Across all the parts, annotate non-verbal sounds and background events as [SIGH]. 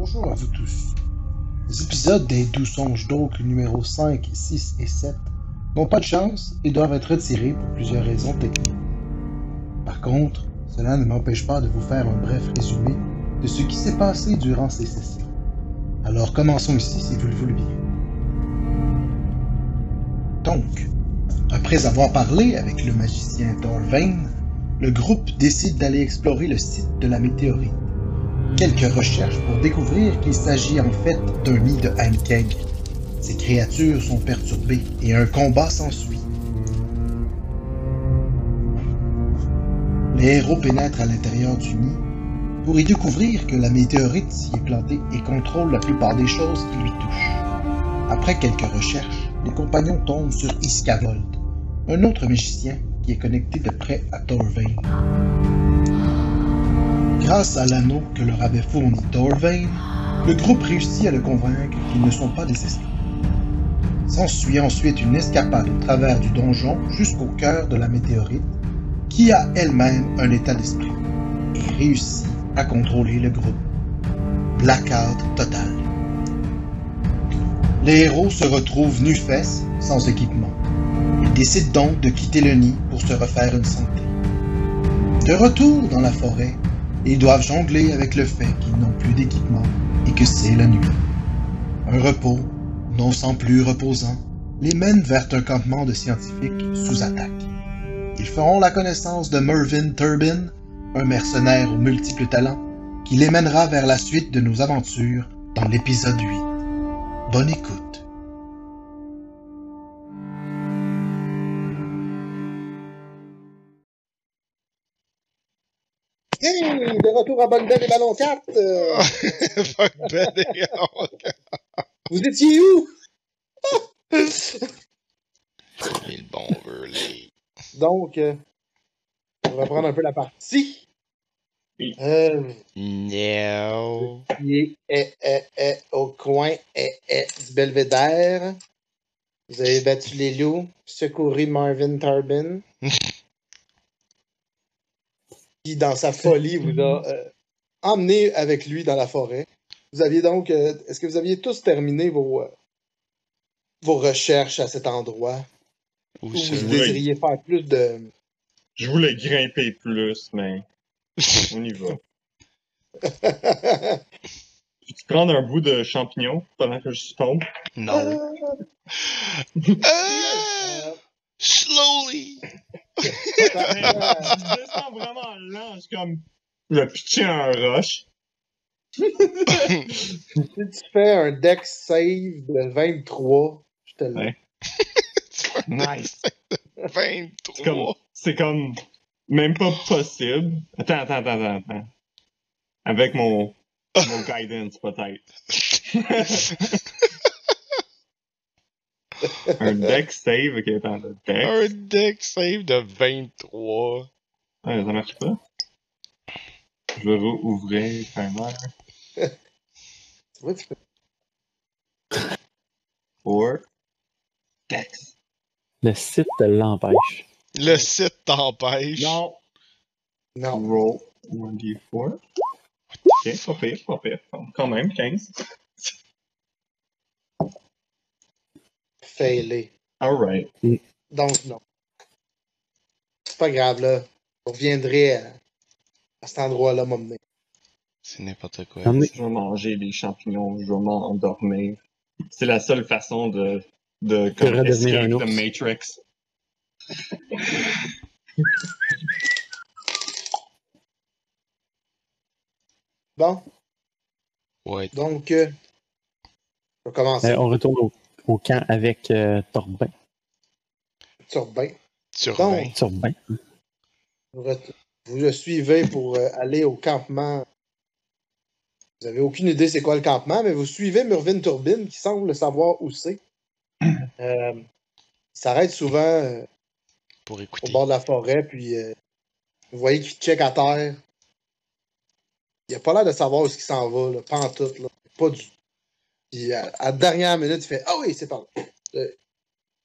Bonjour à vous tous. Les épisodes des Doux Songes d'Oak numéro 5, 6 et 7 n'ont pas de chance et doivent être retirés pour plusieurs raisons techniques. Par contre, cela ne m'empêche pas de vous faire un bref résumé de ce qui s'est passé durant ces sessions. Alors commençons ici si vous le voulez bien. Donc, après avoir parlé avec le magicien Dorvain, le groupe décide d'aller explorer le site de la météorite. Quelques recherches pour découvrir qu'il s'agit en fait d'un nid de Hankeg. Ces créatures sont perturbées et un combat s'ensuit. Les héros pénètrent à l'intérieur du nid pour y découvrir que la météorite s'y est plantée et contrôle la plupart des choses qui lui touchent. Après quelques recherches, les compagnons tombent sur Iskavold, un autre magicien qui est connecté de près à Thorvain. Grâce à l'anneau que leur avait fourni Thorvain, le groupe réussit à le convaincre qu'ils ne sont pas des esclaves. S'ensuit ensuite une escapade au travers du donjon jusqu'au cœur de la météorite, qui a elle-même un état d'esprit, et réussit à contrôler le groupe. Blackout total. Les héros se retrouvent nus-fesses, sans équipement. Ils décident donc de quitter le nid pour se refaire une santé. De retour dans la forêt, ils doivent jongler avec le fait qu'ils n'ont plus d'équipement et que c'est la nuit. Un repos, non sans plus reposant, les mène vers un campement de scientifiques sous attaque. Ils feront la connaissance de Mervyn Turbin, un mercenaire aux multiples talents, qui les mènera vers la suite de nos aventures dans l'épisode 8. Bonne écoute. Retour à Bugden et Ballon 4. euh, [LAUGHS] Fuck Ben et Hank. vous étiez où? Le bon Burley. Donc, euh, on va reprendre un peu la partie. Euh, No. qui est, est- est- au coin du belvédère. Vous avez battu les loups, secouru Marvin Tarbin. [LAUGHS] qui, dans sa folie, vous a euh, emmené avec lui dans la forêt. Vous aviez donc. euh, Est-ce que vous aviez tous terminé vos, euh, vos recherches à cet endroit? Où vous désiriez faire plus de. Je voulais grimper plus, mais [LAUGHS] on y va. Tu prendre un bout de champignon pendant que je tombe? Non. Ah! Slowly. Je descends vraiment lent, je suis comme le pitcher un roche. si tu fais un dex save de 23, je te le Ouais. Nice. C'est 23. comme, c'est comme même pas possible. Attends, attends, attends, attends. attends. Avec mon, mon guidance, peut-être. [LAUGHS] [LAUGHS] un deck save, ok, attends, le deck. Un deck save de 23. Ouais, ça marche pas. Je vais rouvrir timer. Tu [LAUGHS] vois, tu peux- Four. Dex. Le site l'empêche. Le site t'empêche. Non. Non. Roll 1d4. Ok, pas pire, pas pire. Quand même, 15. Failé. Alright. Donc, non. C'est pas grave, là. Vous reviendrez à, à cet endroit-là, m'emmener. C'est n'importe quoi. Je vais manger des champignons, je vais m'endormir. C'est la seule façon de, de comme, redevenir un the ours. Matrix. Bon, Ouais. donc, euh, on va commencer. Euh, on retourne au, au camp avec euh, Torbin. Turbin. Turbin. Torbin. Vous, le suivez pour euh, aller au campement. Vous avez aucune idée c'est quoi le campement, mais vous suivez Murvin Turbine qui semble savoir où c'est. [CLEARS THROAT] Euh, il s'arrête souvent euh, Pour au bord de la forêt, puis euh, vous voyez qu'il check à terre. Il a pas l'air de savoir où il s'en va, là, pas en tout. Là. Pas du Puis à, à la dernière minute, il fait Ah oui, c'est par là. Euh,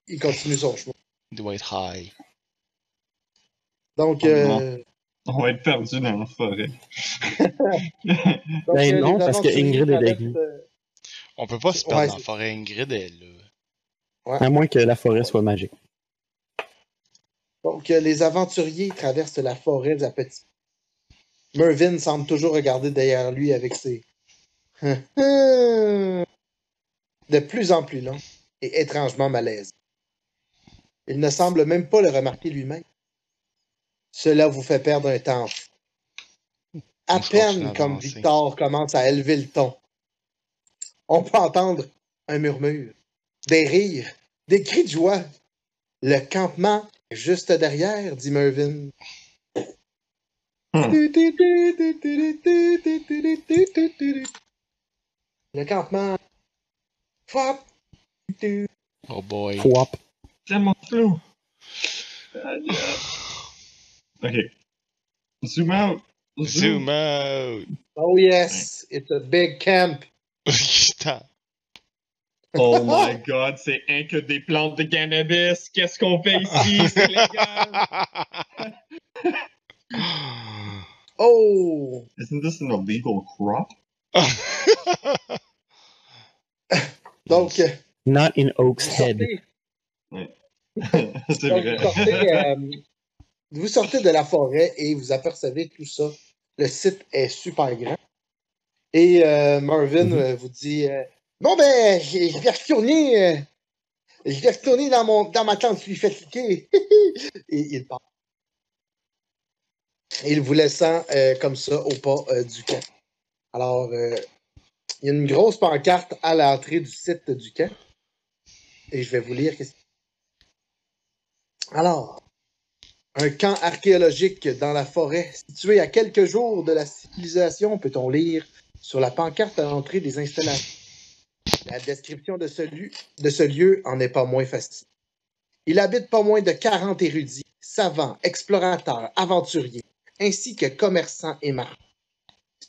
il continue son chemin. Il doit être high. Donc, euh, On va être perdu dans la forêt. [LAUGHS] Donc, Ben euh, non, parce que Ingrid est avec nous. euh, On peut pas se Ouais, perdre dans la forêt. Ingrid est là. À moins que la forêt soit magique. Donc, euh, les aventuriers traversent la forêt à petits. Mervyn semble toujours regarder derrière lui avec ses. [LAUGHS] de plus en plus long et étrangement malaise. Il ne semble même pas le remarquer lui-même. Cela vous fait perdre un temps. fou. À Je peine comme. Victor commence à élever le ton, on peut entendre un murmure, des rires, des cris de joie. Le campement est juste derrière, dit Mervyn. Hmm. Le campement. Fop. Oh boy. Fouap. C'est mon flou. Ok. Zoom out. Zoom out. Oh yes, it's a big camp. [LAUGHS] Putain. Oh my god, c'est un que des plantes de cannabis. Qu'est-ce qu'on fait ici? [LAUGHS] C'est légal. [SIGHS] Oh! Isn't this an illegal crop? [LAUGHS] Donc, Not in Oak's vous Head. sortez, [LAUGHS] c'est donc, vrai. vous, sortez, euh, vous sortez de la forêt et vous apercevez tout ça. Le site est super grand. Et euh, Marvin Mhm. euh, vous dit euh, Bon, ben, je vais retourner. euh, je vais retourner dans, mon, dans ma tente, je fais cliquer. et il part. Il vous laissant euh, comme ça au pas euh, du camp. Alors, euh, il y a une grosse pancarte à l'entrée du site du camp. Et je vais vous lire. Alors, un camp archéologique dans la forêt, situé à quelques jours de la civilisation, peut-on lire sur la pancarte à l'entrée des installations. La description de ce, lieu, de ce lieu en est pas moins facile. Il habite pas moins de 40 érudits, savants, explorateurs, aventuriers, ainsi que commerçants et marchands.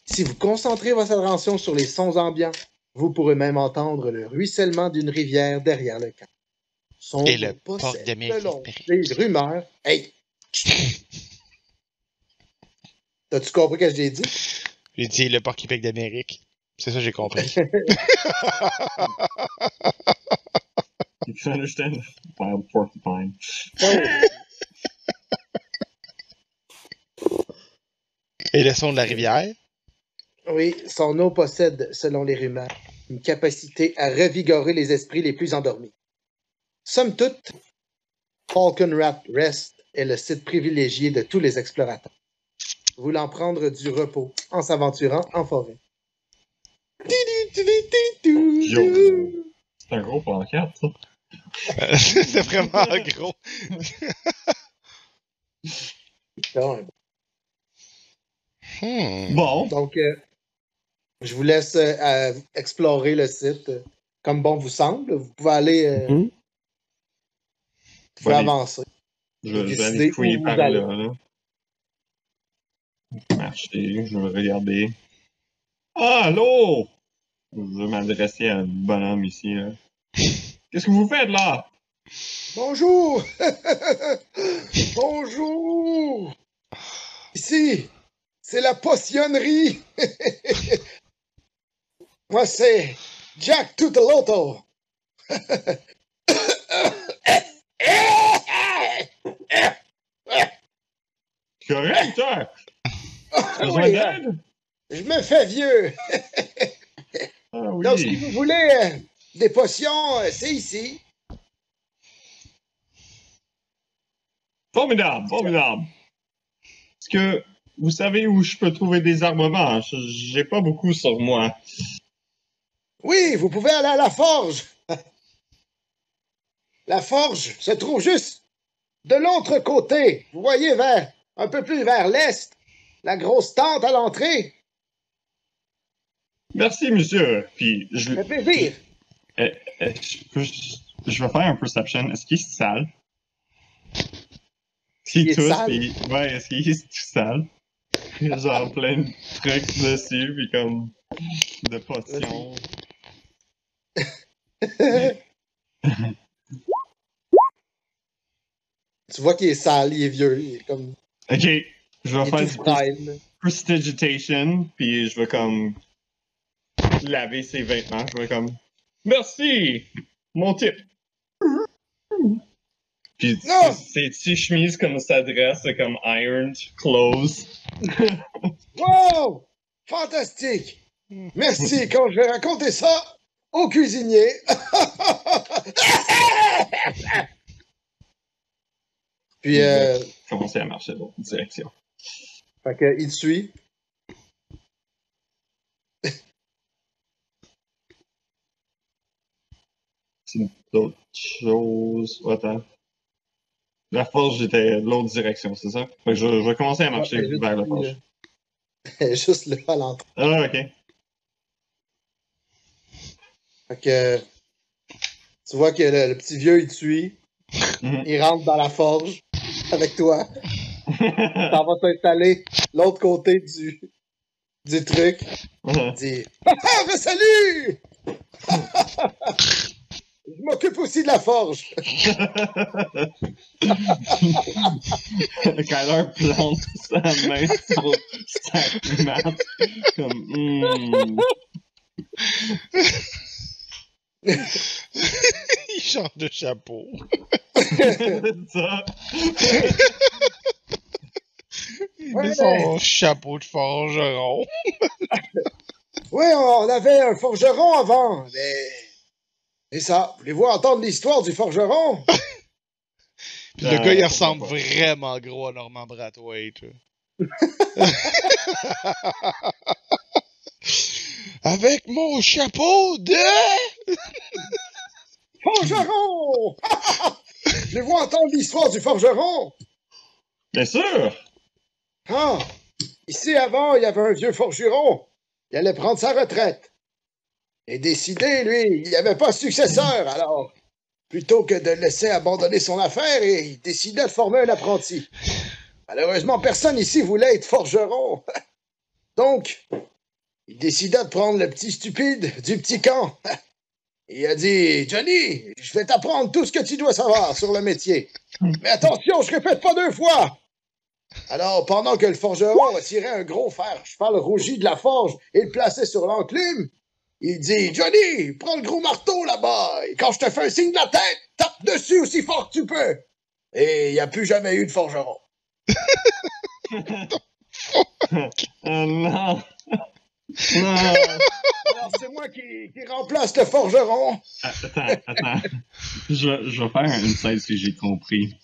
Si vous concentrez votre attention sur les sons ambiants, vous pourrez même entendre le ruissellement d'une rivière derrière le camp. Son Et le possède, d'Amérique. selon les rumeurs. Hey! [LAUGHS] T'as-tu compris ce que j'ai dit? J'ai dit le porc Québec d'Amérique. C'est ça, j'ai compris. [LAUGHS] You can understand wild porcupine. Et le son de la rivière? Oui, son eau possède, selon les rumeurs, une capacité à revigorer les esprits les plus endormis. Somme toute, Falcon Rat Rest est le site privilégié de tous les explorateurs, voulant prendre du repos en s'aventurant en forêt. Yo. C'est un gros pancarte, ça. [LAUGHS] c'est vraiment gros. [LAUGHS] Donc, Hmm. Bon. Donc, euh, je vous laisse euh, explorer le site euh, comme bon vous semble. Vous pouvez aller, euh, Mhm. vous pouvez avancer. Je vais, je vais Décidez aller fouiller par là, là. Marcher, je vais regarder. Ah, allô! Je vais m'adresser à un bonhomme ici. Qu'est-ce que vous faites, là? Bonjour! [LAUGHS] Bonjour! Ici, c'est la potionnerie! [LAUGHS] Moi, c'est Jack Tutoloto! Correct, toi? Ah oui, je me fais vieux! Ah oui. Donc, si vous voulez euh, des potions, euh, c'est ici. Formidable, formidable. Est-ce que vous savez où je peux trouver des armements? J'ai pas beaucoup sur moi. Oui, vous pouvez aller à la forge. [LAUGHS] La forge se trouve juste de l'autre côté. Vous voyez vers un peu plus vers l'est, la grosse tente à l'entrée. Merci, monsieur. Puis, je, Ça fait plaisir. euh, euh, je, peux- je vais faire un perception. Est-ce qu'il est sale? Est-ce Il qu'il est tousse, puis- ouais, est-ce qu'il est tout sale? Genre plein de trucs dessus, puis comme de potions. [LAUGHS] tu vois qu'il est sale, il est vieux. Il est comme... Ok, Je vais Il faire du frêle. prestidigitation, puis je vais comme laver ses vêtements. Je vais comme merci, mon type. Puis Non! ses petites chemises comme s'adresse, c'est comme ironed clothes. [LAUGHS] Wow! Fantastique! Merci, quand je vais raconter ça au cuisinier. [LAUGHS] Puis, euh, Commencer à marcher dans l'autre direction? fait que, il te suit. C'est d'autres choses. Attends. La forge était l'autre direction, c'est ça? Fait que je, je vais commencer à marcher juste vers la forge. est [LAUGHS] Juste là, à l'entrée. Ah, ok. Fait que, tu vois que le, le petit vieux, il te suit. Mhm. Il rentre dans la forge avec toi. [LAUGHS] T'en vas t'installer l'autre côté du, du truc. Il dit Ah, ben salut Je m'occupe aussi de la forge. Kyler plante sa main sur sa mat. Comme, hmm. Il change de chapeau. C'est ça. Il Ouais, met son chapeau de forgeron. Oui, on avait un forgeron avant, mais. Et ça, voulez-vous entendre l'histoire du forgeron? Puis le Euh, gars, il pourquoi ressemble pas. vraiment gros à Norman Brathwaite. [LAUGHS] Avec mon chapeau de... [LAUGHS] Forgeron! [LAUGHS] Voulez-vous entendre l'histoire du forgeron? Bien sûr! Ah! Ici, avant, il y avait un vieux forgeron. Il allait prendre sa retraite. Et décidé, lui, il n'y avait pas de successeur, alors, plutôt que de laisser abandonner son affaire, il décidait de former un apprenti. Malheureusement, personne ici voulait être forgeron. [LAUGHS] Donc, il décida de prendre le petit stupide du petit camp. [LAUGHS] Il a dit, Johnny, je vais t'apprendre tout ce que tu dois savoir sur le métier. Mais attention, je répète pas deux fois. Alors, pendant que le forgeron tirait un gros fer cheval rougi de la forge et le plaçait sur l'enclume, il dit Johnny, prends le gros marteau là-bas, et quand je te fais un signe de la tête, tape dessus aussi fort que tu peux. Et il n'y a plus jamais eu de forgeron. [LAUGHS] [LAUGHS] Oh non! Non! Alors, c'est moi qui, qui remplace le forgeron. Attends, attends. Je, je vais faire un insight si j'ai compris.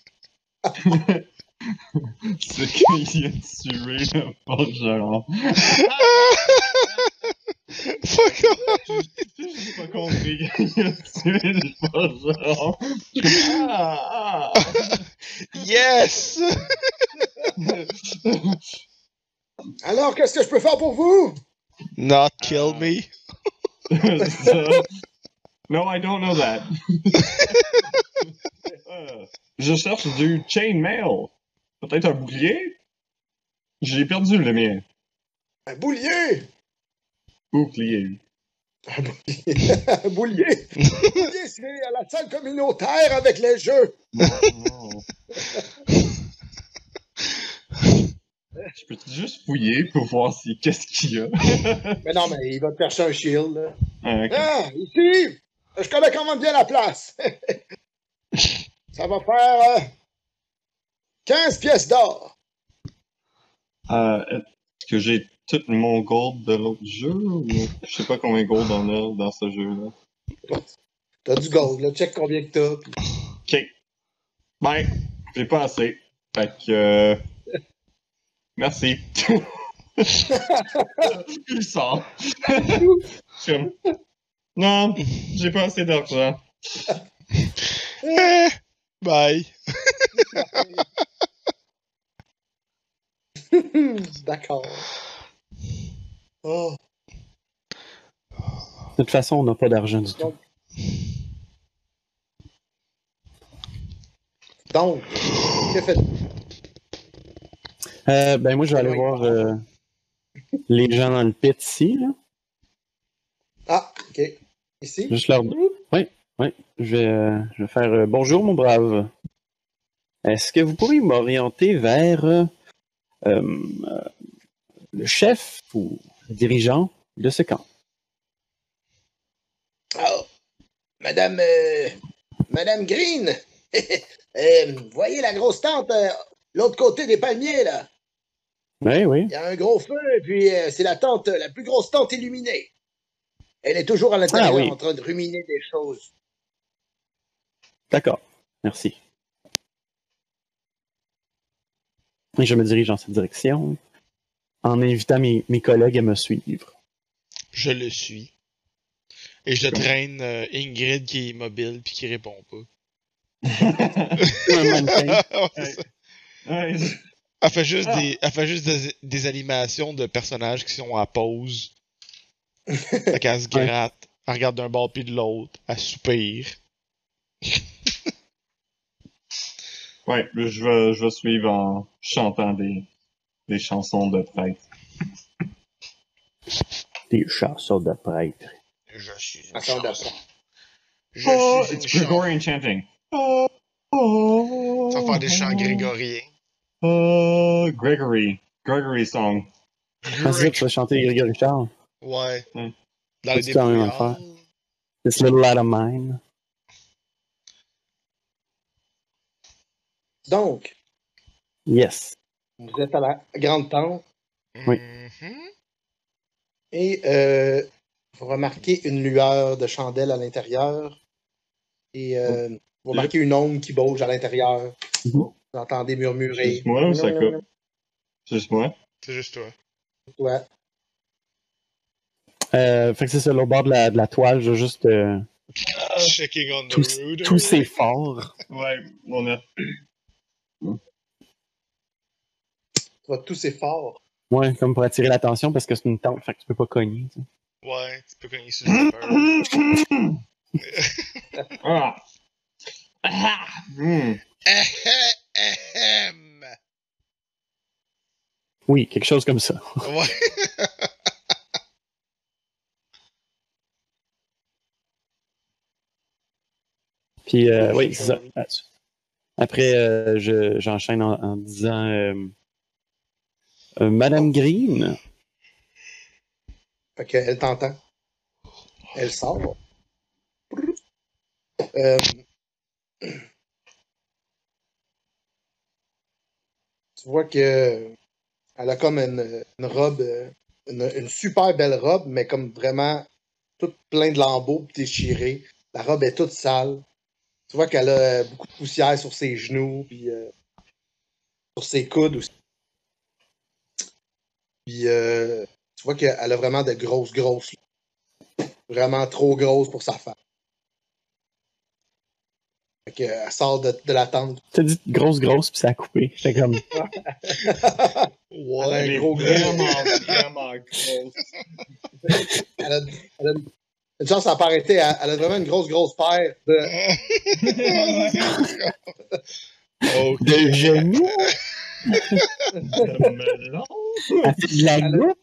[LAUGHS] C'est qu'il a tué le forgeron. Fuck off. J'ai pas compris qu'il a tué le forgeron. Ah, ah. Yes! Alors, qu'est-ce que je peux faire pour vous? Not kill me. [LAUGHS] No, I don't know that. Euh, [LAUGHS] Je cherche du chainmail. Peut-être un bouclier? J'ai perdu le mien. Un boulier! Bouclier. Un boulier! [LAUGHS] un boulier! boulier, c'est à la salle communautaire avec les jeux. Non, non. Je peux juste fouiller pour voir si qu'est-ce qu'il y a. [LAUGHS] Mais non, mais il va te chercher un shield. là. Ah. Ah, ici, je connais même bien la place. [LAUGHS] Ça va faire euh, 15 pièces d'or. Euh, Est-ce que j'ai tout mon gold de l'autre jeu ou je sais pas combien de gold on a dans ce jeu-là? T'as du gold, là. Check combien que t'as. Ok. Ben, j'ai pas assez. Fait que. euh, Merci. [LAUGHS] Il sort. [LAUGHS] Non, j'ai pas assez d'argent. Eh, Bye. [LAUGHS] D'accord. Oh. De toute façon, on n'a pas d'argent du tout. Donc, que faites Euh, ben moi, je vais aller voir euh, les gens dans le pit ici. Là. Ah, ok. Ici? Juste leur... Oui, oui. Je vais, euh, je vais faire bonjour, mon brave. Est-ce que vous pourriez m'orienter vers le chef ou le dirigeant de ce camp? Oh, Madame, Madame Green, [LAUGHS] voyez la grosse tente, l'autre côté des palmiers, là. Oui, oui. Il y a un gros feu, et puis euh, c'est la tente, la plus grosse tente illuminée. Elle est toujours à l'intérieur Ah oui. en train de ruminer des choses. D'accord. Merci. Et je me dirige dans cette direction en invitant mes, mes collègues à me suivre. Je le suis. Et je traîne euh, Ingrid qui est immobile puis qui répond pas. [LAUGHS] [LAUGHS] Ouais. Ouais, Elle fait juste, Ah. des, elle fait juste des, des animations de personnages qui sont à pause. Fait qu'elle se [LAUGHS] Ouais. gratte, elle regarde d'un bord puis de l'autre, elle soupire. [LAUGHS] ouais, je vais, je vais suivre en chantant des, des chansons de prêtre. Des chasseurs de prêtres. Je suis une Attends, chanson. d'accord. Je Oh, suis une it's chanson. Gregorian chanting. Oh, oh, Ça va faire des chants grégoriens. Oh, Gregory. Gregory song. Je pensais que tu vas chanter Grégory Charles. Ouais. Hmm. Dans les même débrouillards. This little light of mine. Donc, Yes. vous êtes à la grande tente Oui. Mhm. et euh, vous remarquez une lueur de chandelle à l'intérieur et euh, vous remarquez une ombre qui bouge à l'intérieur. Mhm. Vous entendez murmurer. Juste moi ou ça coupe? Juste moi? C'est juste toi. Ouais. Euh, fait que c'est ça, au bord de la, de la toile, je vais juste euh, [LAUGHS] Checking on the tous- router. tousser fort. Ouais, on a. Tu vas tousser fort. Ouais, comme pour attirer l'attention parce que c'est une tente, fait que tu peux pas cogner. tu sais. Ouais, tu peux cogner sur le [COUGHS] [LAUGHS] [LAUGHS] ah! Ah! Hmm. Oui, quelque chose comme ça. Ouais. Puis, euh, oui, c'est ça. Après, euh, je- j'enchaîne en, en disant euh, euh, Madame Green. Fait qu'elle t'entend. Elle sort. Euh, tu vois que elle a comme une, robe, une, super belle robe, mais comme vraiment toute plein de lambeaux déchirés. La robe est toute sale. Tu vois qu'elle a beaucoup de poussière sur ses genoux, puis euh, sur ses coudes aussi. Puis euh, tu vois qu'elle a vraiment de grosses, grosses. Vraiment trop grosses pour sa femme. Fait que, elle sort de, de la tente. T'as dit grosse, grosse, puis ça a coupé. J'étais comme, [LAUGHS] Elle a un Elle est gros vraiment, vraiment grosse. Elle a, elle a une, une chance, ça n'a pas arrêté. Elle, elle a vraiment une grosse, grosse paire de. ok. de genoux, De melon, de la Elle a- goutte?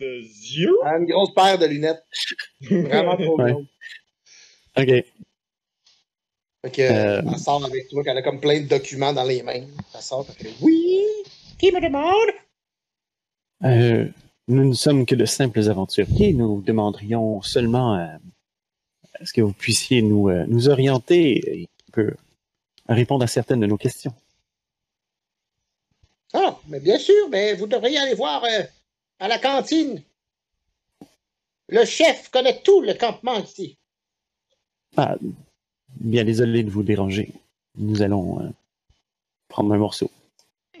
de yeux? Elle a une grosse paire de lunettes. Vraiment trop Ouais. grosse. Ok. Fait que, Euh. elle sort avec toi, qu'elle a comme plein de documents dans les mains. Elle sort, fait Oui, qui me demande? Euh, nous ne sommes que de simples aventuriers. Nous demanderions seulement euh, à ce que vous puissiez nous, euh, nous orienter et un peu répondre à certaines de nos questions. Ah, mais bien sûr, mais vous devriez aller voir à la cantine. Le chef connaît tout le campement ici. Ah, bien désolé de vous déranger. Nous allons euh, prendre un morceau.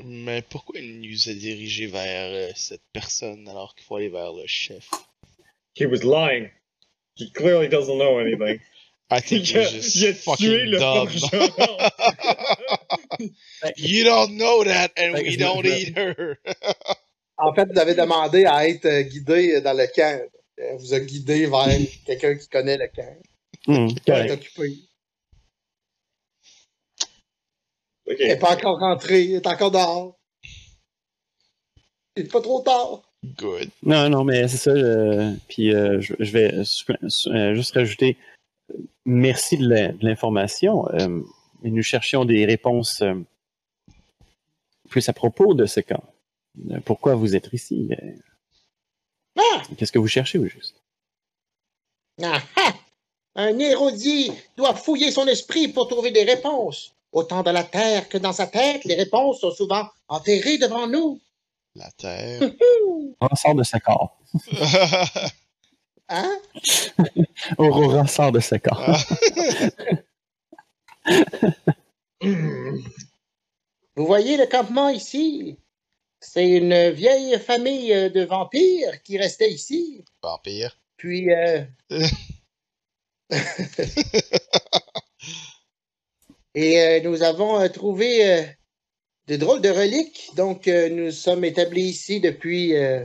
Mais pourquoi il nous a dirigé vers euh, cette personne alors qu'il faut aller vers le chef? He was lying. He clearly doesn't know anything. I think Il a, he's just il a tué fucking le dumb. [LAUGHS] you don't know that and que we don't either. En fait, vous avez demandé à être euh, guidé dans le camp. Elle vous a guidé vers quelqu'un qui connaît le camp. Hum, Qui est correct. occupé. Ok. Elle n'est pas encore rentrée, elle est encore dehors. Il n'est pas trop tard. Good. Non, non, mais c'est ça. je- puis euh, je, je vais euh, euh, juste rajouter euh, merci de l'information. Euh, et nous cherchions des réponses euh, plus à propos de ce camp. Euh, Pourquoi vous êtes ici? Euh, Ah! Qu'est-ce que vous cherchez au juste? Ah, ah! Un érudit doit fouiller son esprit pour trouver des réponses. Autant dans la terre que dans sa tête, les réponses sont souvent enterrées devant nous. La Terre. [LAUGHS] Aurora sort de ce corps. Hein? Aurora sort de ce corps. Vous voyez le campement ici? C'est une vieille famille de vampires qui restait ici. Vampire. Puis, euh... [LAUGHS] [LAUGHS] et euh, nous avons euh, trouvé euh, de drôles de reliques. Donc, euh, nous sommes établis ici depuis euh,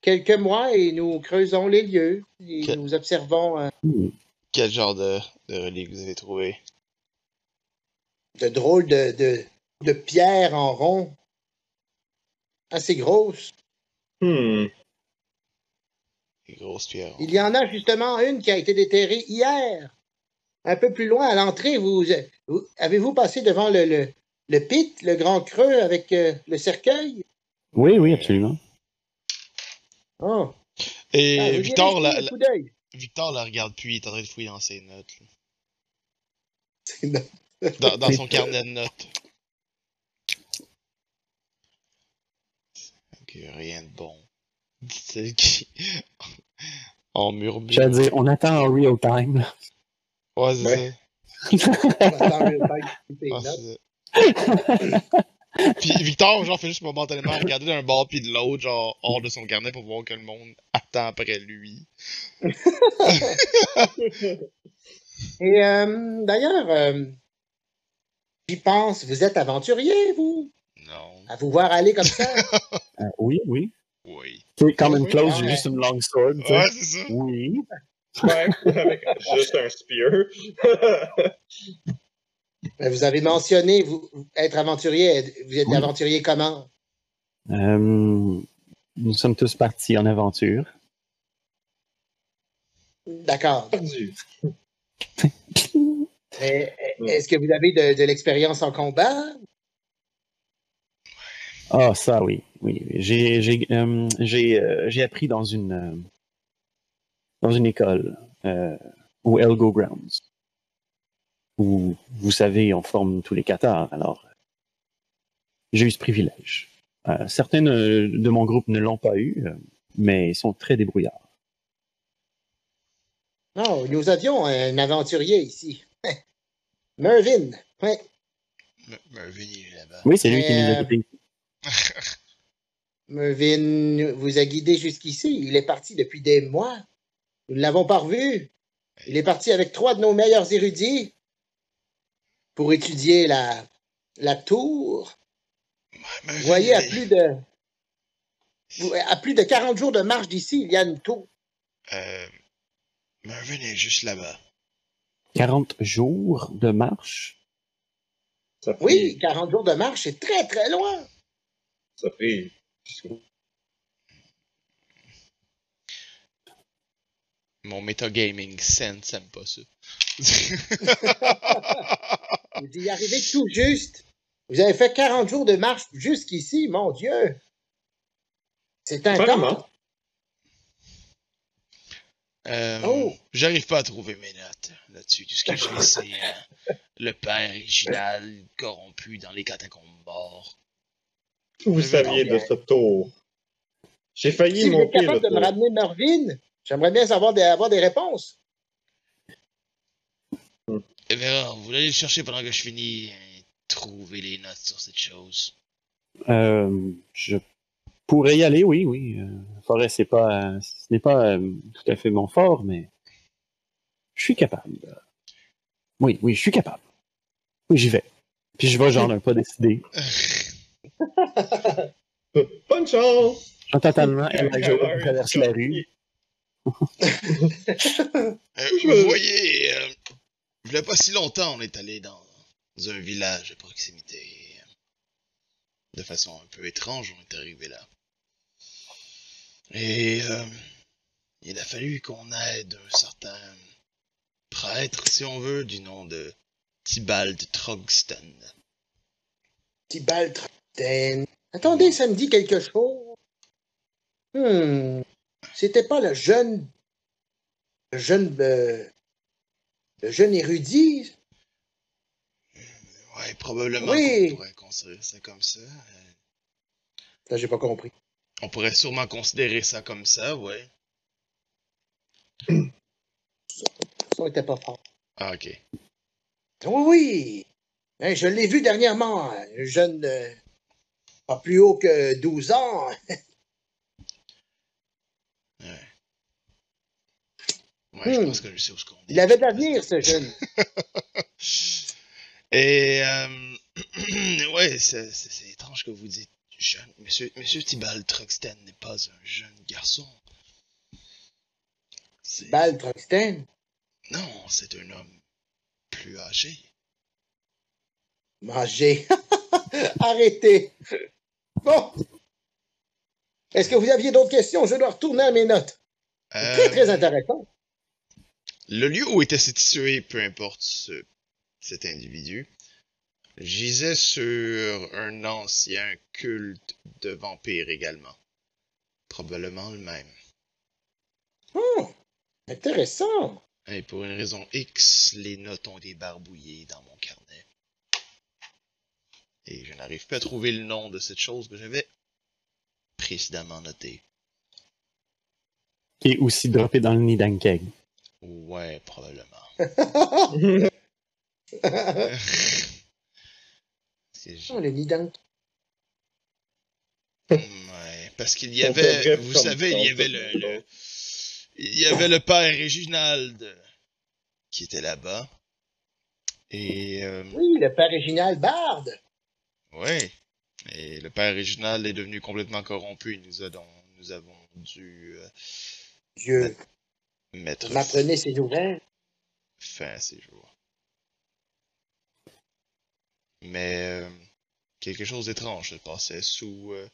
quelques mois et nous creusons les lieux. Et Que- nous observons. Quel genre de, de relique vous avez trouvé? de drôles de, de, de pierres en rond. Assez grosses. Hmm. Grosses pierres. Il y en a justement une qui a été déterrée hier. Un peu plus loin à l'entrée, vous, vous- avez-vous passé devant le, le, le pit, le grand creux avec euh, le cercueil? Oui, oui, absolument. Oh. Et Ah, vous Victor, la, la-. Victor la regarde plus, il est en train de fouiller dans ses notes. là. Dans, dans son carnet de notes. [LAUGHS] Ok, rien de bon. Qui? On murmure. J'allais dire, on attend en real time. là. Ouais, c'est Ouais. Ça. Ah, notes. [LAUGHS] c'est ça. Puis Victor, genre, fait juste momentanément regarder d'un bord puis de l'autre, genre, hors de son carnet pour voir que le monde attend après lui. [LAUGHS] Et euh, d'ailleurs, euh, j'y pense, vous êtes aventurier, vous? Non. À vous voir aller comme ça? [LAUGHS] Euh, oui, oui. Oui. C'est quand même Oui, close, j'ai juste une long sword. tu sais. Ouais, c'est ça. Oui. Ouais, [LAUGHS] avec juste un spear. [LAUGHS] Vous avez mentionné vous, être aventurier. Vous êtes Oui. aventurier comment? Euh, nous sommes tous partis en aventure. D'accord. [LAUGHS] Est-ce que vous avez de, de l'expérience en combat? Ah, ça, oui. oui. J'ai j'ai, euh, j'ai, euh, j'ai appris dans une, euh, dans une école euh, au Elgo Grounds. Où, vous savez, on forme tous les cathares. Alors, j'ai eu ce privilège. Euh, certains de, mon groupe ne l'ont pas eu, mais ils sont très débrouillards. Non, nous avions un aventurier ici. [LAUGHS] Mervyn. Ouais. Me- Mervyn, il est là-bas. Oui, c'est lui qui nous a. [LAUGHS] Mervyn vous a guidé jusqu'ici. Il est parti depuis des mois. Nous ne l'avons pas revu. Il est parti avec trois de nos meilleurs érudits pour étudier la, la tour. Mervyn, Vous voyez, à plus de à plus de 40 jours de marche d'ici, il y a une tour. Euh, Mervyn est juste là-bas. 40 jours de marche? Ça fait, Oui, 40 jours de marche, c'est très très loin. Ça fait. Mon metagaming sense aime pas ça. Vous y arrivez tout juste. Vous avez fait 40 jours de marche jusqu'ici, mon Dieu. C'est temps. Euh, Oh. J'arrive pas à trouver mes notes là-dessus. Tout ce que je [LAUGHS] sais, c'est euh, le père original corrompu dans les catacombes morts. Vous saviez de ce tour. J'ai failli Si vous êtes monter le capable de me ramener Mervyn, j'aimerais bien savoir des, avoir des réponses. Et Vera, vous allez le chercher pendant que je finis trouver les notes sur cette chose. Euh, je pourrais y aller, oui, oui. Euh, forêt, c'est pas, ce n'est pas euh, tout à fait mon fort, mais je suis capable. Oui, oui, je suis capable. Oui, j'y vais. Puis je vais genre [LAUGHS] un pas décidé. [LAUGHS] [LAUGHS] Bonne chance! Je totalement elle [LAUGHS] je traverse la rue. Euh, Je vous me- voyez, euh, il y a pas si longtemps, on est allé dans un village à proximité. De façon un peu étrange, on est arrivé là. Et euh, il a fallu qu'on aide un certain prêtre, si on veut, du nom de Tybalt Trogston. Tibalt Attendez, ça me dit quelque chose. Hmm. C'était pas le jeune. Le jeune. euh, le jeune érudit? Ouais, probablement Oui. qu'on pourrait considérer ça comme ça. Euh, Ça, j'ai pas compris. On pourrait sûrement considérer ça comme ça, ouais. Le son était pas fort. Ah, ok. Oui, oui. Hein, je l'ai vu dernièrement. Un jeune. Pas plus haut que 12 ans. [LAUGHS] Ouais, je Hmm. pense que je sais où ce qu'on est. Il avait de l'avenir, ce jeune. [LAUGHS] Et, euh, [CLEARS THROAT] ouais, c'est étrange que vous dites jeune. Monsieur, Monsieur Tibal Truxton n'est pas un jeune garçon. C'est- Bal Truxten. Non, c'est un homme plus âgé. Manger. [LAUGHS] Arrêtez. Bon. Est-ce que vous aviez d'autres questions? Je dois retourner à mes notes. Très, Euh, très intéressant. Le lieu où était situé, peu importe ce- cet individu, gisait sur un ancien culte de vampires également. Probablement le même. Oh, intéressant. Et pour une raison X, les notes ont débarbouillé dans mon carnet. Et je n'arrive pas à trouver le nom de cette chose que j'avais précédemment notée. Qui est aussi droppé dans le nid d'Ankeg. Ouais, probablement. [LAUGHS] [LAUGHS] Oh, le nid d'Ank. Ouais, parce qu'il y avait, vous savez, il y avait le, il y avait le père Réginald qui était là-bas. Et, euh, Oui, le père Réginald Bard. Ouais. Et le père Réginald est devenu complètement corrompu. et Nous, avons, nous avons dû euh, Dieu, mettre m'apprenez ces nouvelles. fin à ces jours. Mais euh, quelque chose d'étrange se passait sous euh,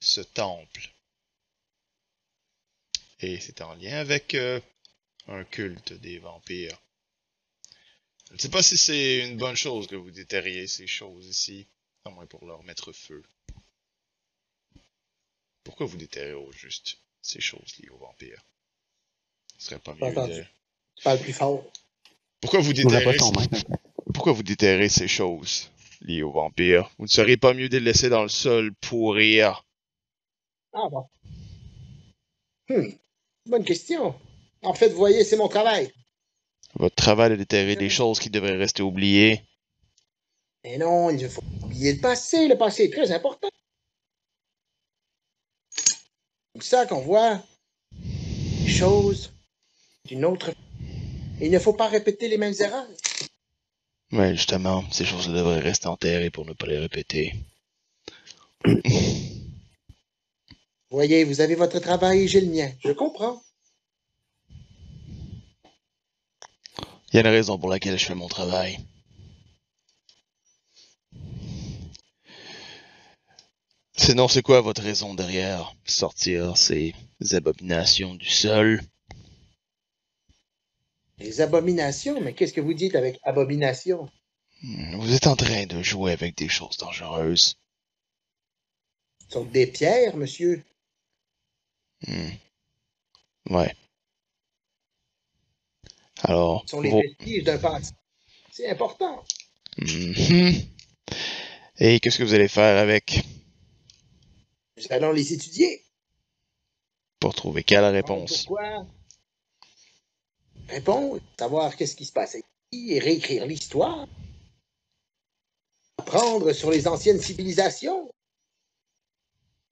ce temple. Et c'est en lien avec un culte des vampires. Je ne sais pas si c'est une bonne chose que vous déterriez ces choses ici, à moins pour leur mettre feu. Pourquoi vous déterrez au juste ces choses liées aux vampires? Ce serait pas mieux de... Parles plus fort. Pourquoi vous déterrez... Pourquoi vous ces choses liées aux vampires? Vous ne seriez pas mieux de les laisser dans le sol pourrir Ah bon. Hmm, bonne question. En fait, vous voyez, c'est mon travail. Votre travail de déterrer des choses qui devraient rester oubliées. Mais non, il faut oublier le passé. Le passé est très important. C'est ça qu'on voit les choses d'une autre. Il ne faut pas répéter les mêmes erreurs. Mais justement, ces choses devraient rester enterrées pour ne pas les répéter. Voyez, vous avez votre travail et j'ai le mien. Je comprends. Il y a une raison pour laquelle je fais mon travail. Sinon, c'est quoi votre raison derrière sortir ces abominations du sol? Les abominations, mais qu'est-ce que vous dites avec abomination? Hmm, Vous êtes en train de jouer avec des choses dangereuses. Ce sont des pierres, monsieur. Hmm. Ouais. Alors, Ce sont les vos- vestiges d'un passé. C'est important. Mhm. Et qu'est-ce que vous allez faire avec? Nous allons les étudier. pour trouver quelle réponse? Pourquoi? Répondre, savoir qu'est-ce qui se passe ici et réécrire l'histoire. Apprendre sur les anciennes civilisations.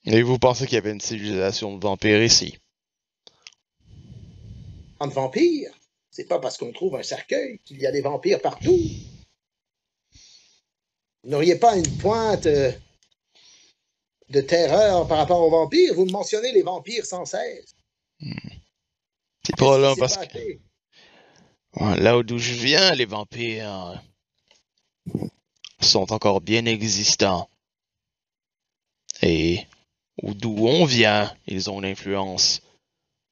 Et vous pensez qu'il y avait une civilisation de vampires ici? En vampires. C'est pas parce qu'on trouve un cercueil qu'il y a des vampires partout. Vous n'auriez pas une pointe euh, de terreur par rapport aux vampires? Vous me mentionnez les vampires sans cesse. C'est probablement Qu'est-ce qui parce que là d'où je viens, les vampires sont encore bien existants. Et d'où on vient, ils ont une influence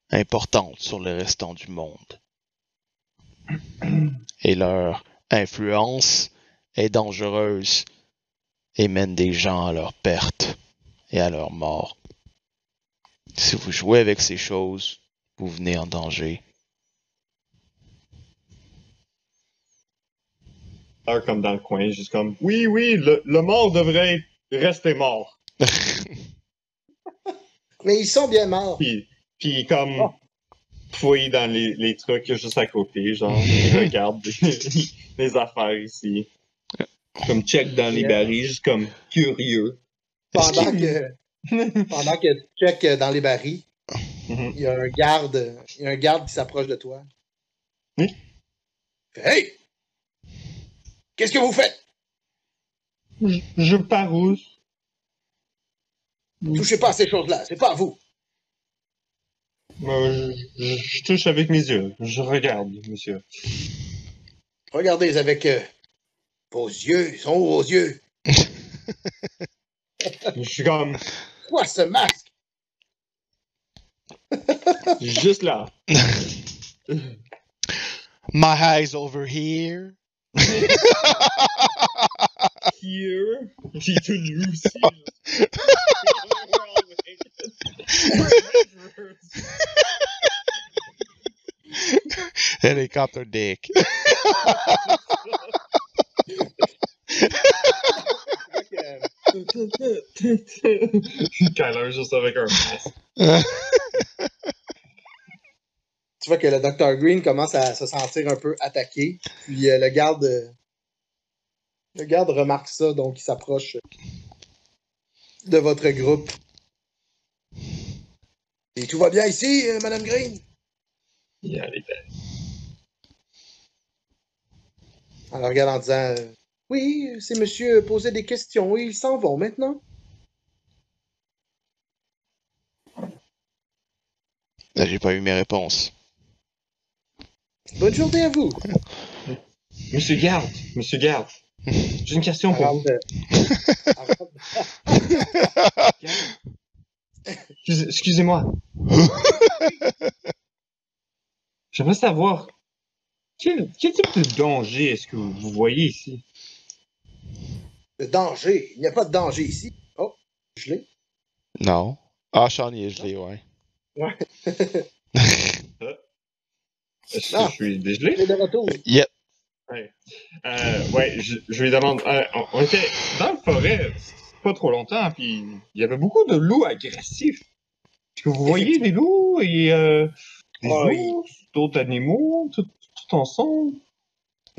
importante sur le restant du monde. Et leur influence est dangereuse et mène des gens à leur perte et à leur mort. Si vous jouez avec ces choses, vous venez en danger. Alors, comme dans le coin, juste comme Oui, oui, le, le mort devrait rester mort. [LAUGHS] Mais ils sont bien morts. Puis, puis comme Oh. fouille dans les, les trucs juste à côté, genre, [LAUGHS] regarde les, les affaires ici. Comme check dans les barils, juste comme curieux. [LAUGHS] Pendant que, pendant que tu check euh, dans les barils, Mhm. il y a un garde, il y a un garde qui s'approche de toi. Oui. Hey! Qu'est-ce que vous faites? Je, je parousse. Touchez pas à ces choses-là, c'est pas à vous. Je- je touche avec mes yeux. Je regarde, monsieur. Regardez avec euh, vos yeux, ils sont où vos yeux? [LAUGHS] Je suis comme Quoi ce masque? juste là. My eyes over here. Here. J'ai tout nu aussi. Helicopter dick. [LAUGHS] Kyler juste avec un masque. [LAUGHS] Tu vois que le Dr. Green commence à se sentir un peu attaqué. Puis euh, le garde. euh, le garde remarque ça, donc il s'approche de votre groupe. Et tout va bien ici, euh, Madame Green? Il y a les. Alors regarde en disant Oui, ces messieurs posaient des questions et ils s'en vont maintenant. Là, J'ai pas eu mes réponses. Bonne journée à vous. [LAUGHS] Monsieur Garde, monsieur Garde. J'ai une question pour vous. [LAUGHS] Excusez-moi. [LAUGHS] J'aimerais savoir quel, quel type de danger est-ce que vous voyez ici? Le danger. Il n'y a pas de danger ici. Oh, je l'ai. Non. Ah, Sean, il est gelé, ouais. [LAUGHS] Est-ce Non. que je suis dégelé? Je l'ai de retour. Yep. Euh, ouais, je, je lui demande. euh, on, on était dans la forêt pas trop longtemps, puis il y avait beaucoup de loups agressifs. Est-ce que vous voyez des loups et euh, des Ah, oui. ours, d'autres animaux, tout, tout ensemble?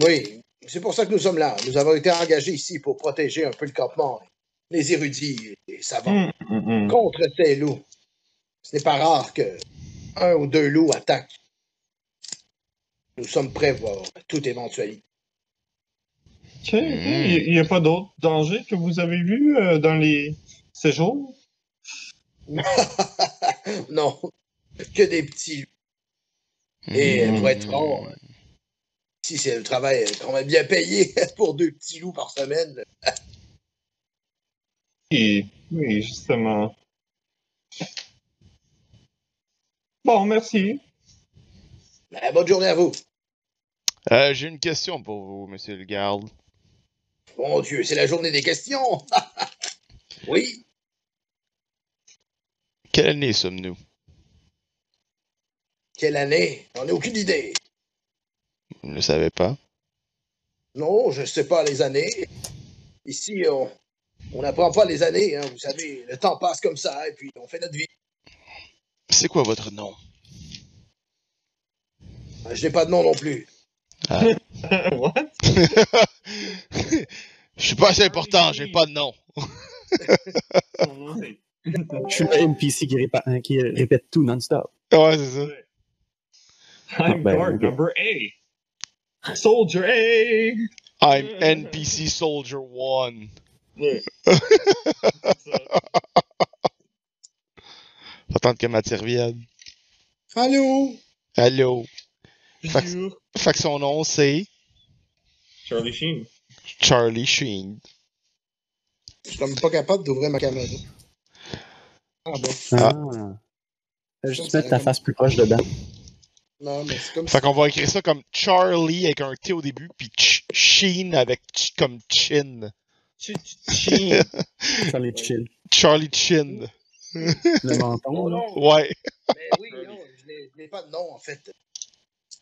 Oui, c'est pour ça que nous sommes là. Nous avons été engagés ici pour protéger un peu le campement, les érudits et les savants, Hum, hum, hum. contre ces loups. Ce n'est pas rare que un ou deux loups attaquent. Nous sommes prêts pour toute éventualité. Ok, Il n'y a pas d'autres dangers que vous avez vus euh, dans les séjours? [LAUGHS] non, que des petits loups. Et pour être franc, si c'est le travail qu'on va bien payé [LAUGHS] pour deux petits loups par semaine, Oui, oui, justement. Bon, merci. ben, bonne journée à vous. Euh, J'ai une question pour vous, monsieur le garde. Mon Dieu, c'est la journée des questions. [LAUGHS] oui, Quelle année sommes-nous? quelle année? J'en ai aucune idée. Vous ne le savez pas? Non, je sais pas les années. Ici, on on n'apprend pas les années, hein, vous savez. Le temps passe comme ça, et puis on fait notre vie. C'est quoi votre nom? Euh, Je n'ai pas de nom non plus. [LAUGHS] What? [LAUGHS] Je suis pas assez important, j'ai pas de nom. [LAUGHS] Je suis le NPC qui, répa- qui répète tout non-stop. Ouais, c'est ça. I'm ben, guard ok. number A. Soldier A. I'm NPC Soldier 1. Ouais. Faut [LAUGHS] attendre que Mathieu revienne. Allô? Allô? Bonjour. Fait que son nom, c'est? Charlie Sheen. Charlie Sheen. Je suis comme pas capable d'ouvrir ma caméra. Ah bon? Ah. Fais Juste mettre ta face plus proche dedans. Non, mais c'est comme Fait qu'on va écrire ça comme Charlie avec un T au début, puis Ch- Sheen avec ch- comme chin. Ch- ch- Chin. [LAUGHS] Charlie. Charlie Chin. Le menton, Oh là. non, Ouais. mais oui, non, je n'ai- pas de nom, en fait.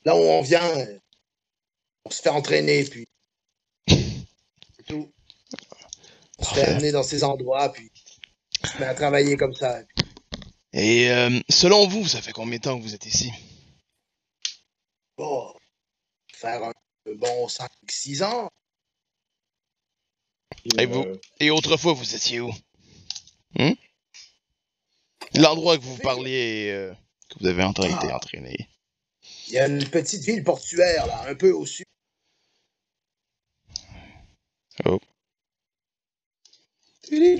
Là où on vient, on se fait entraîner, puis c'est tout. On se fait amener dans ces endroits, puis on se met à travailler comme ça. Et euh, selon vous, ça fait combien de temps que vous êtes ici? Bon, faire un bon 5-6 ans. Et vous? Euh, Et autrefois, vous étiez où? Hein? L'endroit que vous parliez, euh, que vous avez entra- été entraîné. Il y a une petite ville portuaire, là, un peu au sud. Oh. Et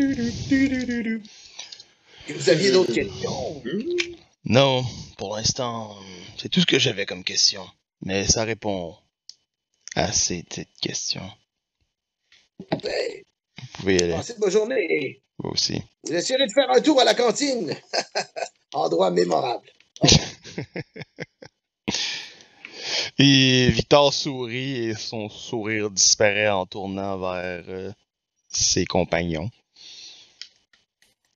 vous aviez d'autres questions? Non, pour l'instant, c'est tout ce que j'avais comme question. Mais ça répond à ces petites questions. Ben, Vous pouvez y aller, passez de bonne journée. vous aussi. Vous essayerez de faire un tour à la cantine. [LAUGHS] Endroit mémorable. [LAUGHS] Et Victor sourit et son sourire disparaît en tournant vers euh, ses compagnons.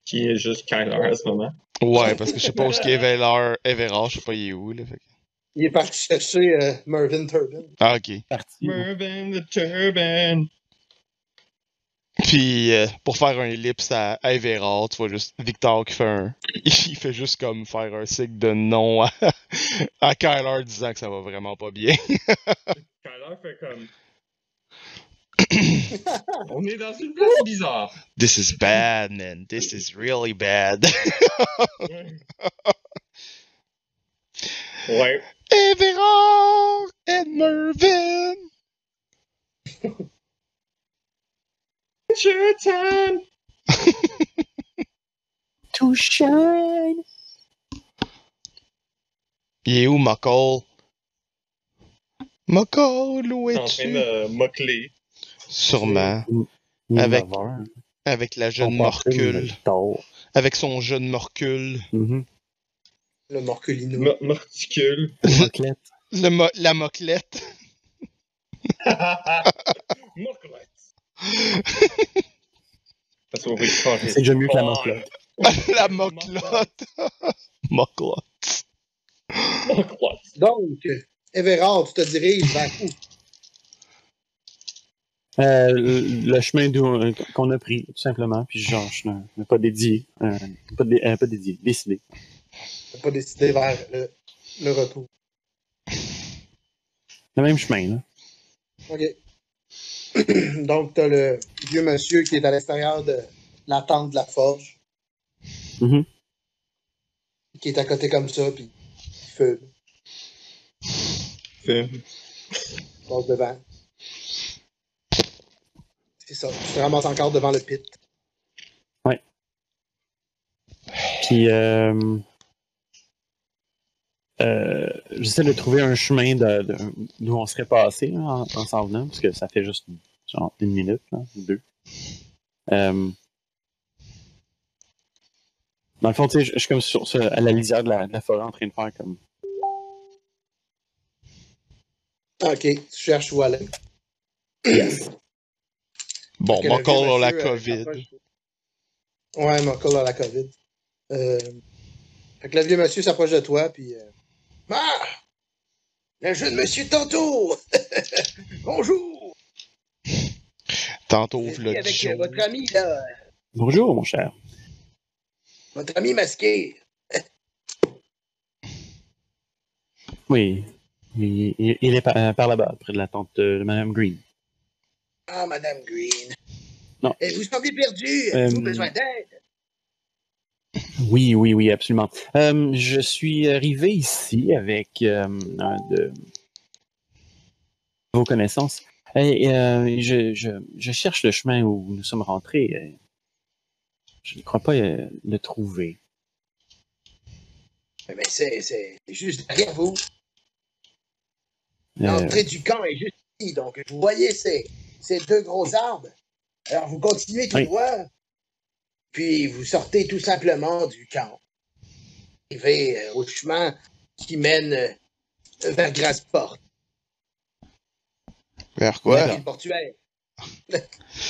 Qui est juste Kyler à ce moment. Ouais, parce que je sais pas où est-ce qu'il est Everard, Everard, je sais pas il est où, là. fait Il est parti chercher euh, Mervyn Turbin. Ah, ok. Parti. Mervyn the Turban. Puis, euh, pour faire un ellipse à, à Everard, tu vois juste Victor qui fait un... [LAUGHS] Il fait juste comme faire un signe de non à, [LAUGHS] à Kyler disant que ça va vraiment pas bien. [LAUGHS] Kyler fait comme. On est dans une place bizarre. This is bad, man. This is really bad. Ouais. Everard and Mervyn! It's your time. To shine. Il est où, McCall? McCall, où T'es en train es-tu? de moquer. Sûrement. Avec-. Avec la jeune Morcule. Avec son jeune Morcule. Mhm. Le Morculino. Mo- Morticule. Le mo- la moclette. [LAUGHS] Morclette. C'est déjà mieux que la Oh, morclette. [LAUGHS] la [LAUGHS] moclotte. Moclotte. Donc, Everard, tu te diriges vers où? Euh, le, chemin d'où- qu'on a pris, tout simplement. Puis genre, je n'ai pas dédié. euh, pas, dé- euh, pas dédié, décidé. Pas décidé vers le, le retour. Le même chemin, là. OK. [CLEARS THROAT] Donc, tu as le vieux monsieur qui est à l'extérieur de la tente de la forge, Mhm. qui est à côté comme ça, puis il fume, Fait. passe devant. C'est ça. Tu te ramasses encore devant le pit. Puis, euh, euh, j'essaie de trouver un chemin d'où on serait passé là, en, en s'en venant, parce que ça fait juste genre une minute, là, ou deux. Euh, dans le fond, tu sais, je je suis comme sur, sur- à la lisière de la, de la forêt en train de faire comme. OK. Tu cherches où aller. Bon, Que le McCall vieux a la euh, COVID. s'approche. Ouais, McCall a la COVID. Euh, Fait que le vieux monsieur s'approche de toi, puis. euh, Ah! Le jeune monsieur tantôt! [LAUGHS] Bonjour! Tantôt, le avec euh, Joe. votre ami, là? Bonjour, mon cher. Votre ami masqué. [LAUGHS] Oui. Il, il- il est par, par là-bas, près de la tente de, de Madame Green. Ah, Madame Green. Non. Et vous semblez perdu. Euh, Avez-vous besoin d'aide? Oui, oui, oui, absolument. Euh, je suis arrivé ici avec euh, un de vos connaissances. Et, euh, je, je, je cherche le chemin où nous sommes rentrés. Euh, Je ne crois pas euh, le trouver. Mais c'est, c'est juste derrière vous. Euh, L'entrée du camp est juste ici. Donc, vous voyez ces, ces deux gros arbres. Alors, vous continuez tout Oui. droit. Puis, vous sortez tout simplement du camp. Vous arrivez euh, au chemin qui mène euh, vers Grassport, Vers quoi? la ville portuaire. [LAUGHS]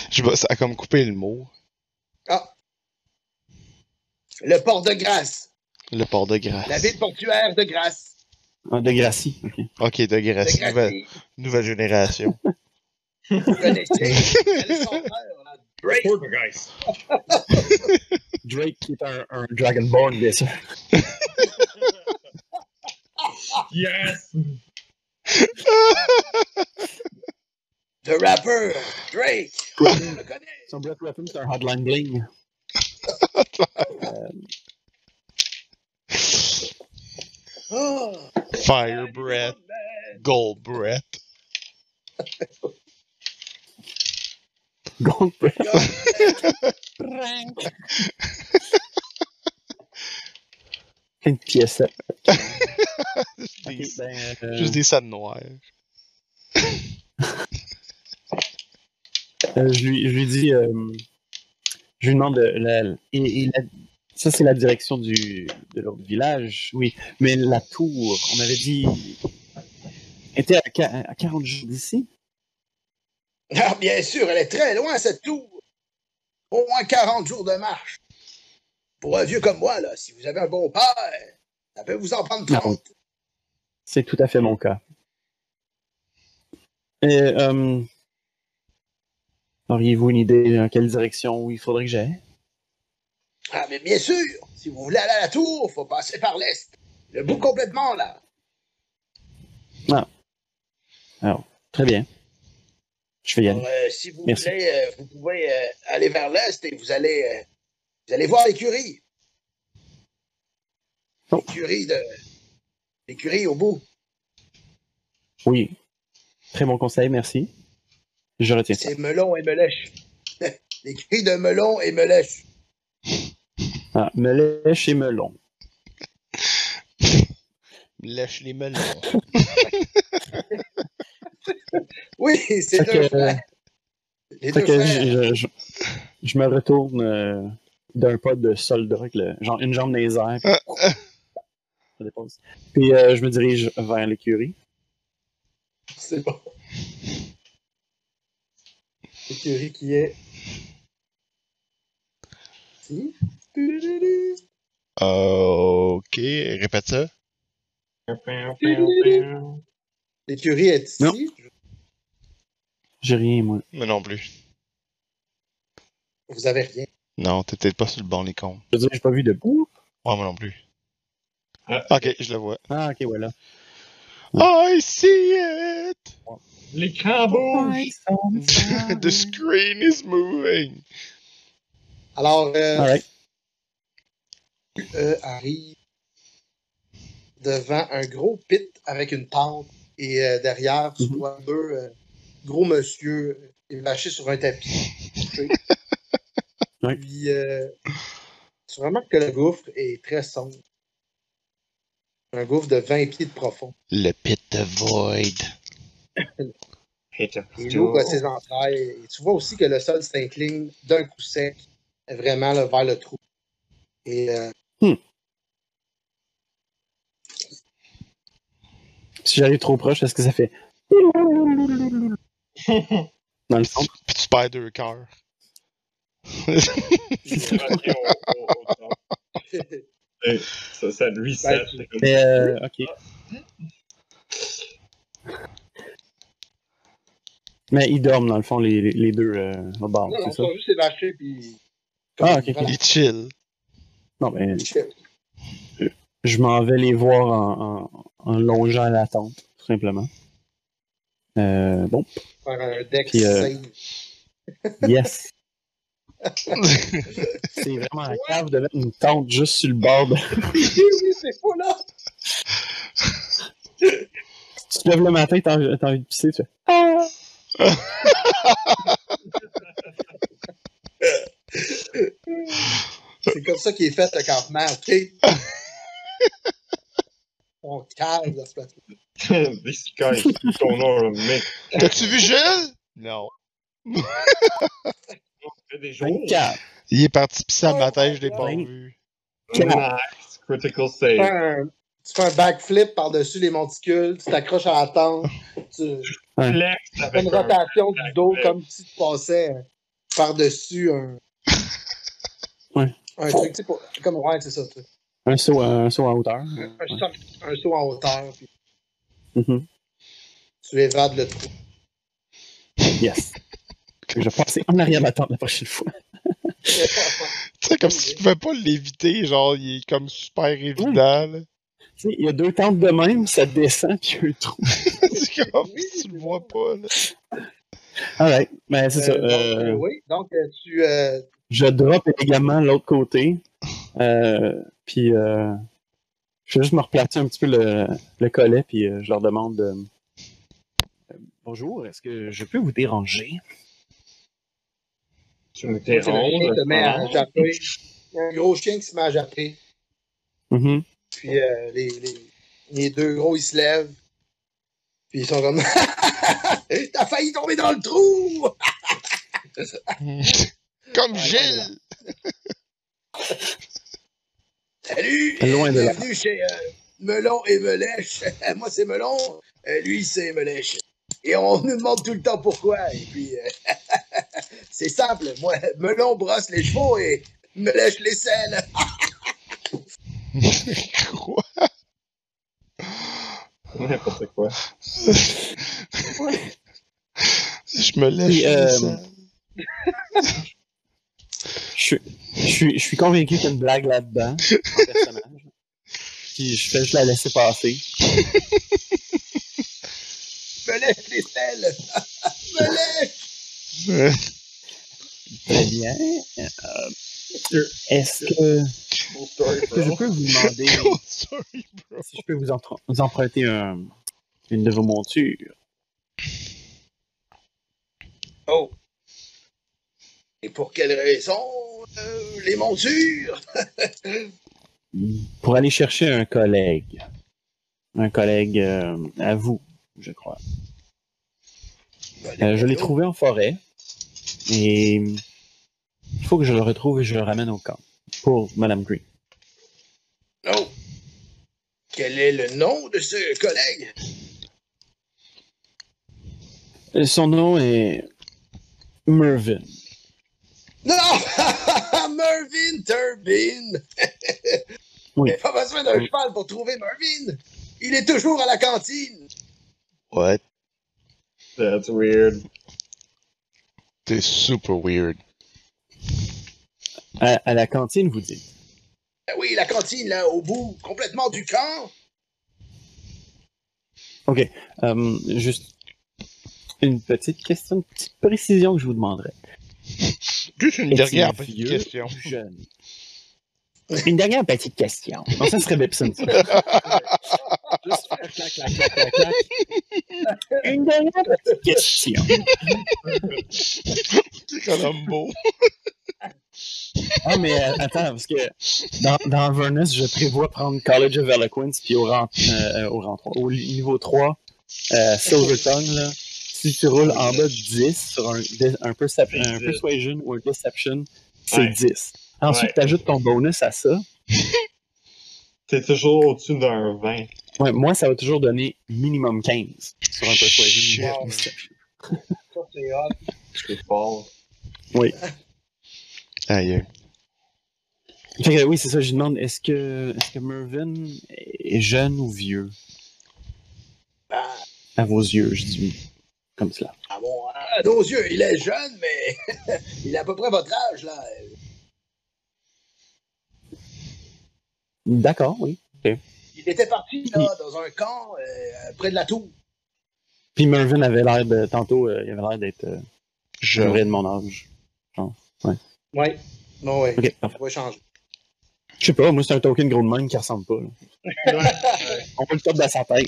Je vais, ça a comme coupé le mot. Le port de Grasse. Le port de Grasse. La ville portuaire de Grasse. Ah, de Gracie, ok. Ok, de De Grasse. Nouvelle, Gracie. nouvelle génération. [LAUGHS] [LAUGHS] [LAUGHS] Drake. Poltergeist. Drake qui est un, un Dragonborn, bien sûr. [LAUGHS] Yes! The rapper, Drake. Je le connais. Son breath weapon, c'est un hotline bling. Oh, Fire breath. Gold breath. Gold breath. Plein de pièces. Juste Ok, des, ben, euh, juste des salles noires. euh, je, lui, je lui dis, euh, je lui demande, de la, et, et la- ça c'est la direction du, de l'autre village, oui, mais la tour, on avait dit, était à, à 40 jours d'ici. Ah, bien sûr, elle est très loin, cette tour. Au moins 40 jours de marche. Pour un vieux comme moi, là, si vous avez un bon père, ça peut vous en prendre 30. C'est tout à fait mon cas. Et, euh, auriez-vous une idée dans quelle direction il faudrait que j'aille? Ah, mais bien sûr, si vous voulez aller à la tour, faut passer par l'est. Le bout complètement, là. Très bien. Je vais y aller. Alors, euh, si vous Merci. voulez, euh, vous pouvez euh, aller vers l'est et vous allez, euh, vous allez voir l'écurie. Oh. L'écurie de. L'écurie au bout. Oui. Très bon conseil, merci. Je retiens. C'est Melon et Melèche. [LAUGHS] l'écurie de Melon et Melèche. Ah, melèche et melon. Lèche les melons. [LAUGHS] [LAUGHS] Oui, c'est deux frères. Les Fait deux que frères. je, je, je me retourne euh, d'un pas de soldat, avec le- genre une jambe dans les airs. Puis, ça dépose. Puis euh, je me dirige vers l'écurie. C'est bon. L'écurie qui est. Si. ok, répète ça. L'écurie est ici? Non. J'ai rien, moi. Mais non plus. Vous avez rien? Non, t'es peut-être pas sur le banc des comptes. Je veux dire, j'ai pas vu de bout. Ouais, moi non plus. Ah. Ok, je le vois. Ah, ok, voilà. I see it! L'écran [LAUGHS] bouge! The screen is moving! Alors, euh, Alright. euh, arrive devant un gros pit avec une tente et euh, derrière, tu Mhm. vois deux euh, gros monsieur évachés sur un tapis. [LAUGHS] Ouais. Puis, euh, tu remarques que le gouffre est très sombre. Un gouffre de 20 pieds de profond. Le pit de Void. [LAUGHS] Il ouvre ses entrailles. Et tu vois aussi que le sol s'incline d'un coup sec, vraiment là, vers le trou. Et euh, Si j'arrive trop proche, est-ce que ça fait. Dans le fond. Puis tu perds deux cœurs. Ça, ça reset. Ben, c'est comme- Mais, euh, ok. Mais ils dorment, dans le fond, les, les- deux euh, au bar, non, ils ça? juste évachés. Puis, Ah, ok, ok. Voilà. Il chill. Non, ben, Chill. Je m'en vais les voir en, en, en longeant la tente, tout simplement. Euh, bon, Faire un deck Puis, euh, yes. [LAUGHS] C'est vraiment la cave de mettre une tente juste sur le bord. De... [LAUGHS] oui, oui, c'est fou là! tu te lèves le matin, t'as envie t'as envie de pisser, tu fais Ah! C'est comme ça qu'il est fait le campement, ok? [LAUGHS] [LAUGHS] On calme dans ce. This guy don't know mec. T'as-tu vu Gilles? Non. fait [LAUGHS] des jours. 24. Il est parti pisser à matin, my je l'ai pas vu. Nice. Critical save. Tu fais un backflip par-dessus les monticules, tu t'accroches à la tente, tu fais avec une un rotation du dos comme si tu passais par-dessus un. Ouais. Un truc, tu sais, comme ouais, c'est ça. tu sais. Un saut, un saut en hauteur. Un, un saut- un saut en hauteur, puis tu évades le trou. Yes. Je vais passer en arrière de la tente la prochaine fois. [LAUGHS] Tu sais, comme si tu pouvais pas l'éviter, genre, il est comme super évident, là. Tu sais, il y a deux tentes de même, ça descend, puis il y a un trou. [LAUGHS] C'est comme si tu le vois pas, là. Alright, ben c'est ça. Euh, donc, Euh, oui, donc euh, tu. euh, je drop également l'autre côté. Euh, puis euh, je vais juste me replacer un petit peu le, le collet, puis euh, je leur demande Bonjour, est-ce que je peux vous déranger? Tu me déranges. te met à japper. Il y a un gros chien qui se met à japper. Mhm. Puis euh, les, les, les deux gros, ils se lèvent. Puis ils sont comme. [LAUGHS] T'as failli tomber dans le trou! [LAUGHS] Comme Gilles! [LAUGHS] Salut! Loin de là. Bienvenue chez euh, Melon et Melèche. [LAUGHS] Moi, c'est Melon. Euh, lui, c'est Melèche. Et on nous demande tout le temps pourquoi. Et puis, euh, [LAUGHS] c'est simple. Moi, Melon brosse les chevaux et Melèche les selles. Quoi? N'importe quoi? Je me lèche Puis, euh, les selles. Je, suis- je, suis, je suis convaincu qu'il y a une blague là-dedans, en personnage. [LAUGHS] Puis je fais juste la laisser passer. Melèche les selles. Melèche! Euh, Très bien. Euh, est-ce que, est-ce que je peux vous demander si je peux vous, emprunter un- une de vos montures? Oh! Et pour quelle raison euh, les montures? [LAUGHS] Pour aller chercher un collègue. Un collègue euh, à vous, je crois. Euh, je l'ai trouvé en forêt. Et il faut que je le retrouve et je le ramène au camp. Pour Madame Green. Oh! Quel est le nom de ce collègue? Son nom est Mervyn. Non! [LAUGHS] Mervyn Turbine! Oui. Il n'y a pas besoin d'un cheval pour trouver Mervyn! Il est toujours à la cantine! What? That's weird. T'es super weird. À, à la cantine, vous dites? Ah oui, la cantine, là, au bout, complètement du camp! OK. Euh, juste une petite question, une petite précision que je vous demanderais. Juste une Est-il dernière petite question. jeune? Une dernière petite question. Non, ça serait Bepson, ça. [LAUGHS] Juste faire clac, clac, clac, clac, clac. [LAUGHS] Une dernière petite question. C'est Columbo. Ah, mais euh, attends, parce que dans, dans Avernus, je prévois prendre College of Eloquence, puis au rang, euh, au rang 3, au niveau 3, euh, Silver Tongue, là, si tu roules en bas de 10 sur un, 10. Persuasion ou un Deception, c'est Ouais. 10. Ensuite, Ouais. tu ajoutes ton bonus à ça. [LAUGHS] T'es toujours au-dessus d'un 20. Ouais, moi, ça va toujours donner minimum 15 sur un Persuasion ou un Deception. Ça, c'est hot. C'est fort. Oui. [LAUGHS] Aïe. Fait que, oui, c'est ça, je demande, est-ce que, est-ce que Mervyn est jeune ou vieux? Ah, À vos yeux, je dis comme cela. ah bon, à nos yeux, il est jeune, mais [LAUGHS] il a à peu près votre âge, là. D'accord, oui. Il était parti, là, dans un camp, euh, près de la tour. Puis Mervyn avait l'air de. Tantôt, euh, il avait l'air d'être euh, Je... vrai de mon âge. Oui. Non, oui. Ok, parfait. On va changer. Je sais pas, moi, c'est un token gros de même qui ressemble pas. là. [LAUGHS] On peut le top de sa tête.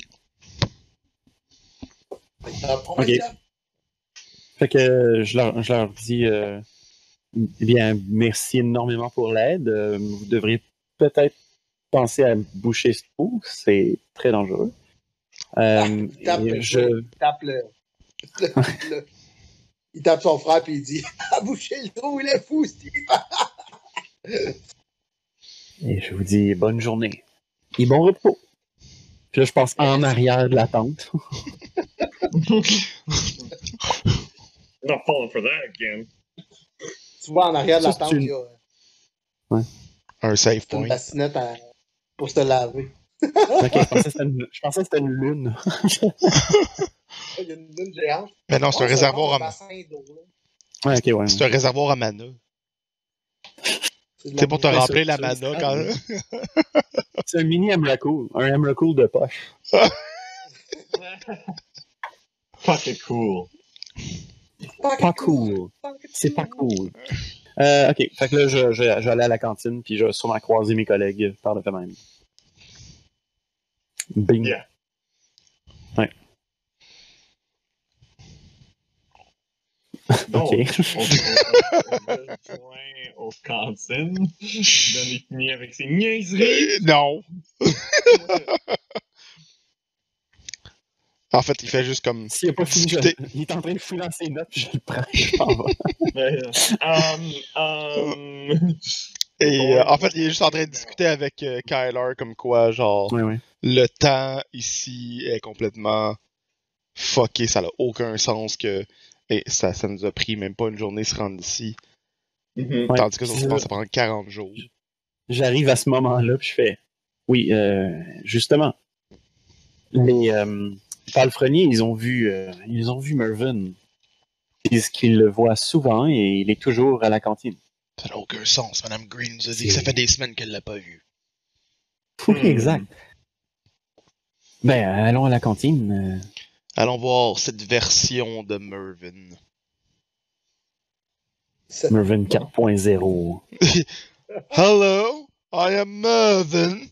Fait que euh, je leur, je leur dis euh, bien, merci énormément pour l'aide. Euh, vous devriez peut-être penser à boucher ce trou. C'est très dangereux. Euh, tape et le je, Il tape le, le- le- Il tape son frère puis il dit [LAUGHS] Ah, boucher le trou, il est fou, Steve! et je vous dis bonne journée et bon repos. Puis là, je passe en arrière de la tente. [LAUGHS] [LAUGHS] Not falling for that again. Tu vois en arrière de la tente, une- il y a Un save c'est une point. bassinette à- pour se laver. Ok, je pensais que c'était une, [LAUGHS] une lune. Il y a une lune géante. Mais non, c'est un Ouais, réservoir à mana. bassin d'eau, là. Ouais, ok, ouais. C'est un réservoir à mana. C'est pour te. Ouais, remplir la mana quand. C'est un mini Emrakul. Un Emrakul de poche. [LAUGHS] Fuck it cool. Pas cool. C'est pas cool. Euh, ok, fait que là, je, je, j'allais à la cantine, puis je vais sûrement croiser mes collègues par le fait même. Bing. Yeah. Ouais. Donc, [LAUGHS] Ok. on, on, on rejoint aux cantines. Est fini avec ses niaiseries. Non. En fait, il fait juste comme. S'il a pas fini, je- il est en train de fouiller dans ses notes, puis je le prends, [LAUGHS] je m'en vais. Euh, um, um, Et euh, en fait, il est juste en train de discuter avec euh, Kyler comme quoi, genre, Ouais, ouais. le temps ici est complètement fucké, ça n'a aucun sens que. Et ça, ça nous a pris même pas une journée de se rendre ici. mhm. Tandis que pense ça. ça prend 40 jours. J'arrive à ce moment-là, puis je fais Oui, euh, justement. Les palefreniers, ils ont vu euh, ils ont vu Mervyn. Ils disent qu'ils le voient souvent et il est toujours à la cantine. Ça n'a aucun sens. Madame Green nous a dit que ça fait des semaines qu'elle l'a pas vu. Oui, Hmm. exact. Ben, allons à la cantine. euh. Allons voir cette version de Mervyn. C'est- Mervyn 4.0. [LAUGHS] Hello, I am Mervyn.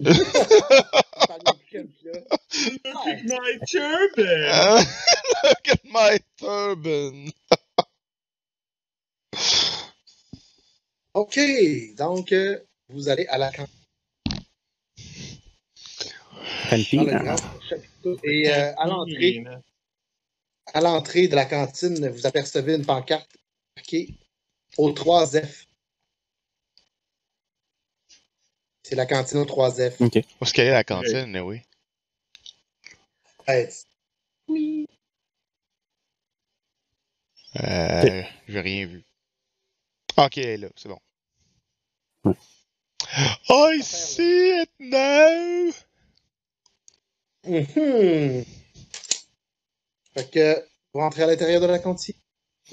[LAUGHS] [LAUGHS] My turban! Uh, [LAUGHS] look at my turban. OK, donc euh, vous allez à la le hein? Et euh, à l'entrée, à l'entrée de la cantine, vous apercevez une pancarte marquée au 3F. C'est la cantine au 3F. Ok. Où est-ce qu'elle est la cantine, oui? Ouais, Euh, j'ai rien vu. Ok, elle est là, c'est bon. Ouais. I see it now! Mhm. Fait que vous rentrez à l'intérieur de la cantine?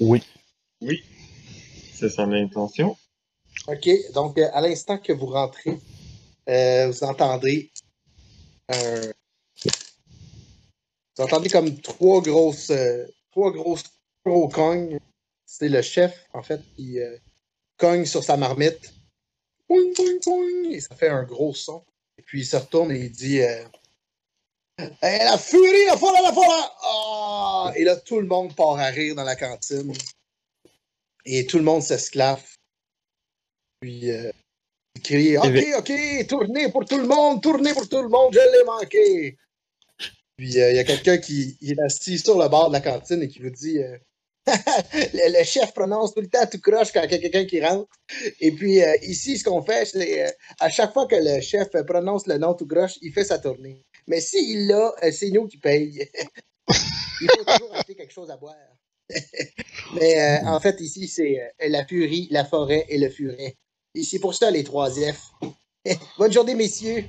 Oui. Oui. C'est son intention. OK, donc à l'instant que vous rentrez, euh, vous entendez un... Vous entendez comme trois grosses euh, trois grosses gros cognes. C'est le chef, en fait, qui euh, cogne sur sa marmite. Boing, boing, boing, et ça fait un gros son. Et puis il se retourne et il dit Hey, La furie, la folie, la folie! Ah! Et là, tout le monde part à rire dans la cantine. Et tout le monde s'esclave. Puis euh, il crie Ok, Évi- ok, tournez pour tout le monde, tournez pour tout le monde, je l'ai manqué. Puis euh, il y a quelqu'un qui il est assis sur le bord de la cantine et qui vous dit euh, [LAUGHS] le, le chef prononce tout le temps tout croche quand il y a quelqu'un qui rentre. Et puis euh, ici, ce qu'on fait, c'est à chaque fois que le chef prononce le nom tout croche, il fait sa tournée. Mais s'il l'a, c'est nous qui paye. [LAUGHS] il faut toujours acheter quelque chose à boire. [LAUGHS] Mais euh, en fait, ici, c'est euh, la furie, la forêt et le furet. Et c'est pour ça les trois F. [LAUGHS] Bonne journée, messieurs.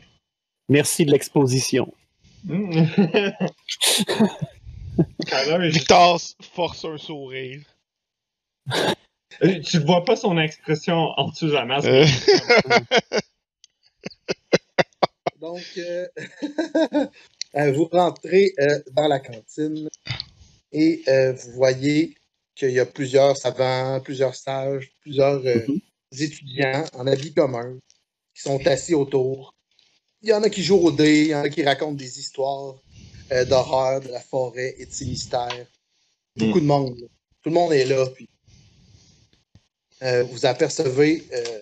Merci de l'exposition. Mm. [LAUGHS] Victor force un sourire. [LAUGHS] Tu vois pas son expression en dessous de la masse. Donc, euh, euh, vous rentrez euh, dans la cantine et euh, vous voyez qu'il y a plusieurs savants, plusieurs sages, plusieurs euh, Mhm. Étudiants en habits communs qui sont assis autour. Il y en a qui jouent au dé, il y en a qui racontent des histoires euh, d'horreur de la forêt et de ses mystères. Beaucoup de monde. là. Tout le monde est là. Puis, euh, vous apercevez euh,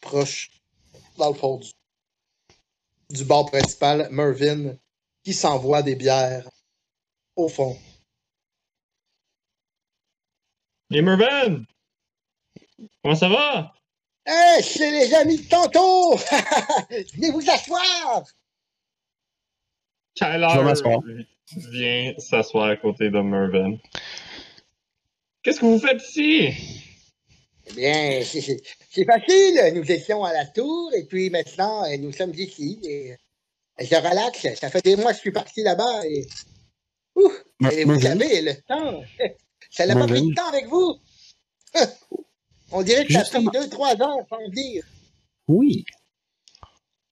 proche, dans le fond du, du bar principal, Mervyn, qui s'envoie des bières au fond. Et Mervyn! Comment ça va? Hey, c'est les amis de tantôt! [LAUGHS] Venez vous asseoir! Tyler vient s'asseoir à côté de Mervyn. Qu'est-ce que vous faites ici? Eh bien, c'est- facile. Nous étions à la tour et puis maintenant, euh, nous sommes ici. Et je relaxe. Ça fait des mois que je suis parti là-bas et. Ouh! Et vous savez, le temps. [LAUGHS] Ça n'a pas pris de temps avec vous. [LAUGHS] On dirait que ça a pris Justement. deux, trois heures sans dire. Oui.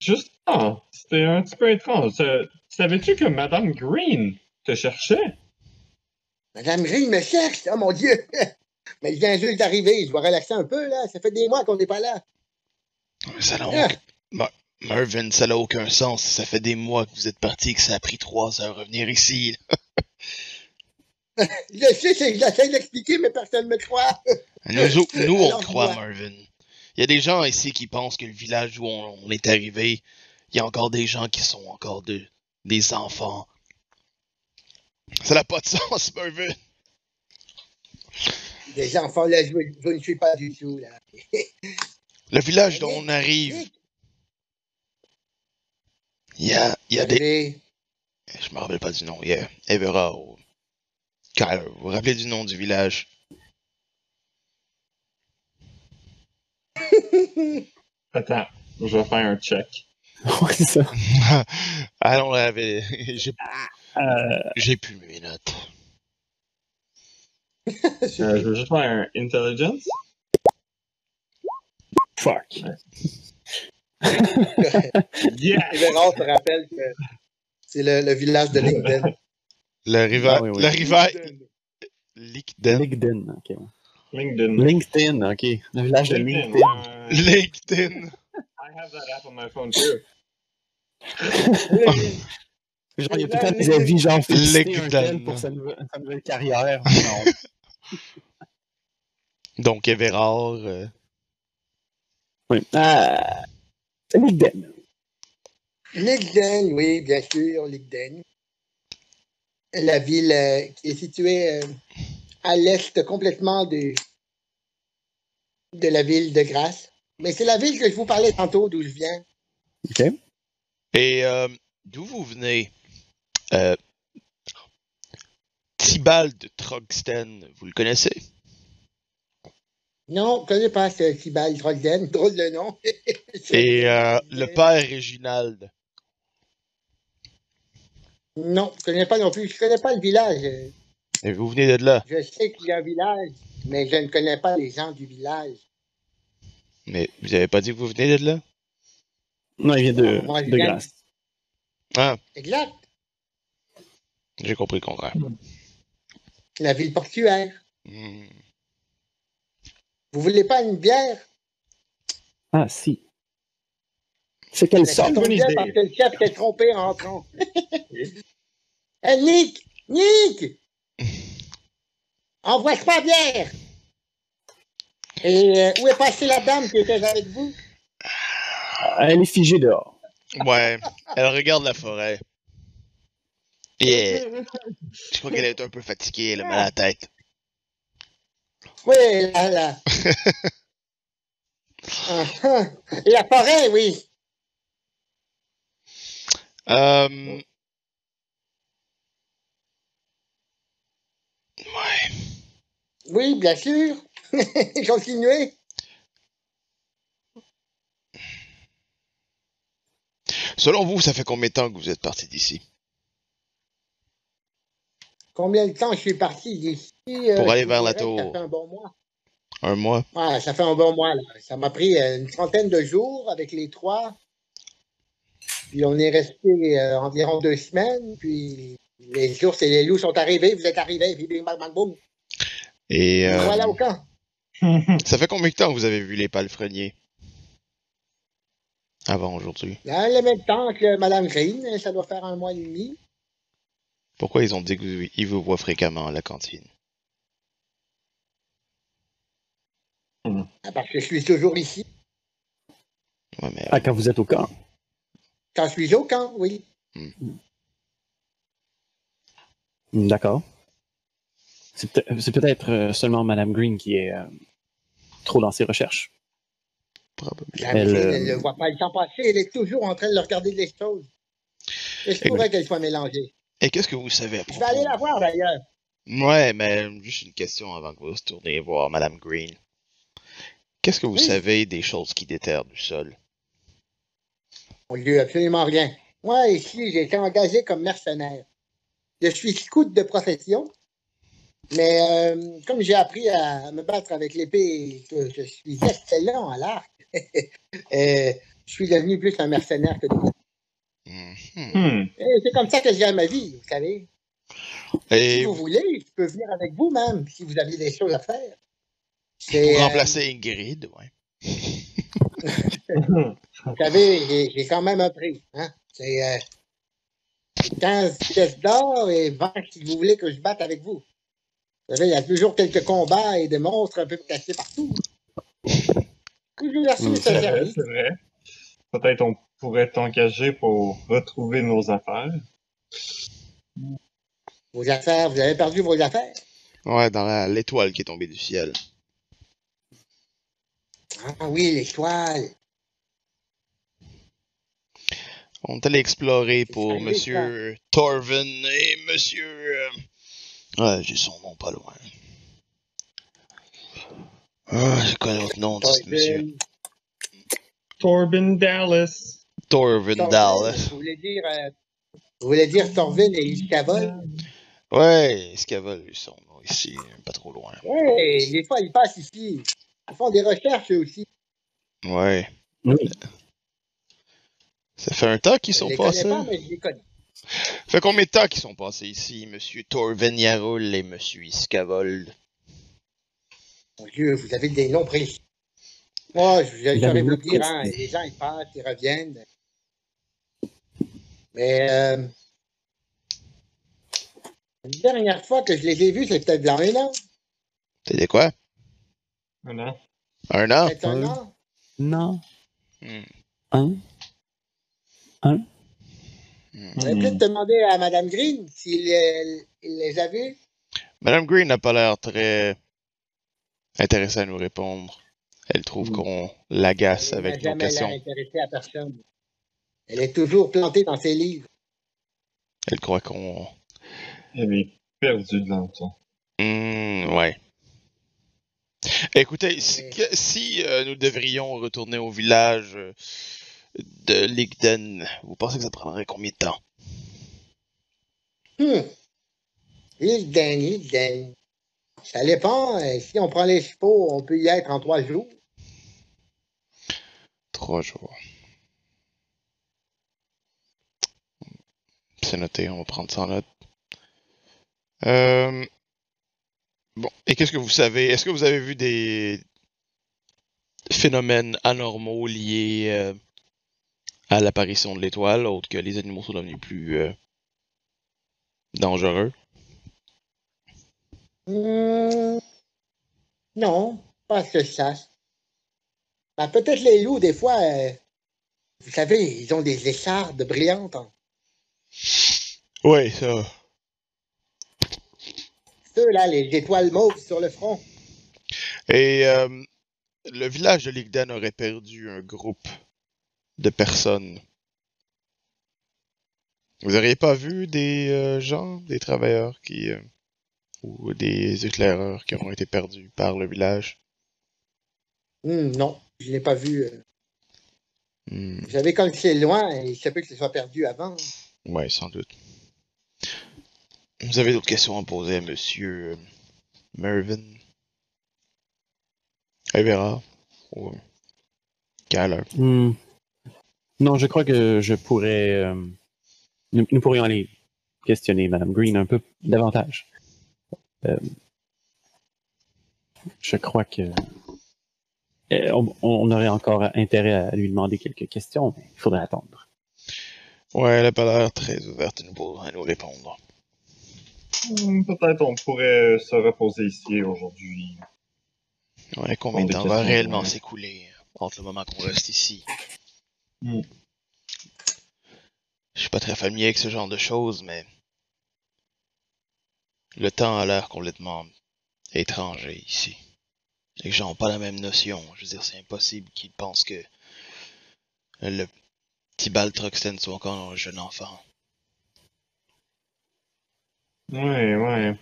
Justement, c'était un petit peu étrange. Euh, Savais-tu que Madame Green te cherchait? Madame Green me cherche. Oh mon Dieu! [LAUGHS] Mais je viens juste d'arriver. Je dois relaxer un peu, là. Ça fait des mois qu'on n'est pas là. Ça n'a Ah. Mervyn, ça n'a aucun sens. Ça fait des mois que vous êtes parti, que ça a pris trois heures à revenir ici. [LAUGHS] Je sais, c'est- j'essaie d'expliquer, mais personne ne me croit. [LAUGHS] Nous, au- nous on croit. Mervyn. Il y a des gens ici qui pensent que le village où on, on est arrivé, il y a encore des gens qui sont encore de, des enfants. Ça n'a pas de [LAUGHS] sens, Mervyn. Les enfants, là, je, je ne suis pas du tout, là. Le village dont on arrive, il y a, il y a des... Je me rappelle pas du nom. Il y a Evera ou... Vous vous rappelez du nom du village? [LAUGHS] Attends, je vais faire un check. [LAUGHS] Ouais, c'est ça. [LAUGHS] ah non, là, avait- j'ai Euh, j'ai plus mes notes. Euh, je veux juste faire un intelligence. fuck. Yeah! Véran se rappelle que c'est le, le village de Linden. Le river... Ah oui, oui. Le river... Lickden. LinkedIn, ok. LinkedIn. LinkedIn, ok. Le village de LinkedIn. LinkedIn. euh, LinkedIn. I have that app on my phone too. Genre, il y a tout le temps des avis, genre, LinkedIn. pour sa nouvelle, sa nouvelle carrière. Non. [LAUGHS] Donc, Everard... euh, Oui. Ah, LinkedIn. Linden, oui, bien sûr, Linden. La ville euh, qui est située euh, à l'est complètement de, de la ville de Grasse. Mais c'est la ville que je vous parlais tantôt, d'où je viens. Ok. Et euh, d'où vous venez? Euh, Tibalt de Trogsten, vous le connaissez? Non, je ne connais pas ce Tibal Trogden, [LAUGHS] drôle de nom. Et euh, le père Réginald? Non, je ne connais pas non plus. Je ne connais pas le village. Et vous venez de là? Je sais qu'il y a un village, mais je ne connais pas les gens du village. Mais vous avez pas dit que vous venez de là? Non, il vient de, Moi, je de viens- Grasse. Ah, Exact. j'ai compris le contraire. La ville portuaire. Hmm. Vous voulez pas une bière? Ah, si. C'est quelle sorte? bonne idée. parce que le chef s'est trompé en rentrant? Hey, [LAUGHS] Nick! Nick! Envoie pas bière! Et euh, où est passée la dame qui était avec vous? Elle est figée dehors. Ouais, elle regarde la forêt. Et je crois qu'elle est un peu fatiguée, elle a mal à la tête. Oui, là, là. [LAUGHS] Ah, ah. La forêt, oui. Euh... Oui, bien sûr. [LAUGHS] Continuez. Selon vous, ça fait combien de temps que vous êtes parti d'ici? Combien de temps je suis parti d'ici? euh, Pour aller vers la que Ça tour. fait un bon mois. Un mois? Ouais, ça fait un bon mois, là. Ça m'a pris euh, une trentaine de jours avec les trois. Puis on est resté euh, environ deux semaines. Puis les ours et les loups sont arrivés. Vous êtes arrivés. Puis bing, bang, bang, boum. Et euh, Voilà au camp. [LAUGHS] ça fait combien de temps que vous avez vu les palefreniers? Avant aujourd'hui. Dans le même temps que Madame Green, ça doit faire un mois et demi. Pourquoi ils ont dit qu'ils vous voient fréquemment à la cantine? Ah, Parce que je suis toujours ici. Ouais, mais Ah, quand vous êtes au camp. Quand je suis au camp, oui. Hmm, D'accord. C'est peut- c'est peut-être euh, seulement Madame Green qui est euh, trop dans ses recherches. probablement. Elle, Green, euh, elle ne voit pas le temps passer. Elle est toujours en train de regarder les choses. Et je pourrais qu'elle soit mélangée? Et qu'est-ce que vous savez à Je propos vais aller la voir d'ailleurs. Ouais, mais juste une question avant que vous se tourniez voir Madame Green. Qu'est-ce que vous Oui. savez des choses qui déterrent du sol? Mon Dieu, absolument rien. Moi, ici, j'ai été engagé comme mercenaire. Je suis scout de profession, mais euh, comme j'ai appris à me battre avec l'épée et que je suis excellent à l'arc, [LAUGHS] euh, je suis devenu plus un mercenaire que d'autres. Mhm. Hmm. C'est comme ça que je gagne ma vie, vous savez. Si vous voulez, je peux venir avec vous même, si vous avez des choses à faire. pour C'est, euh, remplacer Ingrid, ouais. [LAUGHS] Vous savez, j'ai- j'ai quand même un prix. Hein? C'est euh, 15 pièces d'or et 20 si vous voulez que je batte avec vous. Vous savez, il y a toujours quelques combats et des monstres un peu cachés partout. Reçu Mm, ce C'est vrai, c'est vrai. Peut-être on pourrait t'engager pour retrouver nos affaires. Vos affaires, vous avez perdu vos affaires. Ouais, dans la- l'étoile qui est tombée du ciel. Ah oui, l'étoile. On est allé explorer pour Monsieur Torvin et Monsieur... Ouais, j'ai son nom pas loin. Ah, c'est quoi l'autre nom de ce monsieur? Torvin, Corbin Dallas. Torvin Torvin, Dallas. Vous voulez dire, euh, vous voulez dire Torvin et Iscavol? Ouais, Scavol, lui, son nom ici, pas trop loin. Oui, des fois, ils passent ici. Ils font des recherches eux aussi. Ouais. Oui. Ça fait un temps qu'ils Je sont les passés. pas, mais je les connais. Fait combien de temps qu'ils sont passés ici, Monsieur Torvin Yarul et Monsieur Iskavold? Mon Dieu, vous avez des noms précis. Moi, je je Vous dire, hein, les gens, ils passent, ils reviennent. Mais euh, la dernière fois que je les ai vus, c'est peut-être dans un an. Dit quoi? Un an? Un Ouais. an? Non. Hmm. Un? Un? Hmm. J'aurais peut-être demandé à Mme Green s'il il les a vus. Madame Green n'a pas l'air très intéressée à nous répondre. Elle trouve Hmm. qu'on l'agace Elle n'a avec nos questions. intéressée à personne. Elle est toujours plantée dans ses livres. Elle croit qu'on... Elle est perdue dans le temps. Hmm, ouais. Écoutez, si, euh, nous devrions retourner au village euh, de Ligden, vous pensez que ça prendrait combien de temps? Gagne, il gagne. Ça dépend. euh, Si on prend les chevaux, on peut y être en trois jours. Trois jours. C'est noté, on va prendre ça en note. Euh, Bon, et qu'est-ce que vous savez? Est-ce que vous avez vu des phénomènes anormaux liés euh, à l'apparition de l'étoile, autre que les animaux sont devenus plus euh, dangereux? Hum, Non, pas que sache. Ben, Peut-être les loups, des fois, euh, vous savez, ils ont des échardes brillantes. hein. Oui, ça. Ceux-là, les étoiles mauves sur le front. Et euh, le village de Ligden aurait perdu un groupe de personnes. Vous n'auriez pas vu des euh, gens, des travailleurs qui euh, ou des éclaireurs qui ont été perdus par le village? Hum, non, je ne l'ai pas vu. euh. Hmm, Vous savez, comme c'est loin, il se peut que ce soit perdu avant. ouais, sans doute. Vous avez d'autres questions à poser à Monsieur Mervyn? Evera? Ou Galler? Hmm. Non, je crois que je pourrais. euh, nous, nous pourrions aller questionner Madame Green un peu davantage. Euh, je crois que. euh, On, on aurait encore intérêt à lui demander quelques questions, mais il faudrait attendre. Ouais, elle a pas l'air très ouverte à nous, à nous répondre. Hmm, Peut-être on pourrait se reposer ici aujourd'hui. Ouais, combien de temps va réellement s'écouler entre le moment qu'on reste ici? Hmm. Je suis pas très familier avec ce genre de choses, mais le temps a l'air complètement étranger ici. Les gens ont pas la même notion. Je veux dire, c'est impossible qu'ils pensent que le petit Baltroxen soit encore un jeune enfant. Ouais, ouais.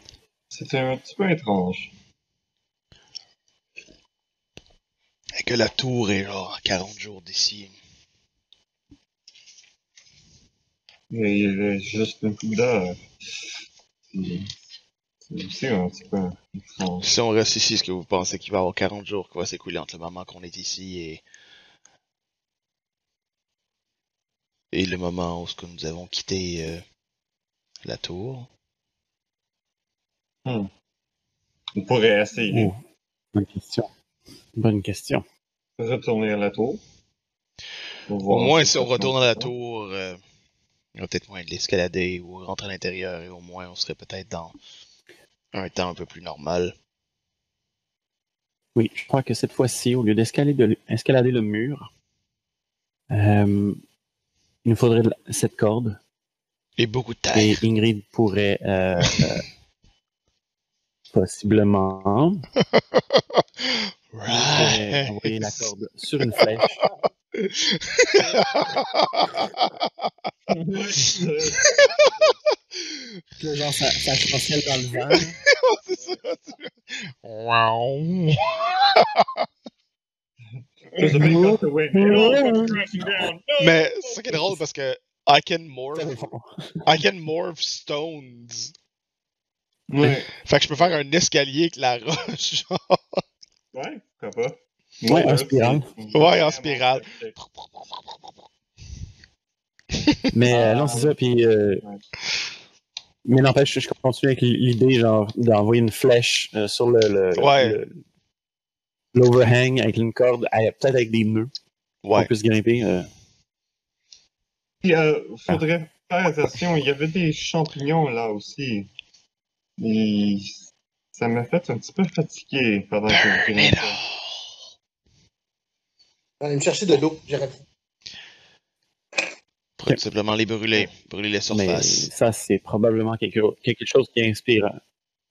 C'était un petit peu étrange. Et que la tour est genre à 40 jours d'ici. Mais il y avait juste un coup d'heure. C'est c'est aussi un petit peu étrange. Si on reste ici, est-ce que vous pensez qu'il va y avoir 40 jours qui va s'écouler entre le moment qu'on est ici et... Et le moment où ce que nous avons quitté euh, la tour? On pourrait essayer Oh, bonne question. Bonne question. retourner à la tour. Au moins, si on retourne à la tour, euh, il y a peut-être moyen de l'escalader ou rentrer à l'intérieur et au moins on serait peut-être dans un temps un peu plus normal. Oui, je crois que cette fois-ci, au lieu d'escalader le, mur, euh, il nous faudrait cette corde Et beaucoup de terre. et Ingrid pourrait euh, euh, [LAUGHS] possiblement [LAUGHS] Right. envoyer la corde sur une flèche. [LAUGHS] Puis là, genre, ça, ça chancelle dans le vent. C'est ça, c'est- Wow. There's a big gust of wind. It all comes crashing down. No! Mais c'est ça qui est drôle parce que I can morph. I can morph stones. Ouais. Fait que je peux faire un escalier avec la roche. [LAUGHS] genre. Ouais, pourquoi pas. Ouais, en spirale. Ouais, en spirale. Mais euh, non, c'est ça. Puis, euh, Ouais. mais n'empêche, je continue avec l'idée genre d'envoyer une flèche euh, sur le, le- Ouais. le- l'overhang avec une corde, peut-être avec des nœuds, pour Ouais. qu'on puisse grimper. euh. Puis, euh, faudrait faire attention, il y avait des champignons là aussi. Et ça m'a fait un petit peu fatigué pendant que je grimpais. all. Allez me chercher de l'eau, j'aurais Tout simplement les brûler. Brûler les Mais surfaces. ça, c'est probablement quelque, quelque chose qui inspire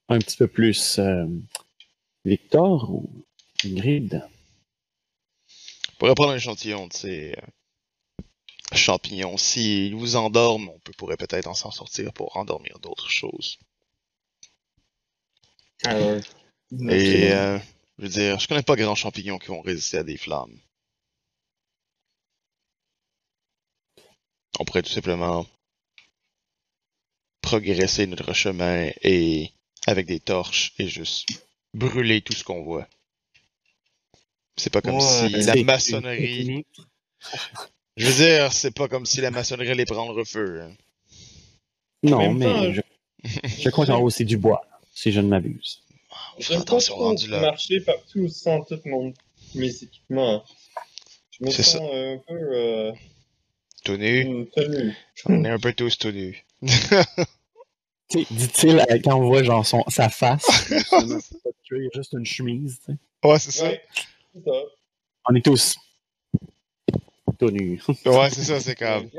un, petit peu plus euh, Victor ou Ingrid. On pourrait prendre un échantillon de ces euh, champignons. S'ils vous endorment, on peut, pourrait peut-être en s'en sortir pour endormir d'autres choses. Alors, Et euh, je veux dire, je connais pas grand champignons qui vont résister à des flammes. On pourrait tout simplement progresser notre chemin et avec des torches et juste brûler tout ce qu'on voit. C'est pas comme Ouais, si la C'est- maçonnerie. Je veux dire, c'est pas comme si la maçonnerie allait prendre feu. hein. Non, même mais temps, je, [LAUGHS] je crois qu'il y en a aussi du bois, si je ne m'abuse. On attention rendu là. marcher partout sans tout mon, mes équipements. Je me C'est sens ça. un peu euh, Tout nu. tenu. On est un peu tous tout nus. [LAUGHS] Tu sais, Dit-il euh, quand on voit genre son, sa face, [LAUGHS] juste une chemise. Ouais, c'est ça. Ouais, c'est ça. On est tous tout nus. Ouais, c'est ça, c'est comme.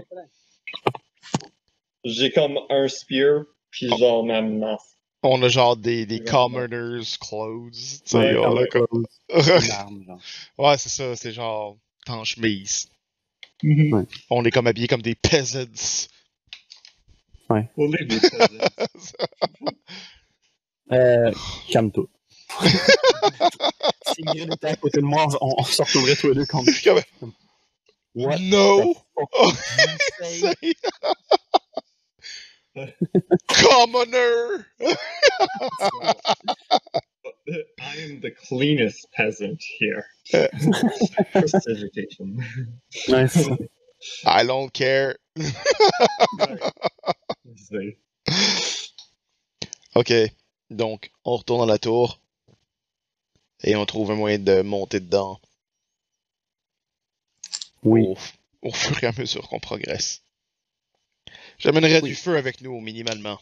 J'ai comme un spear, puis Oh. genre ma masse. On a genre des, des commoners clothes. Ouais, on a comme- [LAUGHS] ouais, c'est ça, c'est genre en chemise. Ouais. On est comme habillés comme des peasants. Pour les deux peasants. [LAUGHS] Euh, calme-toi. si Ingrid était à côté de moi, on, on se retrouverait tous les deux comme. What No! the fuck? Oh? [LAUGHS] Commoner! I am the cleanest peasant here. Prestidigitation. [LAUGHS] Ça. I don't care. C'est- [LAUGHS] Ok, donc on retourne dans la tour et on trouve un moyen de monter dedans Oui. au, au fur et à mesure qu'on progresse. J'amènerai Oui. du feu avec nous minimalement.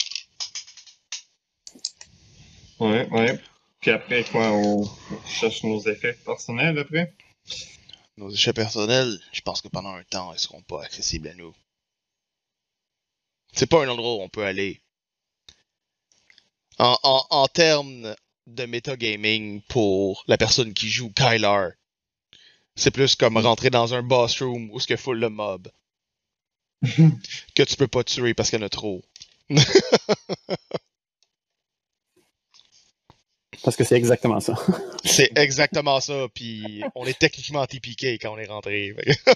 Ouais, ouais. Puis après, quoi, on cherche nos effets personnels après? Nos échelles personnelles, je pense que pendant un temps, elles seront pas accessibles à nous. C'est pas un endroit où on peut aller. En, en, en termes de metagaming pour la personne qui joue Kylar, c'est plus comme rentrer dans un boss room où ce que full le mob. [LAUGHS] que tu peux pas tuer parce qu'il y en a trop. [LAUGHS] Parce que c'est exactement ça. C'est exactement ça, puis on est techniquement TPK quand on est rentré. fait que-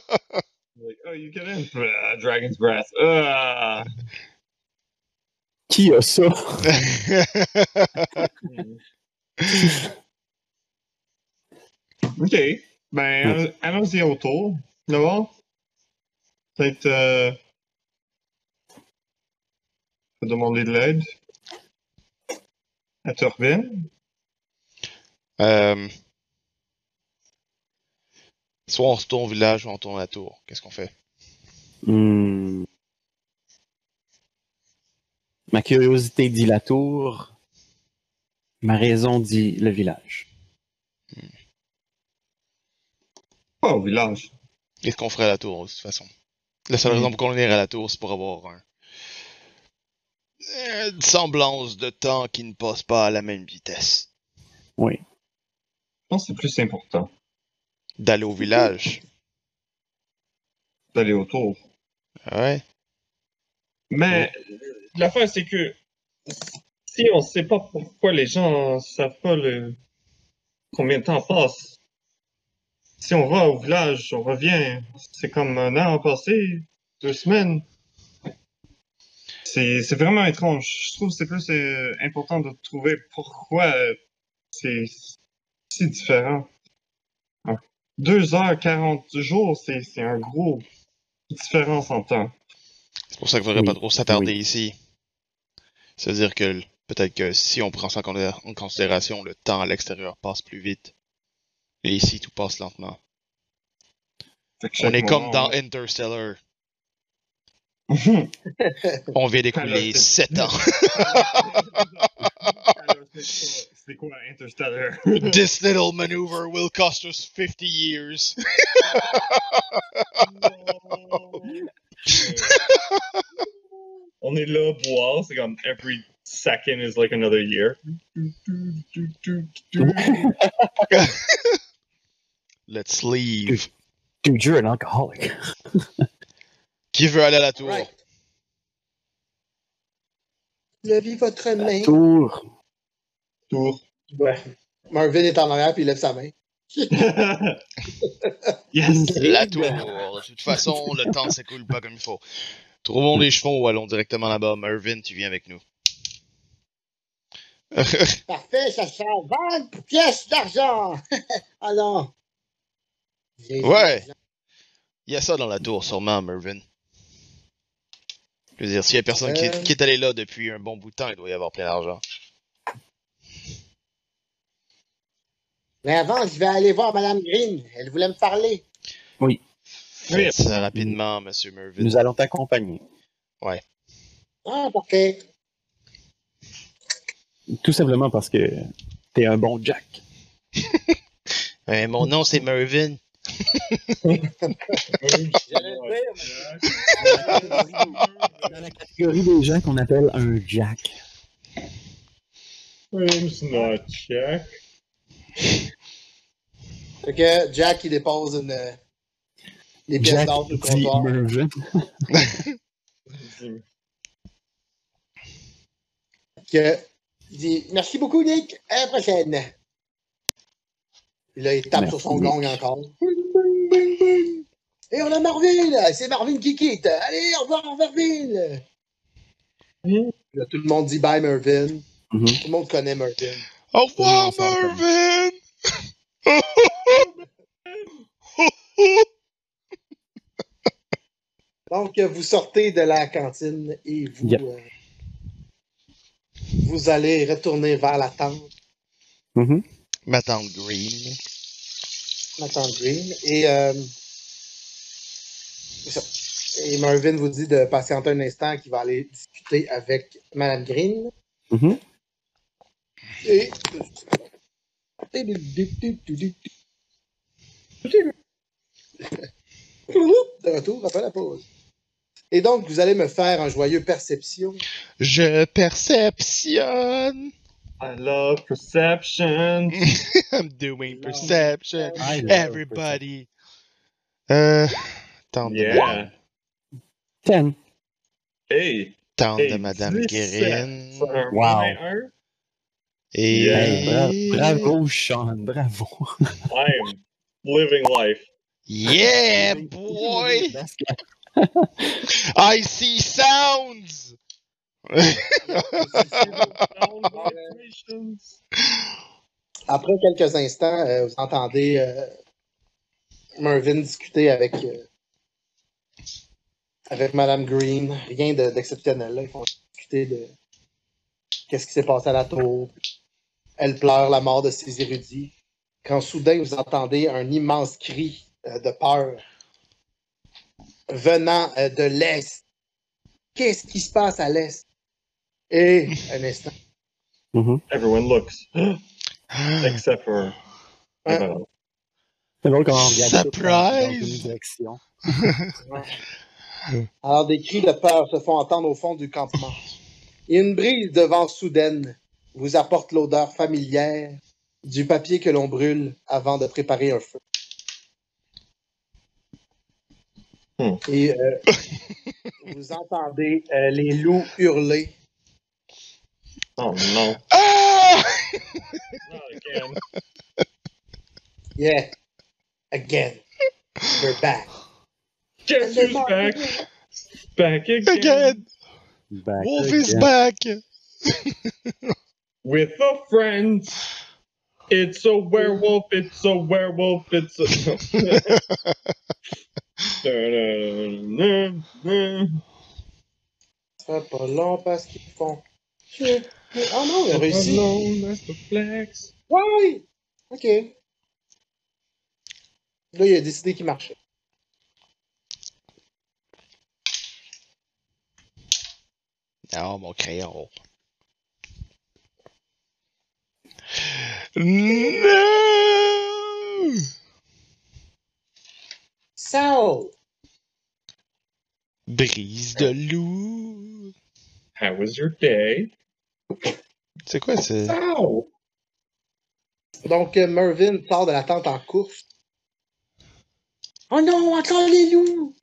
Like, oh, you get in for uh, Dragon's Breath. Ah. Qui a ça? [LAUGHS] Ok. Ben, allons- allons-y autour. D'abord, peut-être. Euh... demander de l'aide. À Turbine. Euh, Soit on retourne au village, ou on tourne à la tour. Qu'est-ce qu'on fait? Hmm. Ma curiosité dit la tour. Ma raison dit le village. Pas au village. Qu'est-ce qu'on ferait à la tour, de toute façon? La seule raison pour qu'on irait à la tour, c'est pour avoir un... une semblance de temps qui ne passe pas à la même vitesse. Oui. Pense que c'est plus important D'aller au village. d'aller autour. Ouais. Mais l'affaire, c'est que si on sait pas pourquoi les gens savent pas le combien de temps passe, si on va au village, on revient, c'est comme un an passé, deux semaines. C'est c'est vraiment étrange. Je trouve que c'est plus euh, important de trouver pourquoi euh, c'est si différent. Ah. Deux heures, 40 jours, c'est c'est un gros différence en temps. C'est pour ça qu'il faudrait Oui, pas trop s'attarder oui. ici. C'est-à-dire que peut-être que si on prend ça en considération, le temps à l'extérieur passe plus vite. Et ici, tout passe lentement. On est comme dans Interstellar. [LAUGHS] On vient d'écouler Alors, c'est- 7 ans. [LAUGHS] Alors, c'est quoi- Interstellar? [LAUGHS] This [LAUGHS] little maneuver will cost us 50 years. [LAUGHS] On est là, boire, c'est comme every second is like another year. Let's leave. Dude, you're an alcoholic. Qui veut aller à la tour? Right. Levez votre main. Tour. Tour. Ouais. Marvin est en arrière puis il lève sa main. [LAUGHS] yes! La tour. De toute façon, le temps s'écoule pas comme il faut. Trouvons des chevaux ou allons directement là-bas. Mervyn, tu viens avec nous. [LAUGHS] Parfait, ça sent 20 pièces d'argent. [LAUGHS] ah non. J'ai- Ouais. Il y a ça dans la tour, sûrement, Mervyn. Je veux dire, s'il y a personne qui, Euh. est, qui est allé là depuis un bon bout de temps, il doit y avoir plein d'argent. Mais avant, je vais aller voir Madame Green. Elle voulait me parler. Faites ça rapidement, Monsieur Mervyn. Nous allons t'accompagner. Ah, parfait. Tout simplement parce que t'es un bon Jack. [LAUGHS] Euh, mon nom, c'est Mervyn. [LAUGHS] Dans la catégorie des gens qu'on appelle un Jack. Name's not Jack. Fait que Jack, il dépose une, euh, les pièces d'or sur le comptoir. [LAUGHS] Que, il dit Merci beaucoup, Nick. À la prochaine. Puis là, il tape Merci, sur son Nick. gong encore. Bing, bing, bing, bing. Et on a Marvin. C'est Marvin qui quitte. Allez, au revoir, Marvin. Là, tout le monde dit bye, Mervyn. Mhm. Tout le monde connaît Mervyn. Au revoir, Mervyn! Donc, vous sortez de la cantine et vous, Yep. euh, vous allez retourner vers la tente, Mhm. Ma tante Green. tente Green. Et, euh, et Marvin vous dit de patienter un instant qu'il va aller discuter avec Madame Green. Mhm. Et. De retour après la pause. Et donc, vous allez me faire un joyeux perception. Je perceptionne. I love perception. I'm doing perception. I Everybody. Euh. Tante Yeah. Ten. Hey! Tante Hey, de Madame 17. Guérine. Un Wow. Et Yeah. Hey, bra- bravo, Sean, bravo. I am living life. Yeah, boy! [LAUGHS] I see sounds! [LAUGHS] Après quelques instants, euh, vous entendez euh, Mervyn discuter avec, euh, avec Madame Green. Rien de- d'exceptionnel. là. Ils vont discuter de qu'est-ce qui s'est passé à la tour. Elle pleure la mort de ses érudits. Quand soudain vous entendez un immense cri euh, de peur venant euh, de l'Est. Qu'est-ce qui se passe à l'Est? Et un instant. Mhm. Everyone looks. Except for. Hein? Drôle on regarde Surprise! une direction. [LAUGHS] Alors des cris de peur se font entendre au fond du campement. Et une brise de vent soudaine vous apporte l'odeur familière du papier que l'on brûle avant de préparer un feu. Hmm. Et euh, [LAUGHS] vous entendez euh, les loups hurler. Oh no. Ah! Not again. Yeah, again, we're back. Guess who's back? Back again. Again! Back Wolf is back! [LAUGHS] With a friend. It's a werewolf, it's a werewolf, it's a. Ça fait pas long parce qu'ils font. Shit. Ah non, il a réussi. Alone as the flags. Ouais, oui. Ok. Là, il a décidé qu'il marchait. Non, mon crayon. Sal! Brise de loup. How was your day? C'est quoi ça? Ow! Donc, euh, Mervyn sort de la tente en course. Oh non, encore les loups!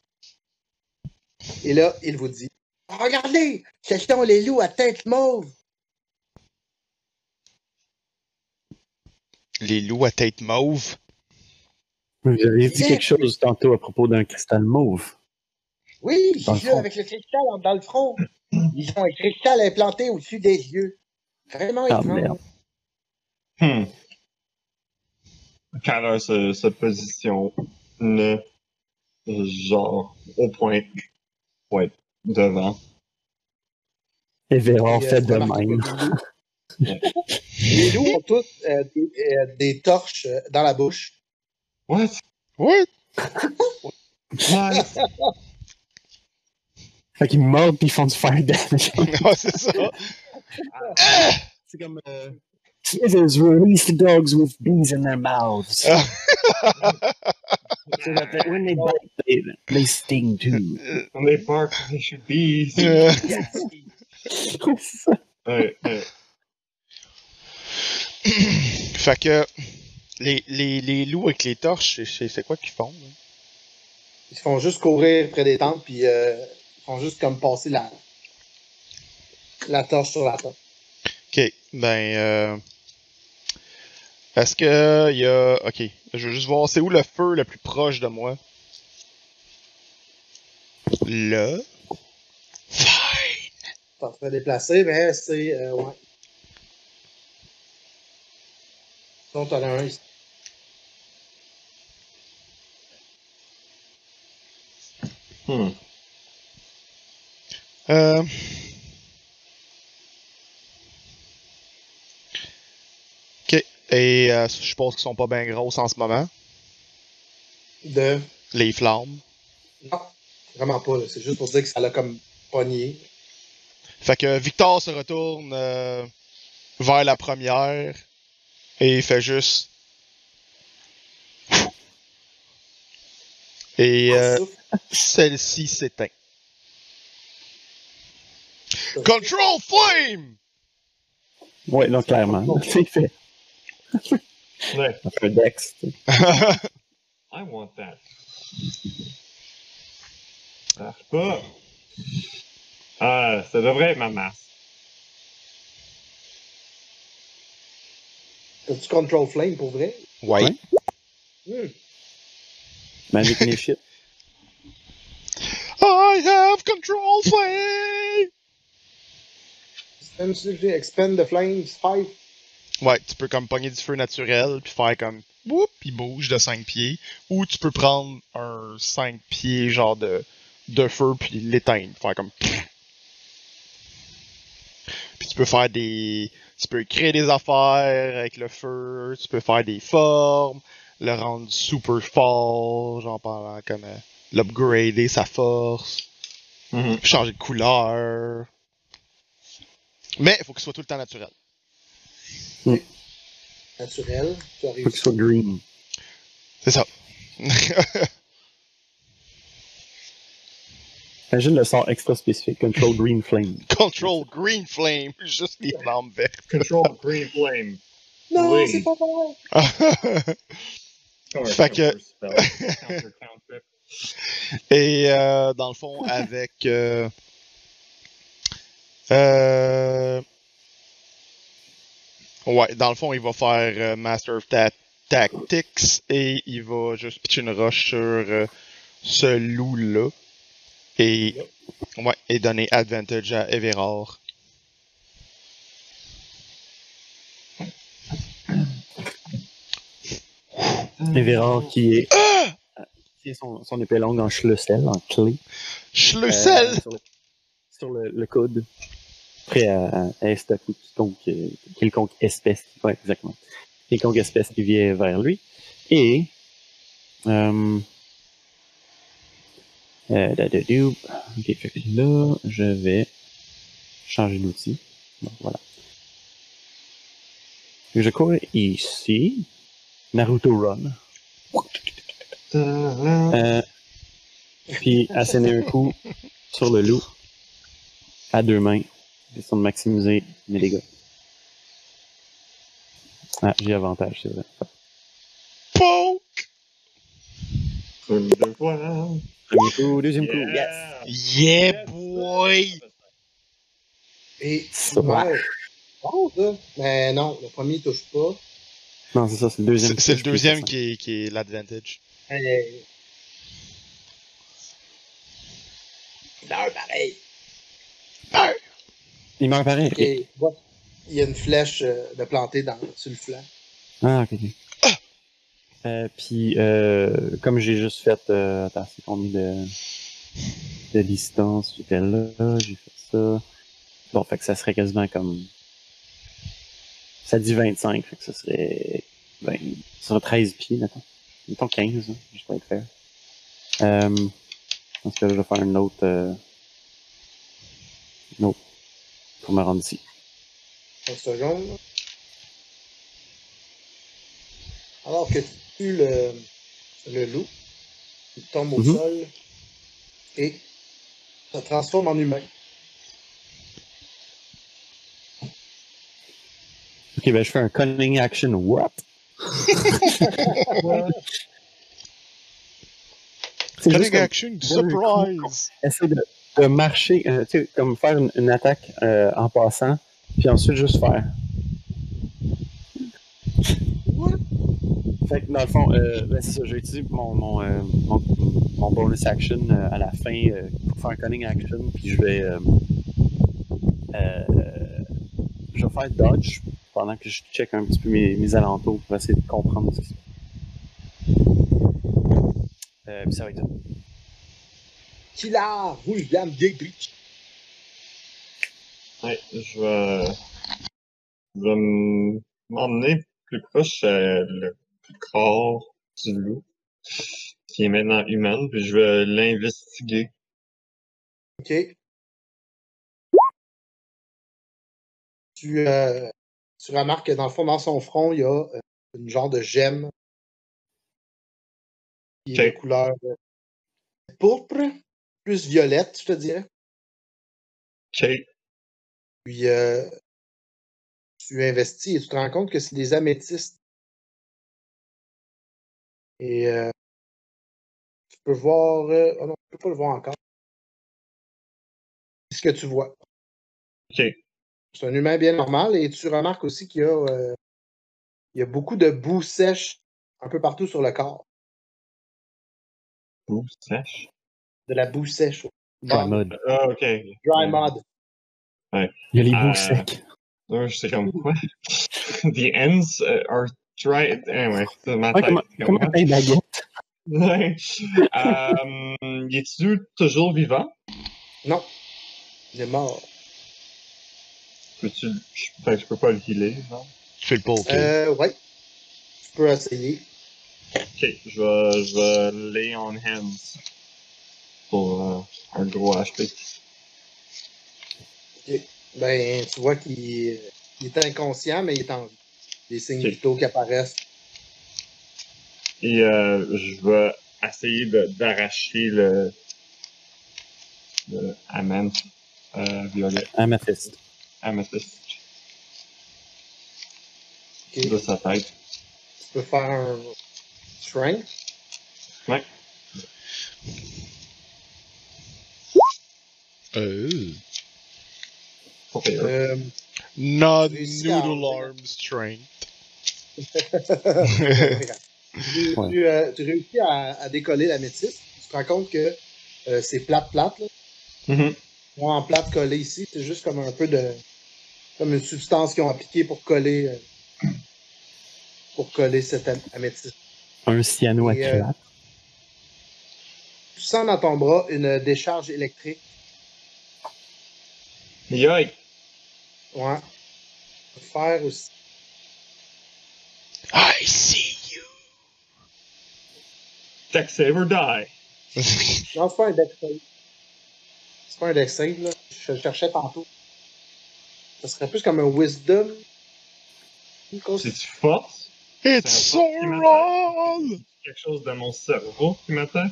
Et là, il vous dit Regardez, ce sont les loups à tête mauve. Les loups à tête mauve. Vous avez dit quelque chose tantôt à propos d'un cristal mauve. Oui, Dans le j'ai vu front. avec le cristal en- dans le front. Ils ont un cristal implanté au-dessus des yeux. Vraiment Ah, étrange. merde. Hmm. Kyler se, se positionne genre au point pour être devant. Et Véran Puis, euh, fait de même. [LAUGHS] Les loups, ont tous euh, des, euh, des torches euh, dans la bouche. What? What? [LAUGHS] What? Fait qu'ils mordent puis ils font du fire damage. [LAUGHS] Ouais, c'est ça. C'est comme. Euh... Smithers release the dogs with bees in their mouths. Ah. so that they- when they bite, they, they sting too. When they bark, they should be. Ouais, ouais. [COUGHS] fait que les, les, les loups avec les torches, c'est- quoi qu'ils font? là? Ils se font juste courir près des tentes, puis euh, ils font juste comme passer la, la torche sur la tente. Ok, ben euh, est-ce que il y a, ok, je veux juste voir c'est où le feu le plus proche de moi? Là. Fine. Fait déplacer, mais c'est. Euh, ouais. Donc, t'en as un ici. Hmm. Euh... Ok, et euh, je suppose qu'ils sont pas bien grosses en ce moment. De? Les flammes. Non, vraiment pas. là. C'est juste pour dire que ça l'a comme pogné. Fait que Victor se retourne euh, vers la première et il fait juste. Et euh, Souffle. celle-ci s'éteint. Control Flame! Ouais, non, clairement. [LAUGHS] C'est fait. Ouais. Un dex. [LAUGHS] I want that. Ça marche pas. Ah, ça devrait être ma masse. As-tu Control Flame pour vrai? Ouais. Ouais. Hmm. Magic Initiate. [LAUGHS] I have control flame! Expend, expend the Flames 5. Ouais, tu peux comme pogner du feu naturel, puis faire comme whoop, il bouge de 5 pieds. Ou tu peux prendre un 5 pieds genre de, de feu, puis l'éteindre. Faire comme. Puis tu peux faire des. Tu peux créer des affaires avec le feu, tu peux faire des formes, le rendre super fort, genre pendant comme. euh, l'upgrader sa force, Mhm. changer de couleur. Mais il faut qu'il soit tout le temps naturel. Naturel. Tu Faut arrives. qu'il soit green. C'est ça. [LAUGHS] Imagine le sort extra spécifique. Control Green Flame. [LAUGHS] Control Green Flame, juste les flammes vertes. Control [LAUGHS] Green Flame. Non, Oui. c'est pas vrai. Fait que-. Et euh, dans le fond, avec. Euh, euh, ouais, dans le fond, il va faire euh, Master of Ta- Tactics et il va juste pitcher une roche sur euh, ce loup-là. Et, ouais, et donner advantage à Everard. Everard qui est. qui est son, son épée longue en schlussel, en clé. Schlussel! Euh, sur le, sur le, le coude. Prêt à, à estaper quiconque, quelconque espèce. Ouais, exactement. Quelconque espèce qui vient vers lui. Et. Euh, euh, da, da, dou. ok, fait que là, je vais changer d'outil. Bon, voilà. Je cours ici. Naruto Run. Euh, puis asséner un coup sur le loup à deux mains, question de maximiser mes dégâts. Ah, j'ai avantage, c'est vrai. Poke! Une, deux fois. Premier coup, deuxième coup, yes! Yeah. Yeah, boy! Et Ça tu meurs. Bon, ça. Mais non, le premier il touche pas. Non, c'est ça, c'est le deuxième. C'est c'est le deuxième qui est, qui est l'advantage. Hey. Il meurt pareil. Il meurt pareil. ok. Et, ouais, il y a une flèche euh, de plantée dans, sur le flanc. Ah, ok, ok. Euh, puis, euh, comme j'ai juste fait, euh, attends, c'est combien de, de distance? J'étais là, j'ai fait ça. Bon, fait que ça serait quasiment comme, ça dit 25, fait que ça serait, ben, ça serait 13 pieds, mettons. Mettons 15, hein, juste pour être fair. Euh, dans ce cas-là, je vais faire une autre, euh, une pour me rendre ici. 30 secondes. Alors que tu le, le loup, il tombe au Mhm. sol et ça transforme en humain. Ok, ben, je fais un cunning action, what? [LAUGHS] Cunning action, surprise! essayer de, de marcher, euh, tu sais, comme faire une, une attaque euh, en passant, puis ensuite juste faire. Fait que dans le fond, euh, ben, c'est ça, j'ai utilisé mon, mon, euh, mon, mon bonus action euh, à la fin euh, pour faire un cunning action, puis je vais. Euh, euh, je vais faire dodge pendant que je check un petit peu mes, mes alentours pour essayer de comprendre ce qui se passe. Euh, puis ça va être ça. Killer, William Dietrich. Ouais, je vais, je vais m- m'emmener plus proche euh, le corps du loup, qui est maintenant humain, puis je vais l'investiguer. OK. Tu, euh, tu remarques que dans le fond, dans son front, il y a euh, une genre de gemme qui est de couleur euh, pourpre, plus violette, je te dirais. Ok, Puis euh, tu investis et tu te rends compte que c'est des améthystes. Et euh, tu peux voir. euh, oh non, tu peux pas le voir encore. C'est ce que tu vois. ok, C'est un humain bien normal et tu remarques aussi qu'il y a euh, Il y a beaucoup de boue sèche un peu partout sur le corps. Boue sèche? De la boue sèche. Dry mode. Ah, ok. Dry mud. Il y a les bouts Euh, secs. Là, je sais comme quoi. [LAUGHS] The ends are dry. Anyway, c'est ma Ouais, tête. comment, Comme comment moi. un baguette? Ouais. [LAUGHS] euh, es-tu toujours vivant? Non. Il est mort. Peux-tu. je- que je peux pas le healer, non? Tu fais le poker. Euh, ouais. Tu peux essayer. Ok, je vais, je vais lay on hands pour euh, un gros HP. Ben, tu vois qu'il il est inconscient, mais il est en vie. Des signes Ok. vitaux qui apparaissent. Et euh, je vais essayer de- d'arracher le, le amant euh, violet, Amethyst. amethyst Ok. de sa tête. Tu peux faire un strength. Ouais. Euh. Pire. Euh, Not Réussi à noodle arm strength. Tu, [LAUGHS] Ouais. tu, euh, tu réussis à, à décoller la métisse. Tu te rends compte que euh, c'est plate, plate. Là. Mhm. Moi, en plate collé ici, c'est juste comme un peu de. comme une substance qu'ils ont appliquée pour coller. euh, pour coller cette am- améthyste. Un Et, euh. Tu sens dans ton bras une décharge électrique. Yoï! Ouais. Faire aussi. I see you. Deck save or die! [LAUGHS] Non, c'est pas un deck save. C'est pas un deck save, là. Je le cherchais tantôt. Ça serait plus comme un wisdom. C'est-tu force? It's C'est qui Sauron! Quelque chose de mon cerveau qui m'attaque?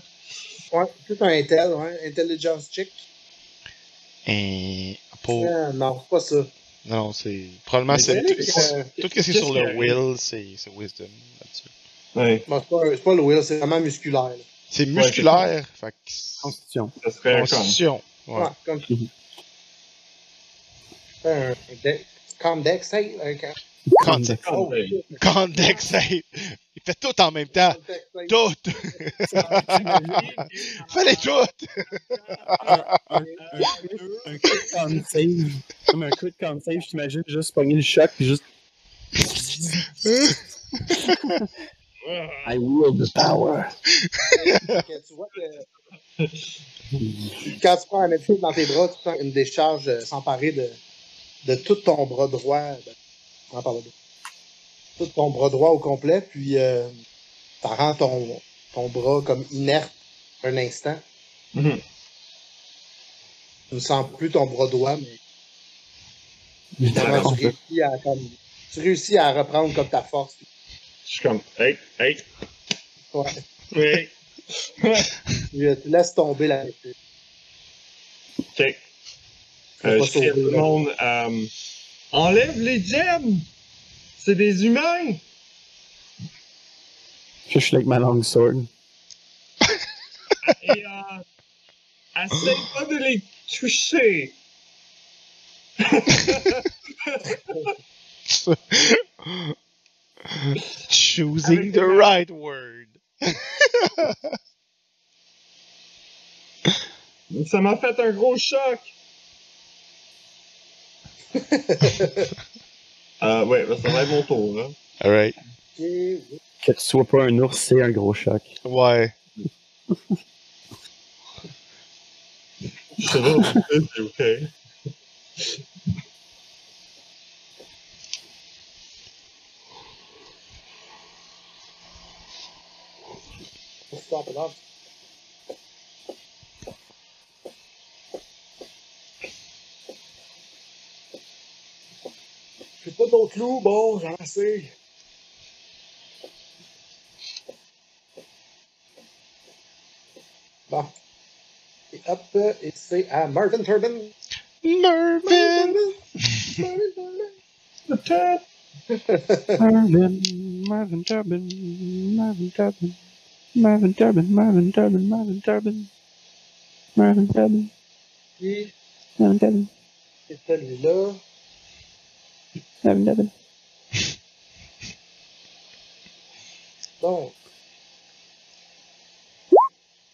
Ouais, plus un intel, ouais. Intelligence check. Et pour... Euh, non, c'est pas ça. Non, c'est... Probablement, c'est... c'est- Tout, Euh, tout ce qui est sur le a? will, c'est c'est wisdom. là-dessus. Ouais, bon, c'est pas, le will, c'est vraiment musculaire. C'est musculaire, fait Constitution. ça serait comme. Constitution. Ouais. Ouais, comme Mhm. Fais un. Calm deck save. Oh, shit. Condex save. Il fait tout en même temps. Tout! Fallait tout! Un crit con save. Comme un crit con save, je t'imagine juste pogner le choc puis juste. I wield the power. Tu vois que quand tu prends un médecin dans tes bras, tu sens une décharge euh, s'emparer de, de tout ton bras droit. De- non, pardon. tout ton bras droit au complet, puis euh, ça rend ton, ton bras comme inerte un instant. Mhm. Tu ne sens plus ton bras droit, mais tu, réussis à, comme, tu réussis à reprendre comme ta force. Je suis comme, hey, hey, Ouais. hey. [LAUGHS] Tu, tu laisses tomber la. Ok. Tu Euh, je tout le monde, euh, enlève les gemmes! C'est des humains! Je suis avec ma long sword. Et, euh, essaye pas de les toucher! Choosing Avec the right word. Ça m'a fait un gros choc! [LAUGHS] euh, ouais, bah, ça va être mon tour, hein. Alright. Ok, oui. Que tu sois pas un ours, c'est un gros choc. Ouais. Je sais pas, c'est ok. Stop it off. J'ai pas d'autres loups, bon, j'en sais. Bon. Et hop, et c'est à Marvin Turbin. Mervin! Marvin Marvin, Marvin Durbin, Marvin Durbin, Marvin Durbin, Marvin Durbin, Marvin Durbin, Marvin Durbin, Qui Marvin Durbin, est celui-là?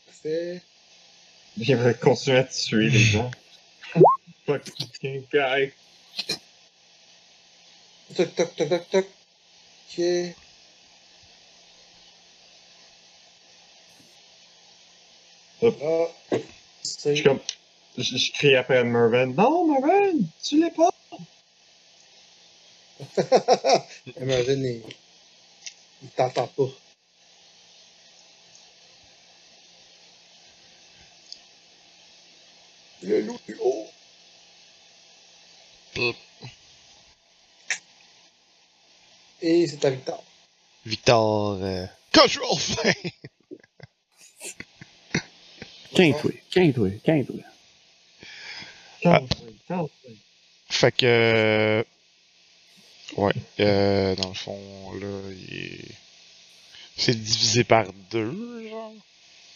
Parfait. Il va continuer à tuer les gens. Fucking guy. Toc, toc, toc, toc, toc. Ok. Hop. Ah. Je C'est... suis comme. Je, je crie après à Mervyn. Non, Mervyn, tu l'es pas! [LAUGHS] Mervyn, il... il t'entend pas. Le loup du haut. Et c'est à Victor. Victor. Euh... Control [LAUGHS] fin! Quinte-toi, quinte-toi, quinte-toi. Calme-toi, calme-toi. Fait que. Ouais. Euh, dans le fond, là, il est. C'est divisé par deux, genre?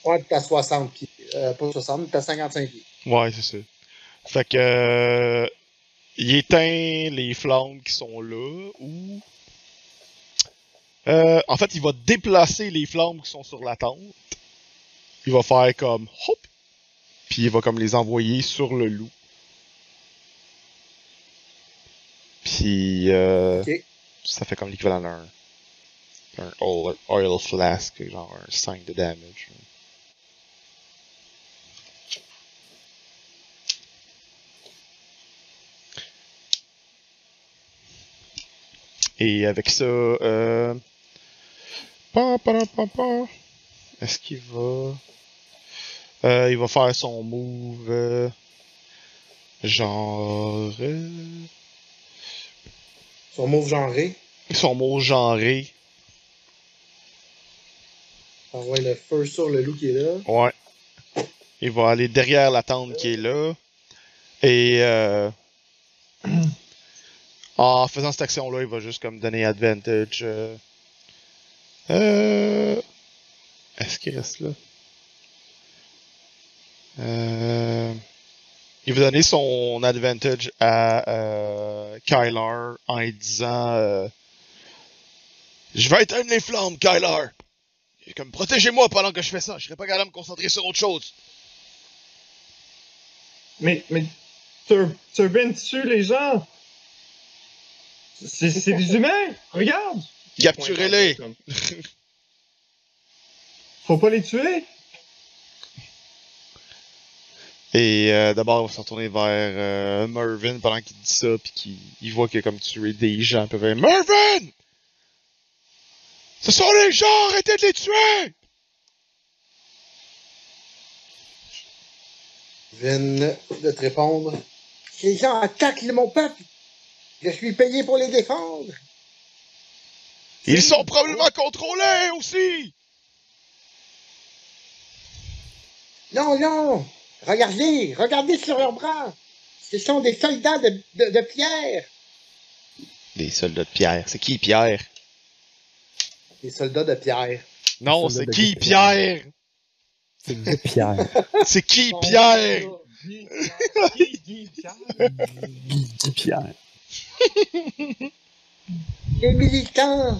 Ouais, t'es à 60 pieds. Euh, pas 60, t'es à 55 pieds. Ouais, c'est ça. Fait que. euh, il éteint les flammes qui sont là, ou. Euh, en fait, il va déplacer les flammes qui sont sur la tente. Il va faire comme hop, puis il va comme les envoyer sur le loup. Puis euh, ça fait comme l'équivalent d'un un oil, oil flask, genre un 5 de damage. Et avec ça, euh... Est-ce qu'il va... Euh, il va faire son move... euh, Genre... euh, Son move genré. Son move genré. Envoie le feu sur le loup qui est là. Ouais. Il va aller derrière la tente qui est là. Et euh, [CLEARS THROAT] en faisant cette action-là, il va juste comme donner advantage. Euh, euh, Est-ce qu'il reste là? Euh, il va donner son advantage à euh, Kylar en lui disant euh, Je vais éteindre les flammes, Kylar! Et Comme protégez-moi pendant que je fais ça, je serai pas capable de me concentrer sur autre chose. Mais, mais, Tur- Turbine tue les gens! C'est c'est des humains! Regarde! Capturez-les! Faut pas les tuer! Et euh, d'abord, il va se retourner vers euh, Mervyn pendant qu'il dit ça, puis qu'il il voit qu'il a comme tué des gens. Puis il Mervyn! Ce sont les gens, arrêtez de les tuer! viennent de te répondre. Les gens attaquent mon peuple. Je suis payé pour les défendre. Ils sont probablement contrôlés aussi! Non, non. Regardez, regardez sur leurs bras. Ce sont des soldats de, de, de pierre. Des soldats de Pierre. C'est qui Pierre? Des soldats de pierre. Non, c'est qui Pierre. Pierre? C'est de Pierre. [LAUGHS] C'est qui Pierre? Guy, Guy, Guy, Pierre. Guy Guy Pierre. Les militants.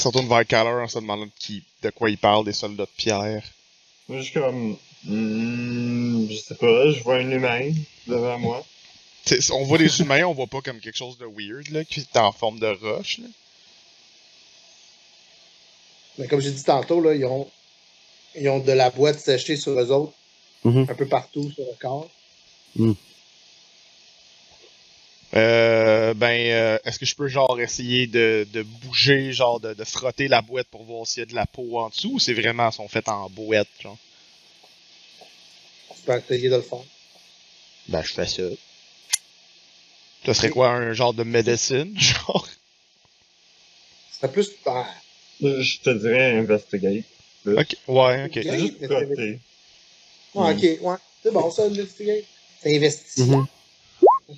Il se retourne vers Kyler en se demandant de, qui, de quoi il parle, des soldats de Pierre. Moi, je suis comme. hmm, je sais pas, je vois un humain devant moi. [LAUGHS] T'sais, on voit des humains, on voit pas comme quelque chose de weird, là, qui est en forme de roche, là. Mais comme j'ai dit tantôt, là, ils ont, ils ont de la boîte séchée sur eux autres, Mhm. un peu partout sur le corps. Euh, ben, euh, est-ce que je peux genre essayer de, de bouger, genre de, de frotter la boîte pour voir s'il y a de la peau en dessous ou c'est vraiment sont faites en boîte, genre? Tu peux essayer de le faire. Ben, je fais ça. Ça serait quoi, un genre de médecine, [LAUGHS] genre? C'est plus. Ah, Je te dirais investigate. Ok, ouais, ok. Juste ouais, ok, ouais. C'est bon, ça, investigate. C'est investi. C'est vrai.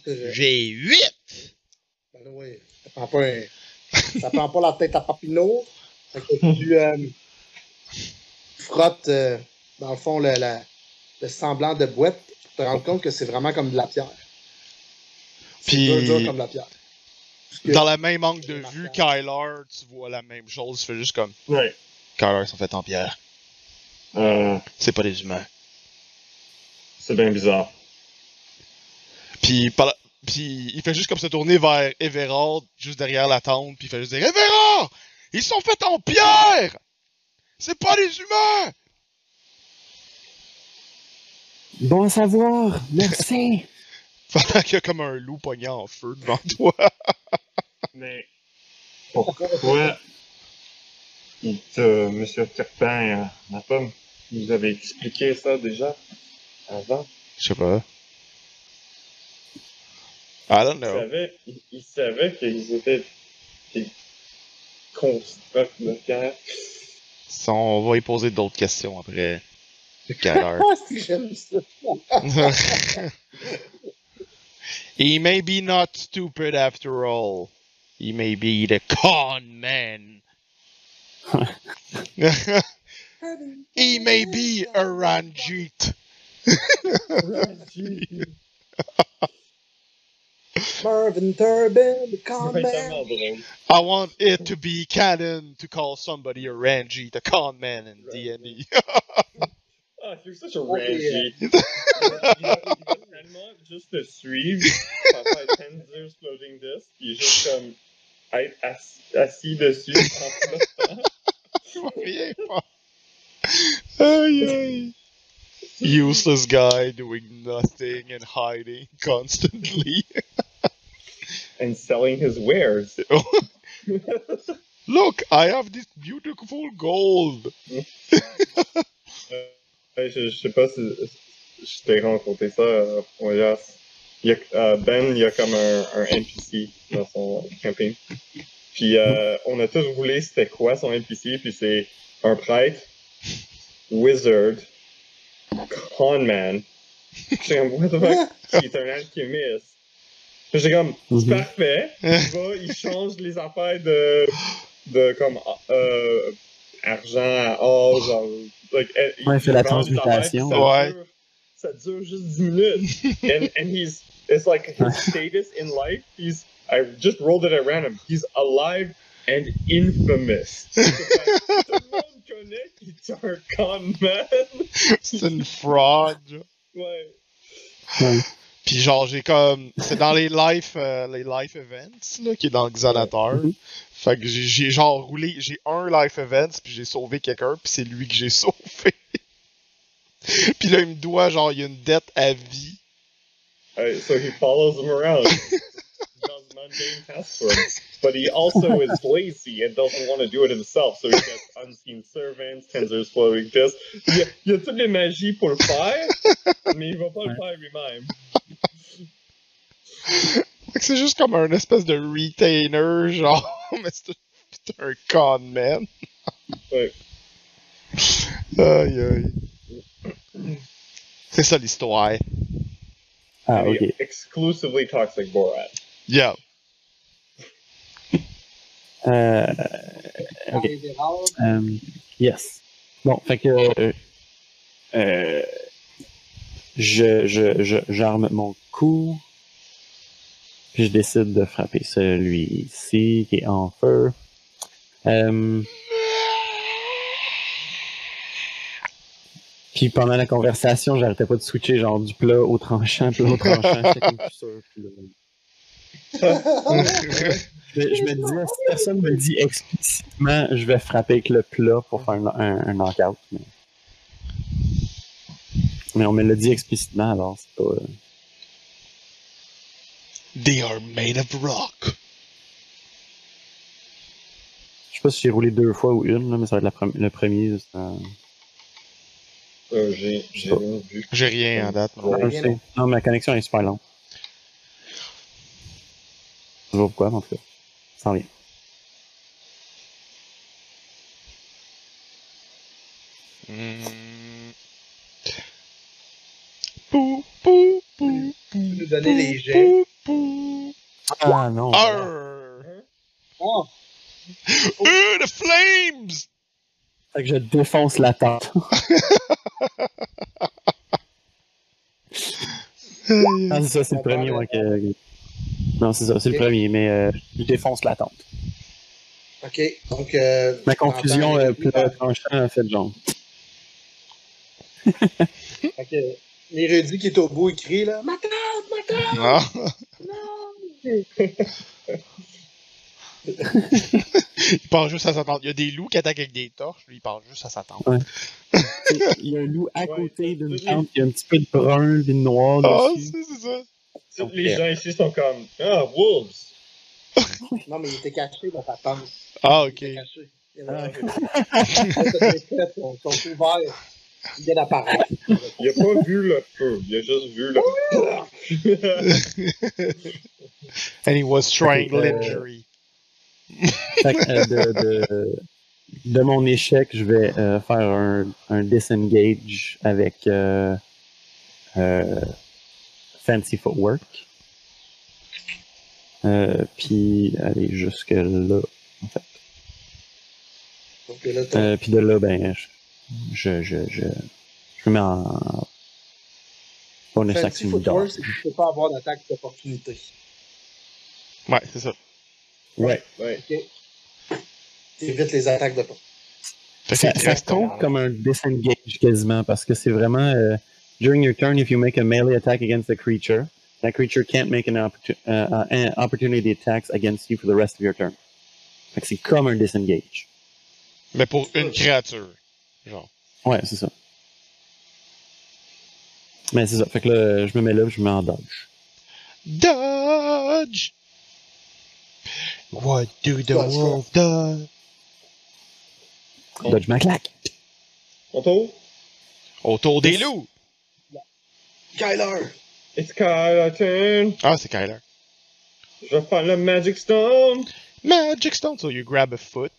J'ai 8! Ben oui, ça prend pas un... ça prend pas la tête à Papineau. Fait que tu euh, frottes, euh, dans le fond, le, la- le semblant de boîte, tu te rends compte que c'est vraiment comme de la pierre. C'est Puis- dur, dur comme la pierre. Que- Dans la même angle de vue. Kyler, tu vois la même chose. Tu fais juste comme Ouais. Kyler sont faits en pierre. Euh, C'est pas des humains. c'est bien bizarre. Puis, par la- puis il fait juste comme se tourner vers Everard, juste derrière la tente, puis il fait juste dire Everard! Ils sont faits en pierre! C'est pas des humains! Bon à savoir, merci. [LAUGHS] Pendant qu'il y a comme un loup pogné en feu devant toi. [LAUGHS] Mais pourquoi il te, Monsieur Turpin, ma femme, vous avez expliqué ça déjà avant? Je sais pas. I don't know. savait, il, il savait qu'ils étaient des constructs de pierre. Ça, On va y poser d'autres questions après. [LAUGHS] Si j'aime ça. [LAUGHS] He may be not stupid after all. He may be the con man. [LAUGHS] he may be a Ranjit. Marvin Turbin, the [LAUGHS] Ça con va être man. tellement drôle. I want it to be canon to call somebody a Ranjit, a con man in D&D. [LAUGHS] Ah, you're such a Ok, Rangy. il, va, il va tellement juste te suivre, faire Tenzer's floating disc, puis il est juste comme être assis, assis dessus en flottant. Je vois rien faire. Aïe, aïe. Useless guy doing nothing and hiding constantly. [LAUGHS] and selling his wares. [LAUGHS] Look, I have this beautiful gold. Ouais, je, je sais pas si je t'ai raconté ça, euh. Il y a, euh, ben, il y a comme un, un NPC dans son camping. Puis euh, on a tous roulé c'était quoi son NPC, puis c'est un prêtre, wizard, conman. [LAUGHS] Il est un alchimiste. J'étais comme, c'est Mhm. parfait. [LAUGHS] Il va, il change les affaires de, de comme, euh, argent à or, genre, like, eh, Ouais, il fait la affaires, transmutation. ça Ouais. dure- Ça dure juste 10 minutes. [LAUGHS] and, and he's, it's like his status in life, he's, I just rolled it at random, he's alive and infamous. [LAUGHS] Tout le monde connaît qu'il est un con man. C'est une fraude. Ouais. Ouais. Puis genre, j'ai comme... C'est dans les life, euh, les life events, là, qui est dans le Xanator. Fait que j'ai- genre roulé... J'ai un life events, puis j'ai sauvé quelqu'un, puis c'est lui que j'ai [LAUGHS] sauvé. puis là, il me doit, genre, il y a une dette à vie. Uh, so he follows him around, [LAUGHS] does mundane tasks for him. But he also is lazy and doesn't want to do it himself. So he gets unseen servants, Tenzer's floating disc. Il y, a, il y a toutes les magies pour le faire, mais il va pas le faire lui-même. C'est juste comme un espèce de retainer, genre, [LAUGHS] mais c'est c'est un con man. Ouais. Aïe aïe. C'est ça l'histoire. Ah, ok. exclusively talks like Borat. Yeah. Euh, ok. Euh, yes. Bon, fait que euh, euh, je, je, je, j'arme mon coup. Puis je décide de frapper celui-ci qui est en feu. Euh, puis pendant la conversation, j'arrêtais pas de switcher genre du plat au tranchant, puis au tranchant, j'étais comme plus sûr. puis là- [LAUGHS] je, je me disais, si personne me dit explicitement, je vais frapper avec le plat pour faire un, un, un knockout. Mais... mais on me l'a dit explicitement, alors c'est pas. They are made of rock. Je sais pas si j'ai roulé deux fois ou une, là, mais ça va être la le premier. Euh, j'ai j'ai rien vu. J'ai rien en date. non. Ah, je sais. Non, ma connexion est super lente. Je sais pas pourquoi, mais en tout cas. Sans rien. Hmm. Pou, pou, pou, pou, les jets? Ah non. Arr. Oh, Euh, the flames! Fait que je défonce la tente. [LAUGHS] Ah, c'est ça, c'est le premier, moi, que. Non, c'est ça, c'est Ok. le premier, mais euh, je défonce la tente. Ok, donc. euh, Ma confusion, t'entends- euh, plat tranchant, a fait genre. [LAUGHS] Que L'érudit qui est au bout, il crie là. Ma tante, ma tante, Ah. non! Il pense juste à sa tente. Il y a des loups qui attaquent avec des torches, lui il pense juste à sa tante. Il y a un loup à Ouais, côté d'une c'est- tente, il y a un petit peu de brun, de noir Ah, dessus. c'est c'est ça. Tous les gens ici sont comme Ah, Wolves! Non, mais il était caché dans ta tente. Ah, Il ok. était caché. Il y en a un. Sont ouverts. Il vient d'apparaître. Il a pas vu le feu, il a juste vu le. And he was triangle Euh, injury. Fait euh, de, de, de mon échec, je vais euh, faire un, un disengage avec euh, euh, Fancy Footwork. Euh, puis aller jusque là. T'as- Euh, puis de là, ben, je, je, je, je, je me mets en bonus Fancy action footwork, dodge. c'est que tu peux pas avoir d'attaque d'opportunité. Ouais, c'est ça. Ouais. Ouais. T'évites les attaques d'opportunité. Ça, ça compte comme un disengage quasiment parce que c'est vraiment euh, during your turn if you make a melee attack against a creature, that creature can't make an, uh, uh, an opportunity attacks against you for the rest of your turn. Fait que c'est comme un disengage. Mais pour une créature. Genre. Ouais, c'est ça. Mais c'est ça. Fait que là, je me mets là, je me mets en dodge. Dodge! What do the Dodge, wolf do? Dodge ma claque. On tour? Autour des loups! Kyler! It's Kyler turn! Ah, c'est Kyler. Je vais faire le Magic Stone! Magic Stone, so you grab a foot.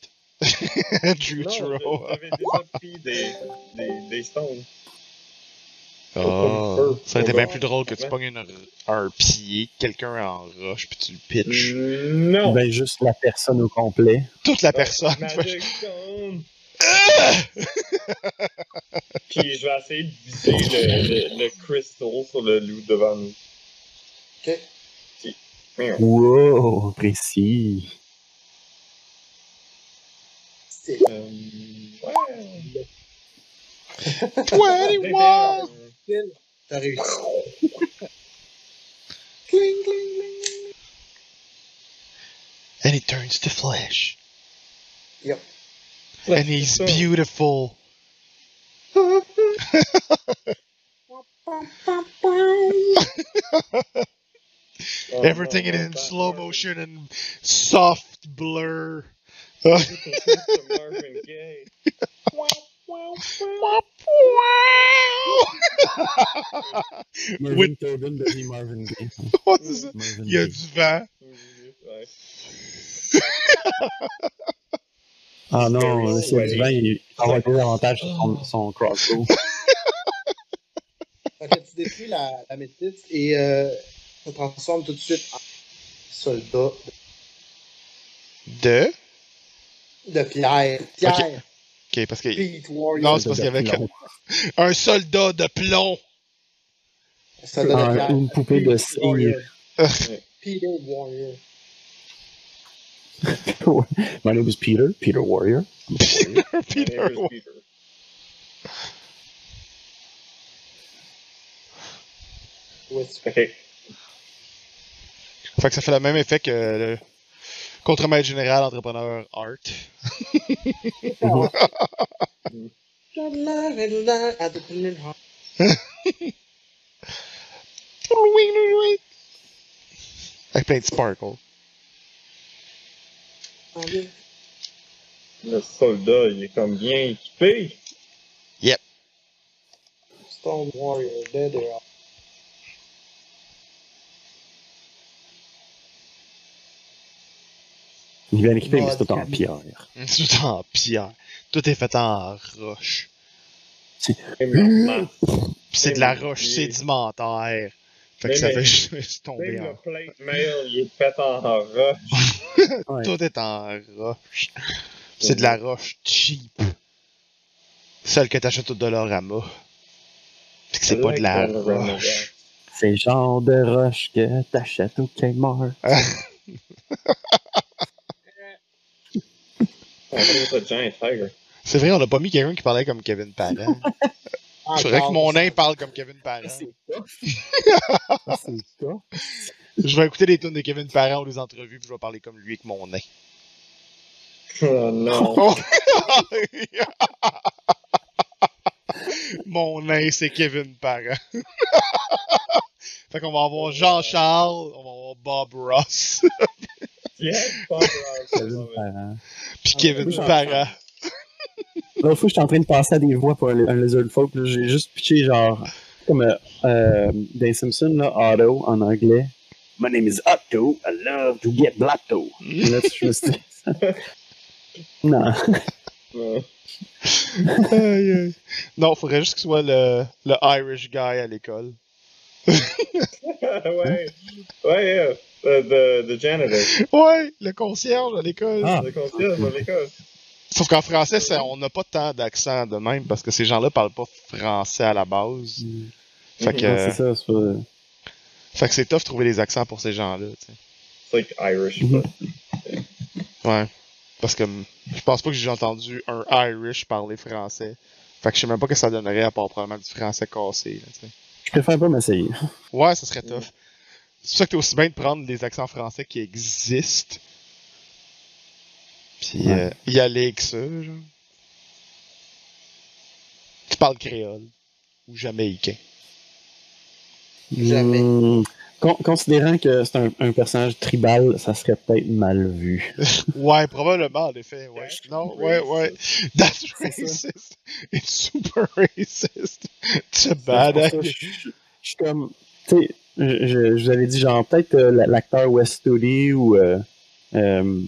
[LAUGHS] Drew Non, throw. j'avais déjà pris des, des, des stones. Oh, ça aurait été bien plus drôle que tu pognes une- un pied, quelqu'un en roche, puis tu le pitches. Non! Ben, juste la personne au complet. Toute la personne. Magic Stone! Ah! Puis je vais essayer de viser le, le, le crystal sur le loup devant nous. Ok. Wow, précis. C'est Euh, ouais. 21! T'as réussi. cling, cling, cling. And he turns to flesh. Yep. And he's beautiful. [LAUGHS] [LAUGHS] Everything non, in slow motion and soft blur. Marvin Gaye. [LAUGHS] Marvin With- Tobin devient Marvin Gaye. Il y a du vent. Ouais. Ah non, s'il y a du vent, il va avoir des avantages sur son, son crossbow. [LAUGHS] Fait que tu détruis la, la métisse et euh, ça transforme tout de suite en soldat De? De pierre. Pierre, Ok, parce que. Pete Warrior. Non, c'est parce qu'il y avait un soldat de plomb. soldat de Ah, pierre. une poupée de cire. Peter Warrior. [LAUGHS] My name is Peter, Peter Warrior. [LAUGHS] Peter, Peter. Peter. Ok. Fait que ça fait le même effet que le contre-maître général entrepreneur Art. [LAUGHS] Avec plein de sparkle. Le soldat, il est comme bien équipé. Stone Warrior, dead or Il vient équipé, mais c'est tout en pierre. Tout en pierre. Tout est fait en roche. C'est de la roche sédimentaire. Fait que ça fait juste [LAUGHS] tomber en... le plate mail, il est fait en roche. [LAUGHS] Tout est en roche. C'est de la roche cheap. Celle que t'achètes au Dollarama. Pis que c'est pas de la roche. C'est le genre de roche que t'achètes au Kmart. [LAUGHS] Giant tiger. C'est vrai, on n'a pas mis quelqu'un qui parlait comme Kevin Parent. [LAUGHS] Ah, C'est vrai que mon nain parle comme Kevin Parent. [LAUGHS] C'est ça. Je vais écouter les tunes de Kevin Parent ou les entrevues, puis je vais parler comme lui avec mon nain. Oh non. [LAUGHS] Oh. Mon nain, c'est Kevin Parent. fait qu'on va avoir Jean-Charles, on va avoir Bob Ross, Kevin. Parent. puis Ah, Kevin oui, Parent. L'autre fois, j'étais en train de passer à des voix pour un, un Lizard Folk. là, J'ai juste pitché genre, comme euh, euh, dans Simpsons, là, Otto en anglais. My name is Otto. I love to get blacto. Et [LAUGHS] Là, je me suis dit. [LAUGHS] non. Non. Faudrait juste qu'il soit le, le Irish guy à l'école. [LAUGHS] ouais. Ouais, yeah. The, the, the janitor. Ouais, le concierge à l'école. Ah. Le concierge à l'école. Sauf qu'en français, ça- on n'a pas tant d'accent de même parce que ces gens-là parlent pas français à la base. Fait que, c'est ça, c'est pas. fait que c'est tough de trouver des accents pour ces gens-là. tu sais. It's like Irish, Mhm. but Ouais. Parce que je pense pas que j'ai entendu un Irish parler français. Fait que je sais même pas que ça donnerait à part probablement du français cassé. Là, tu sais. Je préfère pas m'essayer. ouais, ça serait tough. C'est pour ça que t'es aussi bien de prendre des accents français qui existent. Puis Ouais. euh, y aller avec ça, genre. Tu parles créole. Ou jamaïcain. Jamais. Hmm, con- considérant que c'est un, un personnage tribal, ça serait peut-être mal vu. [LAUGHS] Ouais, probablement, en effet, ouais. That's Non, ouais, ouais. That's [LAUGHS] racist. It's super racist. It's a C'est bad. Je suis comme. Tu sais, je, je- je vous avais dit, genre, peut-être euh, la- l'acteur West Studi ou euh, euh,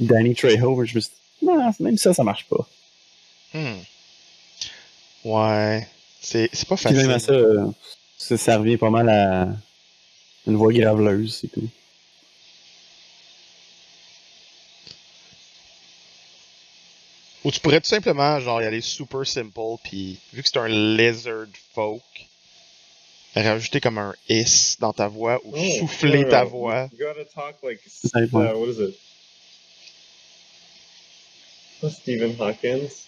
Danny Trejo, mais je me suis dit, non, même ça, ça marche pas. Hmm. Ouais. C'est c'est pas Puis même à facile. ça, ça, ça revient pas mal à une voix graveleuse, c'est tout. Ou tu pourrais tout simplement, genre, y aller super simple, puis vu que c'est un lizard folk, rajouter comme un is dans ta voix ou Oh, souffler ta voix. You gotta talk like. C'est simple. Uh, what is it? Stephen Hawkins?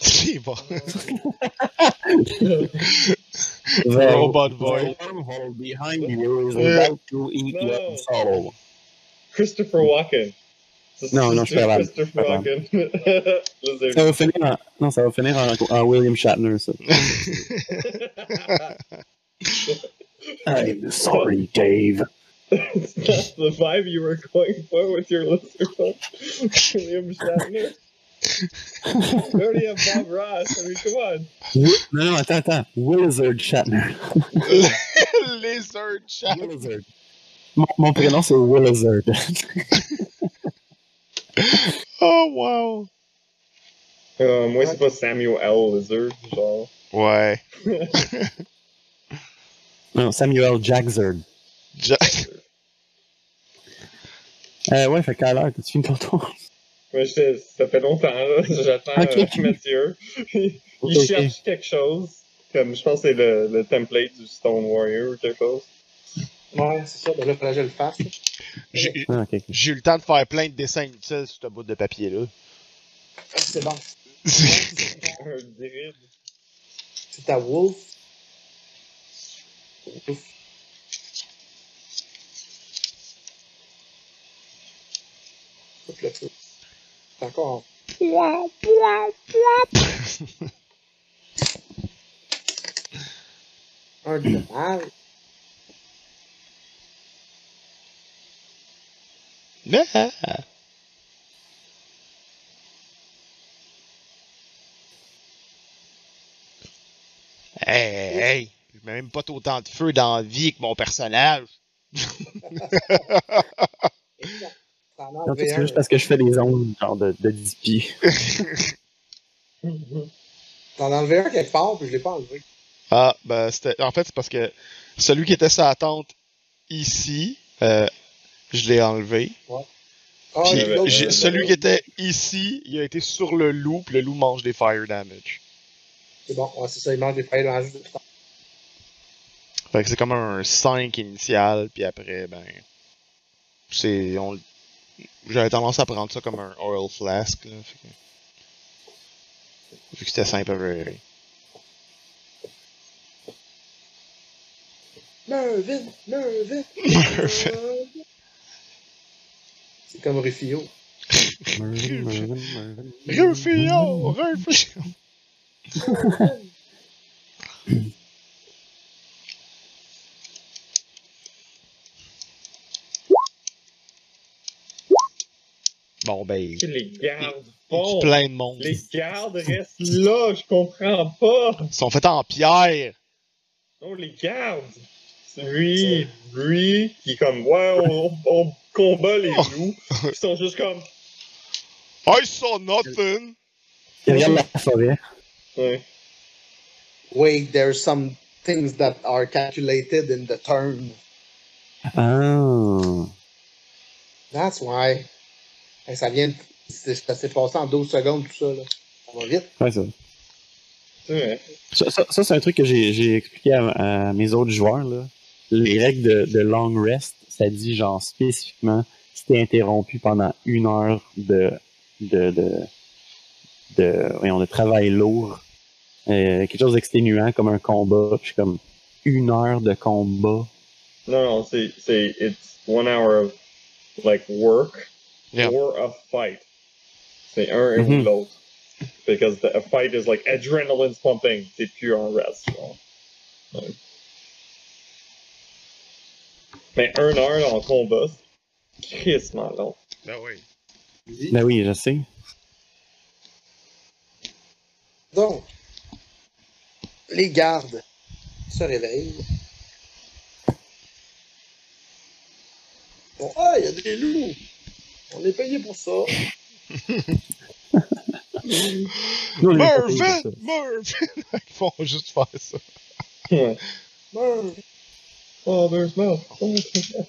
C'est bon. [LAUGHS] The- [LAUGHS] Robot the voice. wormhole behind you is Yeah. about to eat No. your soul. Christopher Walken. C'est- Non, non, je suis c'est capable. Christopher Pas Walken. Lizard. Ça va finir en, non, ça va finir en, en William Shatner, ça. [LAUGHS] I'm sorry, Dave. It's not the vibe you were going for with your lizard. William Shatner. We already have Bob Ross. I mean, come on. Wi- Non, non, attends, attends. Willizard Shatner. [LAUGHS] lizard chat. Willizard. Mon, mon prénom, c'est Willizard. [LAUGHS] [LAUGHS] Oh, wow. Euh, moi, c'est pas Samuel L. Lizard, genre. Ouais. [LAUGHS] non, Samuel Jackzard. Ja- [LAUGHS] Euh, ouais, fait qu'à l'heure, t'as-tu fini ton tour? Moi, j'étais- ça fait longtemps, là. J'attends Ok. euh, Mathieu. il il cherche quelque chose. Comme, je pense que c'est le, le template du Stone Warrior ou quelque chose. Ouais, c'est ça. Ben là, il fallait que je le fasse. J'ai Ah, j'ai eu le temps de faire plein de dessins inutiles sur ce bout de papier-là. Ah, C'est bon. [LAUGHS] C'est ta Wolf. Écoute le feu. C'est encore [LAUGHS] un de mal. Ah. Hey, hey, je mets même pas autant de feu dans la vie que mon personnage. [LAUGHS] Non, c'est juste parce que je fais des ondes, genre de, de 10 pieds. [LAUGHS] T'en as enlevé un quelque part, puis je l'ai pas enlevé. Ah, ben, c'était. En fait, c'est parce que celui qui était sa tente ici, euh, je l'ai enlevé. Ah, Puis celui qui était ici, il a été sur le loup, puis le loup mange des fire damage. C'est bon, ouais, c'est ça, il mange des de tout Fait que c'est comme un 5 initial, puis après, ben. C'est. On... J'avais tendance à prendre ça comme un oil flask, là. Fait que... Vu que c'était simple à gérer. Mervin, Mervin. [LAUGHS] Mervin. C'est comme Mervin. Rufio! Rufio! Bon, ben. Les gardes font. plein de monde. Les gardes restent là, je comprends pas. Ils sont faits en pierre. Non, les gardes. Lui, lui, qui est comme, ouais, on, on combat les loups. Ils sont juste comme, [LAUGHS] I saw nothing! Il regarde la forêt. ouais. Wait, there's some things that are calculated in the turn. Ah. That's why. Hey, ça vient. Ça s'est passé en 12 secondes, tout ça. Là. Ça va vite. Ouais, ça. Ça, ça- ça, c'est un truc que j'ai j'ai expliqué à, à mes autres joueurs. Là. Les règles de, de long rest, ça dit genre spécifiquement si t'es interrompu pendant une heure de de de, de, voyons, de travail lourd, euh, quelque chose d'exténuant comme un combat, puis comme une heure de combat. Non, non, c'est, c'est, it's one hour of, like, work Yeah. or a fight. C'est un et l'autre. Because the, a fight is like adrenaline's pumping. C'est plus un rest. genre. Mais un heure en combat, c'est crissement long. Ben oui. Ben oui, je sais. Donc, les gardes se réveillent. Bon, ah, il y a des loups. On est payé pour ça. [LAUGHS] Ça. Mervin! [LAUGHS] Ils font juste faire ça. Ouais. Oh, there's milk. Oh, there's milk.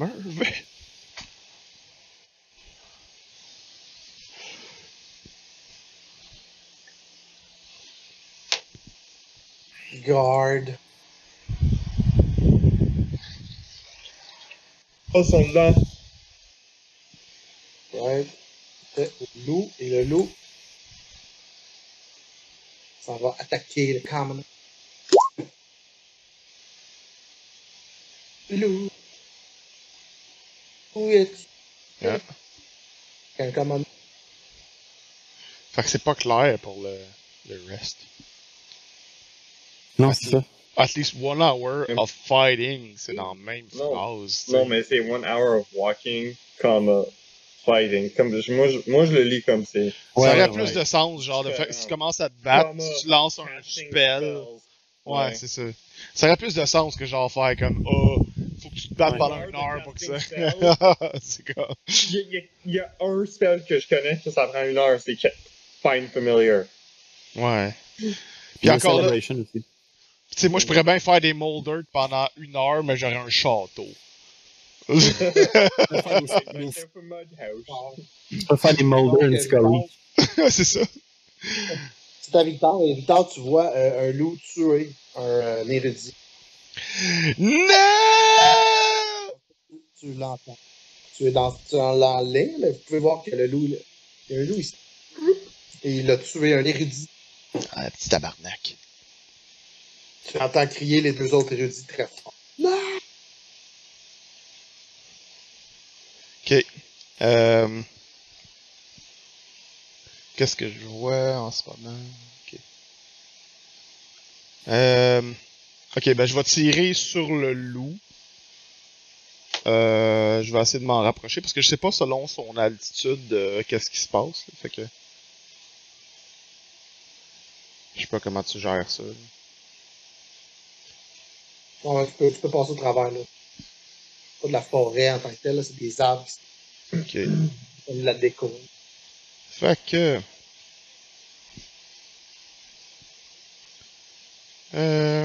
Mervin! Garde. Oh, son là. Right. C'est le loup. Et le loup. Ça va attaquer le common. Loup. Où es-tu? Yeah. Fait que c'est pas clair pour le, le rest. Non, c'est ça. At least one hour of fighting, c'est dans la même Non. phrase. Non, mais c'est one hour of walking, comme fighting. Comme, je- moi, je, moi, je le lis comme c'est. ça aurait Ouais, plus de sens, genre, de fait que si tu commences à te battre, tu lances un spell. spells. Ouais, Ouais. c'est ça. Ça aurait plus de sens que genre faire comme, oh, faut que tu te battes pendant Une une heure pour que ça. [LAUGHS] c'est comme. Il y, a- un spell que je connais que ça prend une heure, c'est Find Familiar. Ouais. Puis Puis encore là, tu sais, moi je pourrais bien faire des molders pendant une heure, mais j'aurais un château. [LAUGHS] C'est un peu Mud House. Tu peux faire des Mulder and Scully. c'est ça. C'est à Victor. Et Victor, tu vois euh, un loup tuer un, euh, érudit. Non! Tu l'entends. Tu es dans, tu es dans la ligne, mais vous pouvez voir que le loup, il y a un loup ici. Et il a tué un érudit. Ah, petit tabarnak. Tu entends crier les deux autres érudits très fort. Ok. Euh... Qu'est-ce que je vois en ce moment? Ok. Euh... Ok, ben je vais tirer sur le loup. Euh, je vais essayer de m'en rapprocher parce que je sais pas selon son altitude euh, qu'est-ce qui se passe. là. fait que. Je sais pas comment tu gères ça. là. Bon, tu, peux, tu peux passer au travers. là. Pas de la forêt en tant que telle, là, c'est des arbres, Ok. [CLEARS THROAT] de la déco. Fait que. Euh,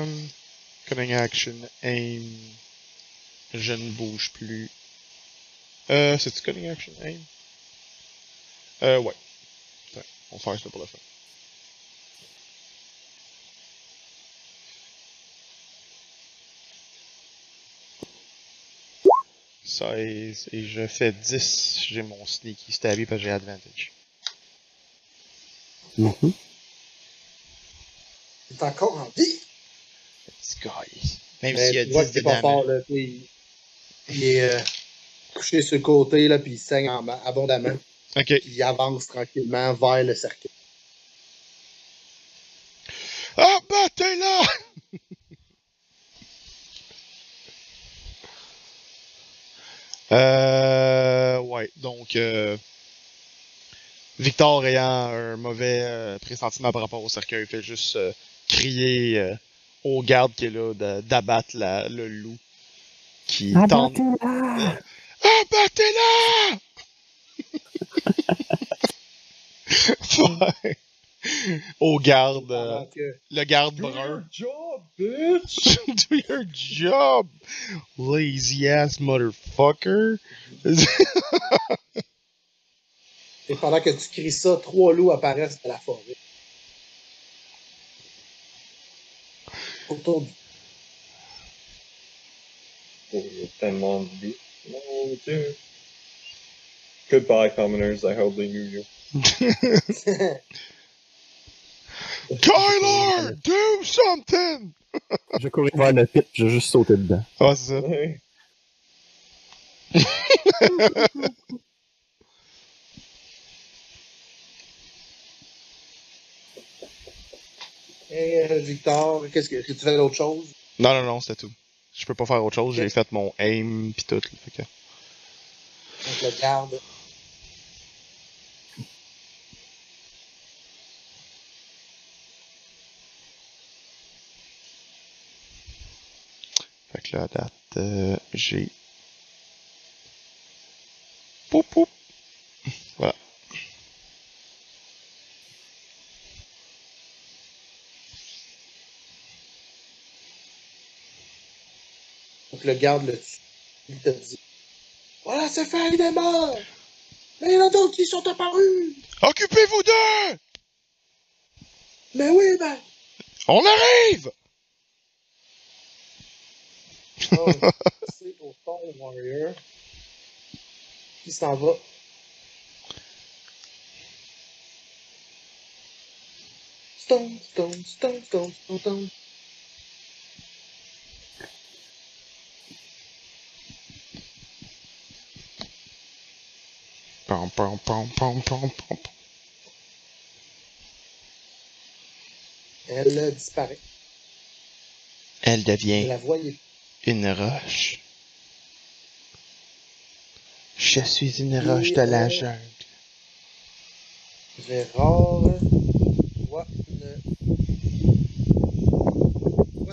Coming action, aim. Je ne bouge plus. Euh, c'est-tu coming action, aim? Euh, ouais. Attends, on va faire ça pour la fin. et je fais 10. J'ai mon sneaky stabby parce que j'ai advantage. Mm -hmm. T'es encore en vie? Même Mais s'il y a tu vois 10 que c'est de pas fort, là. Il, il est euh, couché sur le côté, là, puis il saigne en- abondamment. Ok. Puis il avance tranquillement vers le cercueil. Ah, bah, t'es là! [LAUGHS] euh. Ouais, donc. Euh, Victor ayant un mauvais euh, pressentiment par rapport au cercueil, fait juste euh, crier au garde qui est là d'abattre la- le loup qui tente. Abattez-la! [LAUGHS] Ouais. Au garde, euh, que- le garde Do brun. your job, bitch! [LAUGHS] Do your job, lazy ass motherfucker. Et pendant que tu cries ça, trois loups apparaissent de la forêt. Autour du... Oh, il y a tellement de. Mon dieu. Goodbye, commoners. I hope they knew you. [LAUGHS] [LAUGHS] Kyler, do something! [LAUGHS] Je courais vers le pit, j'ai juste sauté dedans. Ah, c'est ça. Euh, Victor, qu'est-ce que, tu fais d'autre chose? Non, non, non, c'était tout. Je peux pas faire autre chose, j'ai fait mon aim pis tout. fait que- Donc le garde. Fait que là, à date, euh, j'ai. Poup, poup. Le garde le tue. Il te dit Voilà, c'est fait, il est mort! Mais il y en a d'autres qui sont apparus! Occupez-vous d'eux! Mais oui, ben! On arrive! Oh, [LAUGHS] c'est au Stone Warrior. Qui s'en va. Stone, stone, stone, stone, stone, stone. Pam, pam, pam, pam, pam, pam. Elle disparaît. Elle devient la voyez. une roche. Je suis une Et, roche de la jungle. Gérard voit une.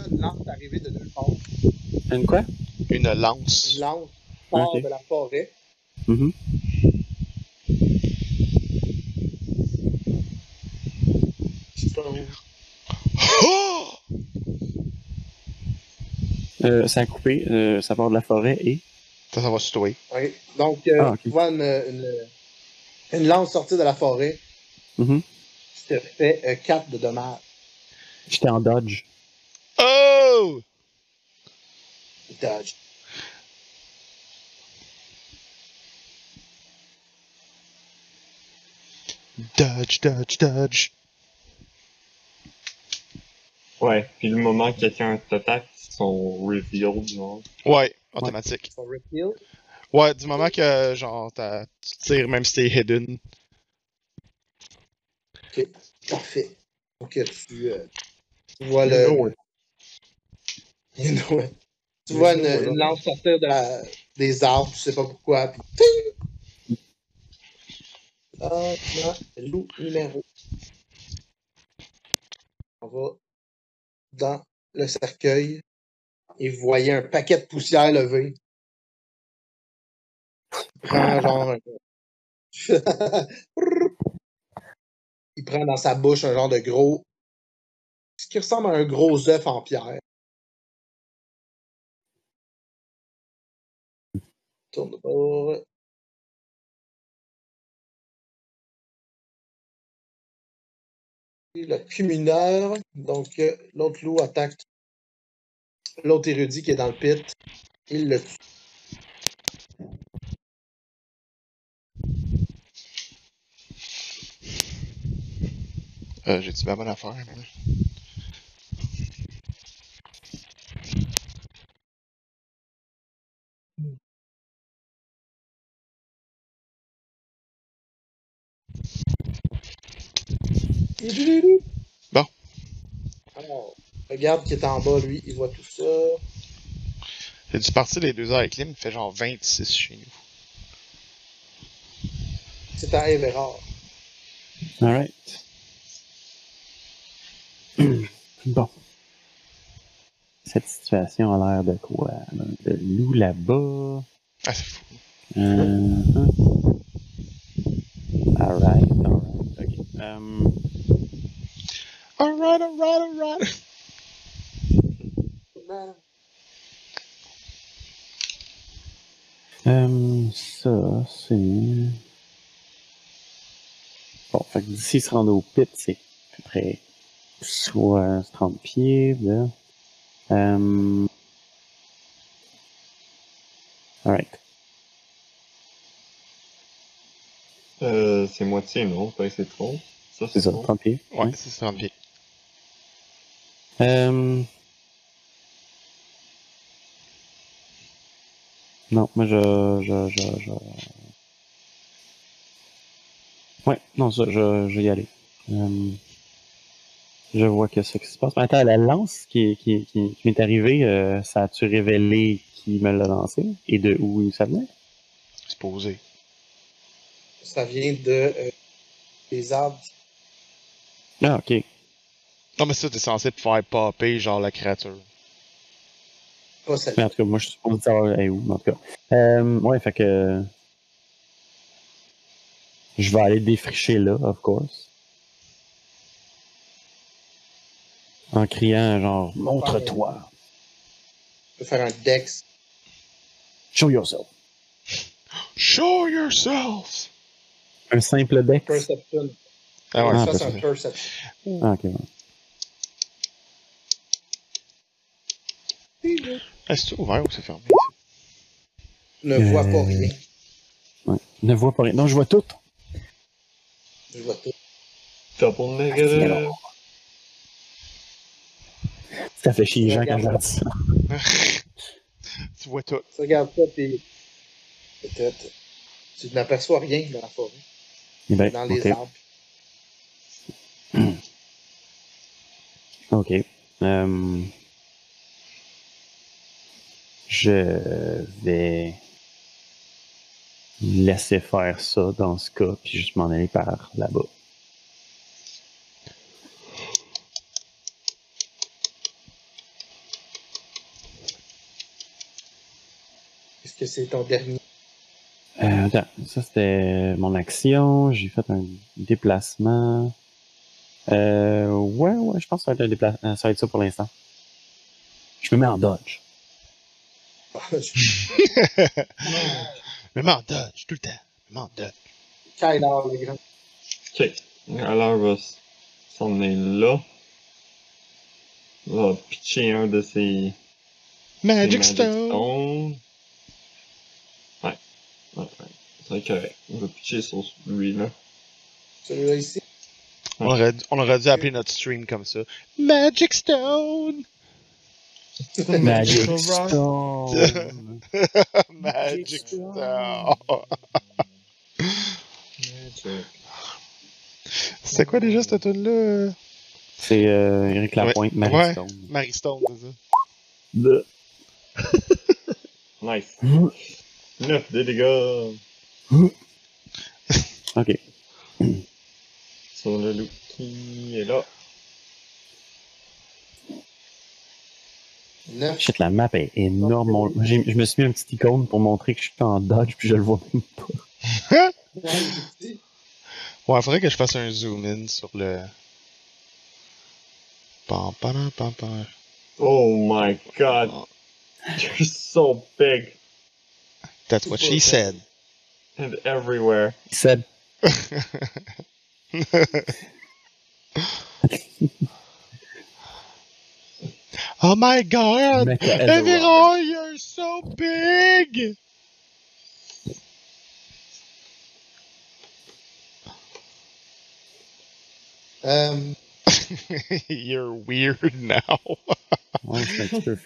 une lampe arriver de nulle part. Une quoi? Une lance. Une lampe part Ok. de la forêt. Mhm. Stone. Oh! Euh, ça a coupé, euh, ça part de la forêt et. Ça, ça va se tuer. Donc, euh, Ah, tu vois une, une, une lance sortir de la forêt Mhm. qui te fait 4 de dommages. J'étais en dodge. Oh! Dodge. Dodge, dodge, dodge. Ouais, puis le moment que quelqu'un t'attaque, ils sont revealed, genre. Ouais, automatique. Son. Ouais, du moment que, genre, t'as- tu tires même si t'es hidden. Ok. Parfait. Donc, tu, euh, tu vois le. You know it. You know it. Tu vois une, une lance sortir de la, des arbres, tu sais pas pourquoi, puis ting! Ah, non, loup numéro. On va dans le cercueil et vous voyez un paquet de poussière levé. Il prend genre. [LAUGHS] Il prend dans sa bouche un genre de gros... Ce qui ressemble à un gros œuf en pierre. Tourne Et le cumineur. Donc, euh, l'autre loup attaque l'autre érudit qui est dans le pit. Il le tue. Euh, J'ai-tu ma bonne affaire? Bon. Alors, regarde qui est en bas, lui, il voit tout ça. J'ai dû partir les deux heures avec Lim, il fait genre 26 chez nous. C'est à Everard. Alright. [CLEARS THROAT] bon. Cette situation a l'air de quoi? là? De loup là-bas. Ah, c'est fou. Euh, alright, alright. Ok. Euh, Alright, alright, alright. euh, ça, c'est. Bon, fait que d'ici se rendre au pit, c'est à peu près soit 30 pieds, là. Euh... Alright. Euh, c'est moitié, non? Pas c'est trop. Ça, C'est ça, trop. 30 pieds. Ouais, c'est 30 pieds. Euh... Non, moi je, je, je, je... Ouais, non, ça, je, je vais y aller. Euh, Je vois que c'est ce qui se passe. Mais attends, la lance qui, qui, qui, qui m'est arrivée, euh, ça a-tu révélé qui me l'a lancé et de où ça venait? C'est posé. Ça vient de euh, des arbres. Ah, ok. Non, mais ça, t'es censé faire popper, genre, la créature. Pas celle Mais en tout cas, moi je suis supposé savoir elle est où, mais en tout cas. Euh, ouais, fait que. Je vais aller défricher là, of course. En criant genre Montre-toi. Je peux faire un dex. Show yourself. Show yourself! Un simple deck. Perception. Ah ouais, Ah, ça, c'est un perception. Ah, ok, ouais. Ah, c'est ouvert ou c'est fermé? Ne vois pas Euh, rien. ouais. Ne vois pas rien. Non, je vois tout. Je vois tout. Double negative. alors. Ça fait chier les gens quand je leur dis ça. [LAUGHS] tu vois tout. Tu regardes ça, puis peut-être tu n'aperçois rien dans la forêt, Eh ben, dans les arbres. [CLEARS THROAT] Ok. Euh, je vais laisser faire ça dans ce cas, puis juste m'en aller par là-bas. Est-ce que c'est ton dernier? Euh, attends, ça c'était mon action. J'ai fait un déplacement. Euh, ouais, ouais, je pense que ça va être, un déplacement. ça, va être ça pour l'instant. Je me mets en dodge. [LAUGHS] Le dodge, tout le temps. Le dodge. Kyler, le grand. Ok. Alors, on va s'en aller là. On va pitcher un de ces. Magic Stone! Stone. Ouais. Ouais, ouais. C'est correct. On va pitcher sur lui-là. Celui-là ici. On aurait, on aurait dû appeler notre stream comme ça. Magic Stone! Magic. Stone. Magic Stone! Magic. C'était quoi déjà cette tune-là? C'est euh, Eric Lapointe, Marie Ouais. Stone. Marie Stone, c'est ça. [LAUGHS] Nice. Mhm. 9 de dégâts [LAUGHS] Ok. sur le loup qui est là? Shit, la map est énorme. Mon- j'ai- Je me suis mis un petit icône pour montrer que je suis en dodge, puis je le vois même pas. [LAUGHS] Ouais, faudrait que je fasse un zoom in sur le. Pam, pam, pam, pam. Oh my god. [LAUGHS] You're so big That's what she said. and everywhere. Il said, [LAUGHS] Oh my god! Everyone, you're so big! Um. [LAUGHS] you're weird now. ouais, c'est un petit peu.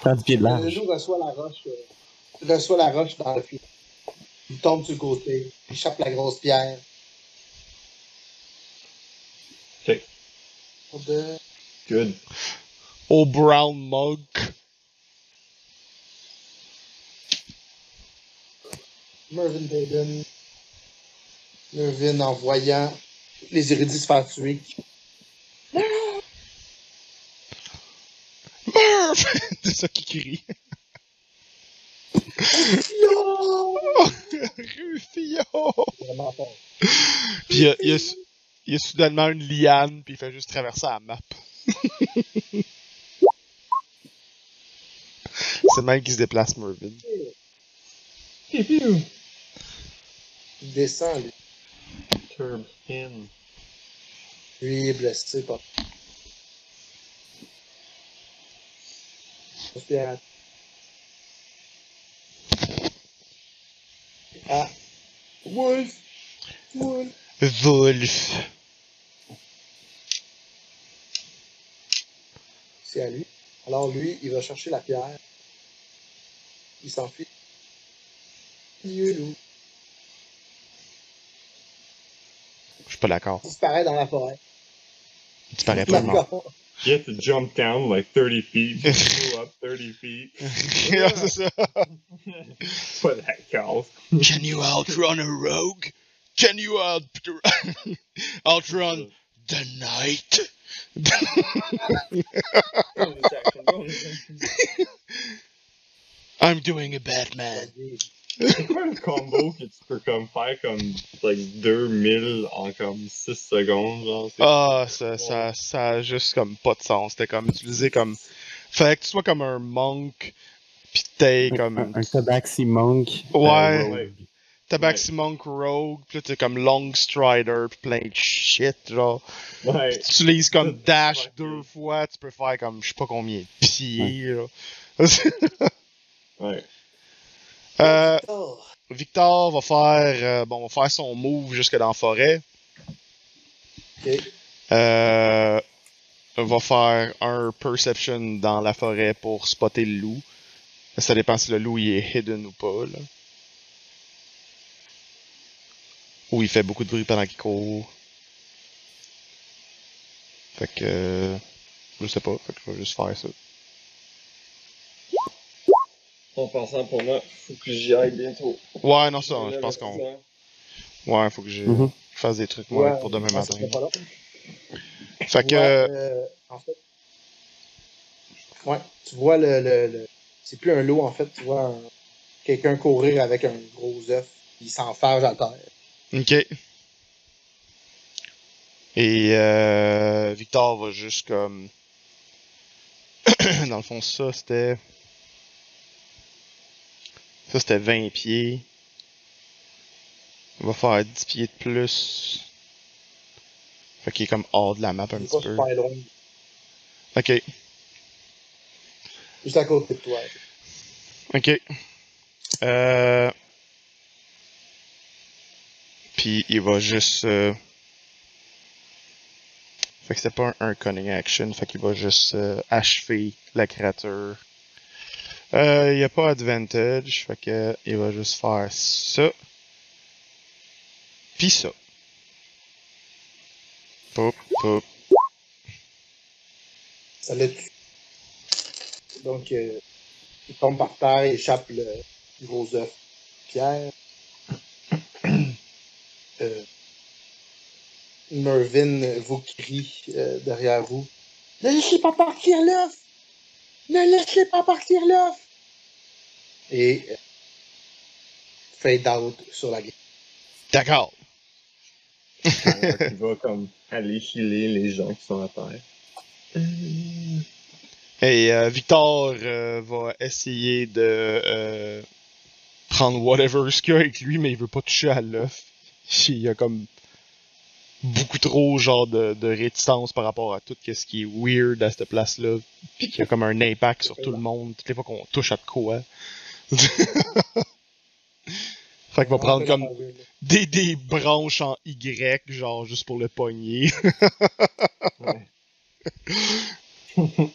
Prends du pied de large. Le loup reçoit la roche, euh, reçoit la roche dans le pied. Il tombe du côté, il chope la grosse pierre. Ok. Good. Au brown mug. Mervyn Baden. Mervyn en voyant les érudits se faire tuer. Murph! [LAUGHS] C'est ça qui crie. Rufio! Vraiment fort. Puis il y a, il y a su- il y a soudainement une liane, puis il fait juste traverser la map. [LAUGHS] C'est même qui se déplace, Mervyn. Il descend, lui. Curb in. Lui il est blessé par. Pierre. Ah. Wolf! Wolf! Wolf. C'est à lui. Alors lui, il va chercher la pierre. Il s'enfuit. Vieux loup. Je suis pas d'accord. Il disparaît dans la forêt. Il disparaît pas. D'accord. You have to jump down like 30 feet. [LAUGHS] Go up 30 feet. [LAUGHS] Yeah, c'est ça. [LAUGHS] Pas that. Can you outrun a rogue? Can you out outrun the night? [LAUGHS] I'm doing a Batman. C'est quoi le combo que tu peux comme faire comme like 2000 en comme 6 secondes genre? Ah, ça, ça, ça a juste comme pas de sens. C'était comme utilisé comme. Fallait que tu sois comme un monk, pis t'es comme. Un, un tabaxi monk. Ouais. euh, Ouais. Tabaxi Monk Rogue, pis là t'es comme Long Strider, pis plein de shit, genre. Ouais. Pis tu utilises comme Ouais. dash deux fois, tu peux faire comme je sais pas combien de pieds, là. Ouais. [LAUGHS] euh. Victor va faire, euh, bon, va faire son move jusque dans la forêt. Ok. Euh, va faire un perception dans la forêt pour spotter le loup. Ça dépend si le loup il est hidden ou pas, là. Ou il fait beaucoup de bruit pendant qu'il court. Fait que. euh, Je sais pas, fait que je vais juste faire ça. En passant pour moi, faut que j'y aille bientôt. Ouais, non, ça, je pense qu'on. Ouais, faut que je Mhm. fasse des trucs, moi, Ouais, pour demain matin. Fait que. Ouais, euh, en fait. Ouais, tu vois le. le, le- C'est plus un lot, en fait. Tu vois un- quelqu'un courir avec un gros œuf. Il s'enfarge à terre. Ok. Et euh, Victor va juste comme. [CLEARS THROAT] Dans le fond, ça c'était. Ça c'était 20 pieds. Il va faire 10 pieds de plus. Fait qu'il est comme hors de la map un petit pas peu. super loin. Ok. Juste à côté de toi. Ok. Euh... Puis il va juste. euh, Fait que c'est pas un, un cunning action, fait qu'il va juste euh, achever la créature. Euh, il y a pas advantage, fait que il va juste faire ça. Puis ça. Pop, pop. Ça. Donc, euh, il tombe par terre échappe le gros œuf. Pierre. Euh, Mervyn vous crie euh, derrière vous. Ne laissez pas partir l'œuf! Ne laissez pas partir l'œuf! Et euh, fade out sur la gueule. D'accord. Alors, qui va comme aller healer les gens qui sont à terre. Et euh, Victor euh, va essayer de euh, prendre whatever ce qu'il y a avec lui, mais il veut pas toucher à l'œuf. [LAUGHS] Il y a comme beaucoup trop genre de, de réticence par rapport à tout ce qui est weird à cette place-là. Puis qu'il y a comme un impact sur tout le monde toutes les fois qu'on touche à de quoi. [LAUGHS] Fait qu'il va prendre comme des, des branches en Y, genre juste pour le. Ouais. [LAUGHS]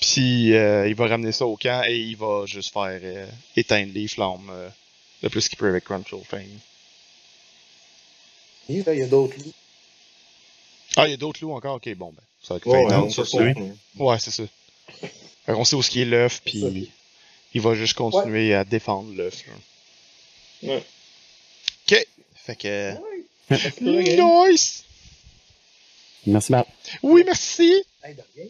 Puis euh, il va ramener ça au camp et il va juste faire euh, éteindre les flammes euh, le plus qu'il peut avec Crunchel Fame. Il y a d'autres loups. Ah, il y a d'autres loups encore? Ok, bon, ben. Ça va être Ouais, ouais, ça, Ouais, c'est ça. Fait qu'on sait où ce qui est l'œuf, puis il va juste continuer à défendre l'œuf. Ouais. Ok. Fait que. Ouais. Nice! Merci, Matt. Oui, merci! Hey, de rien.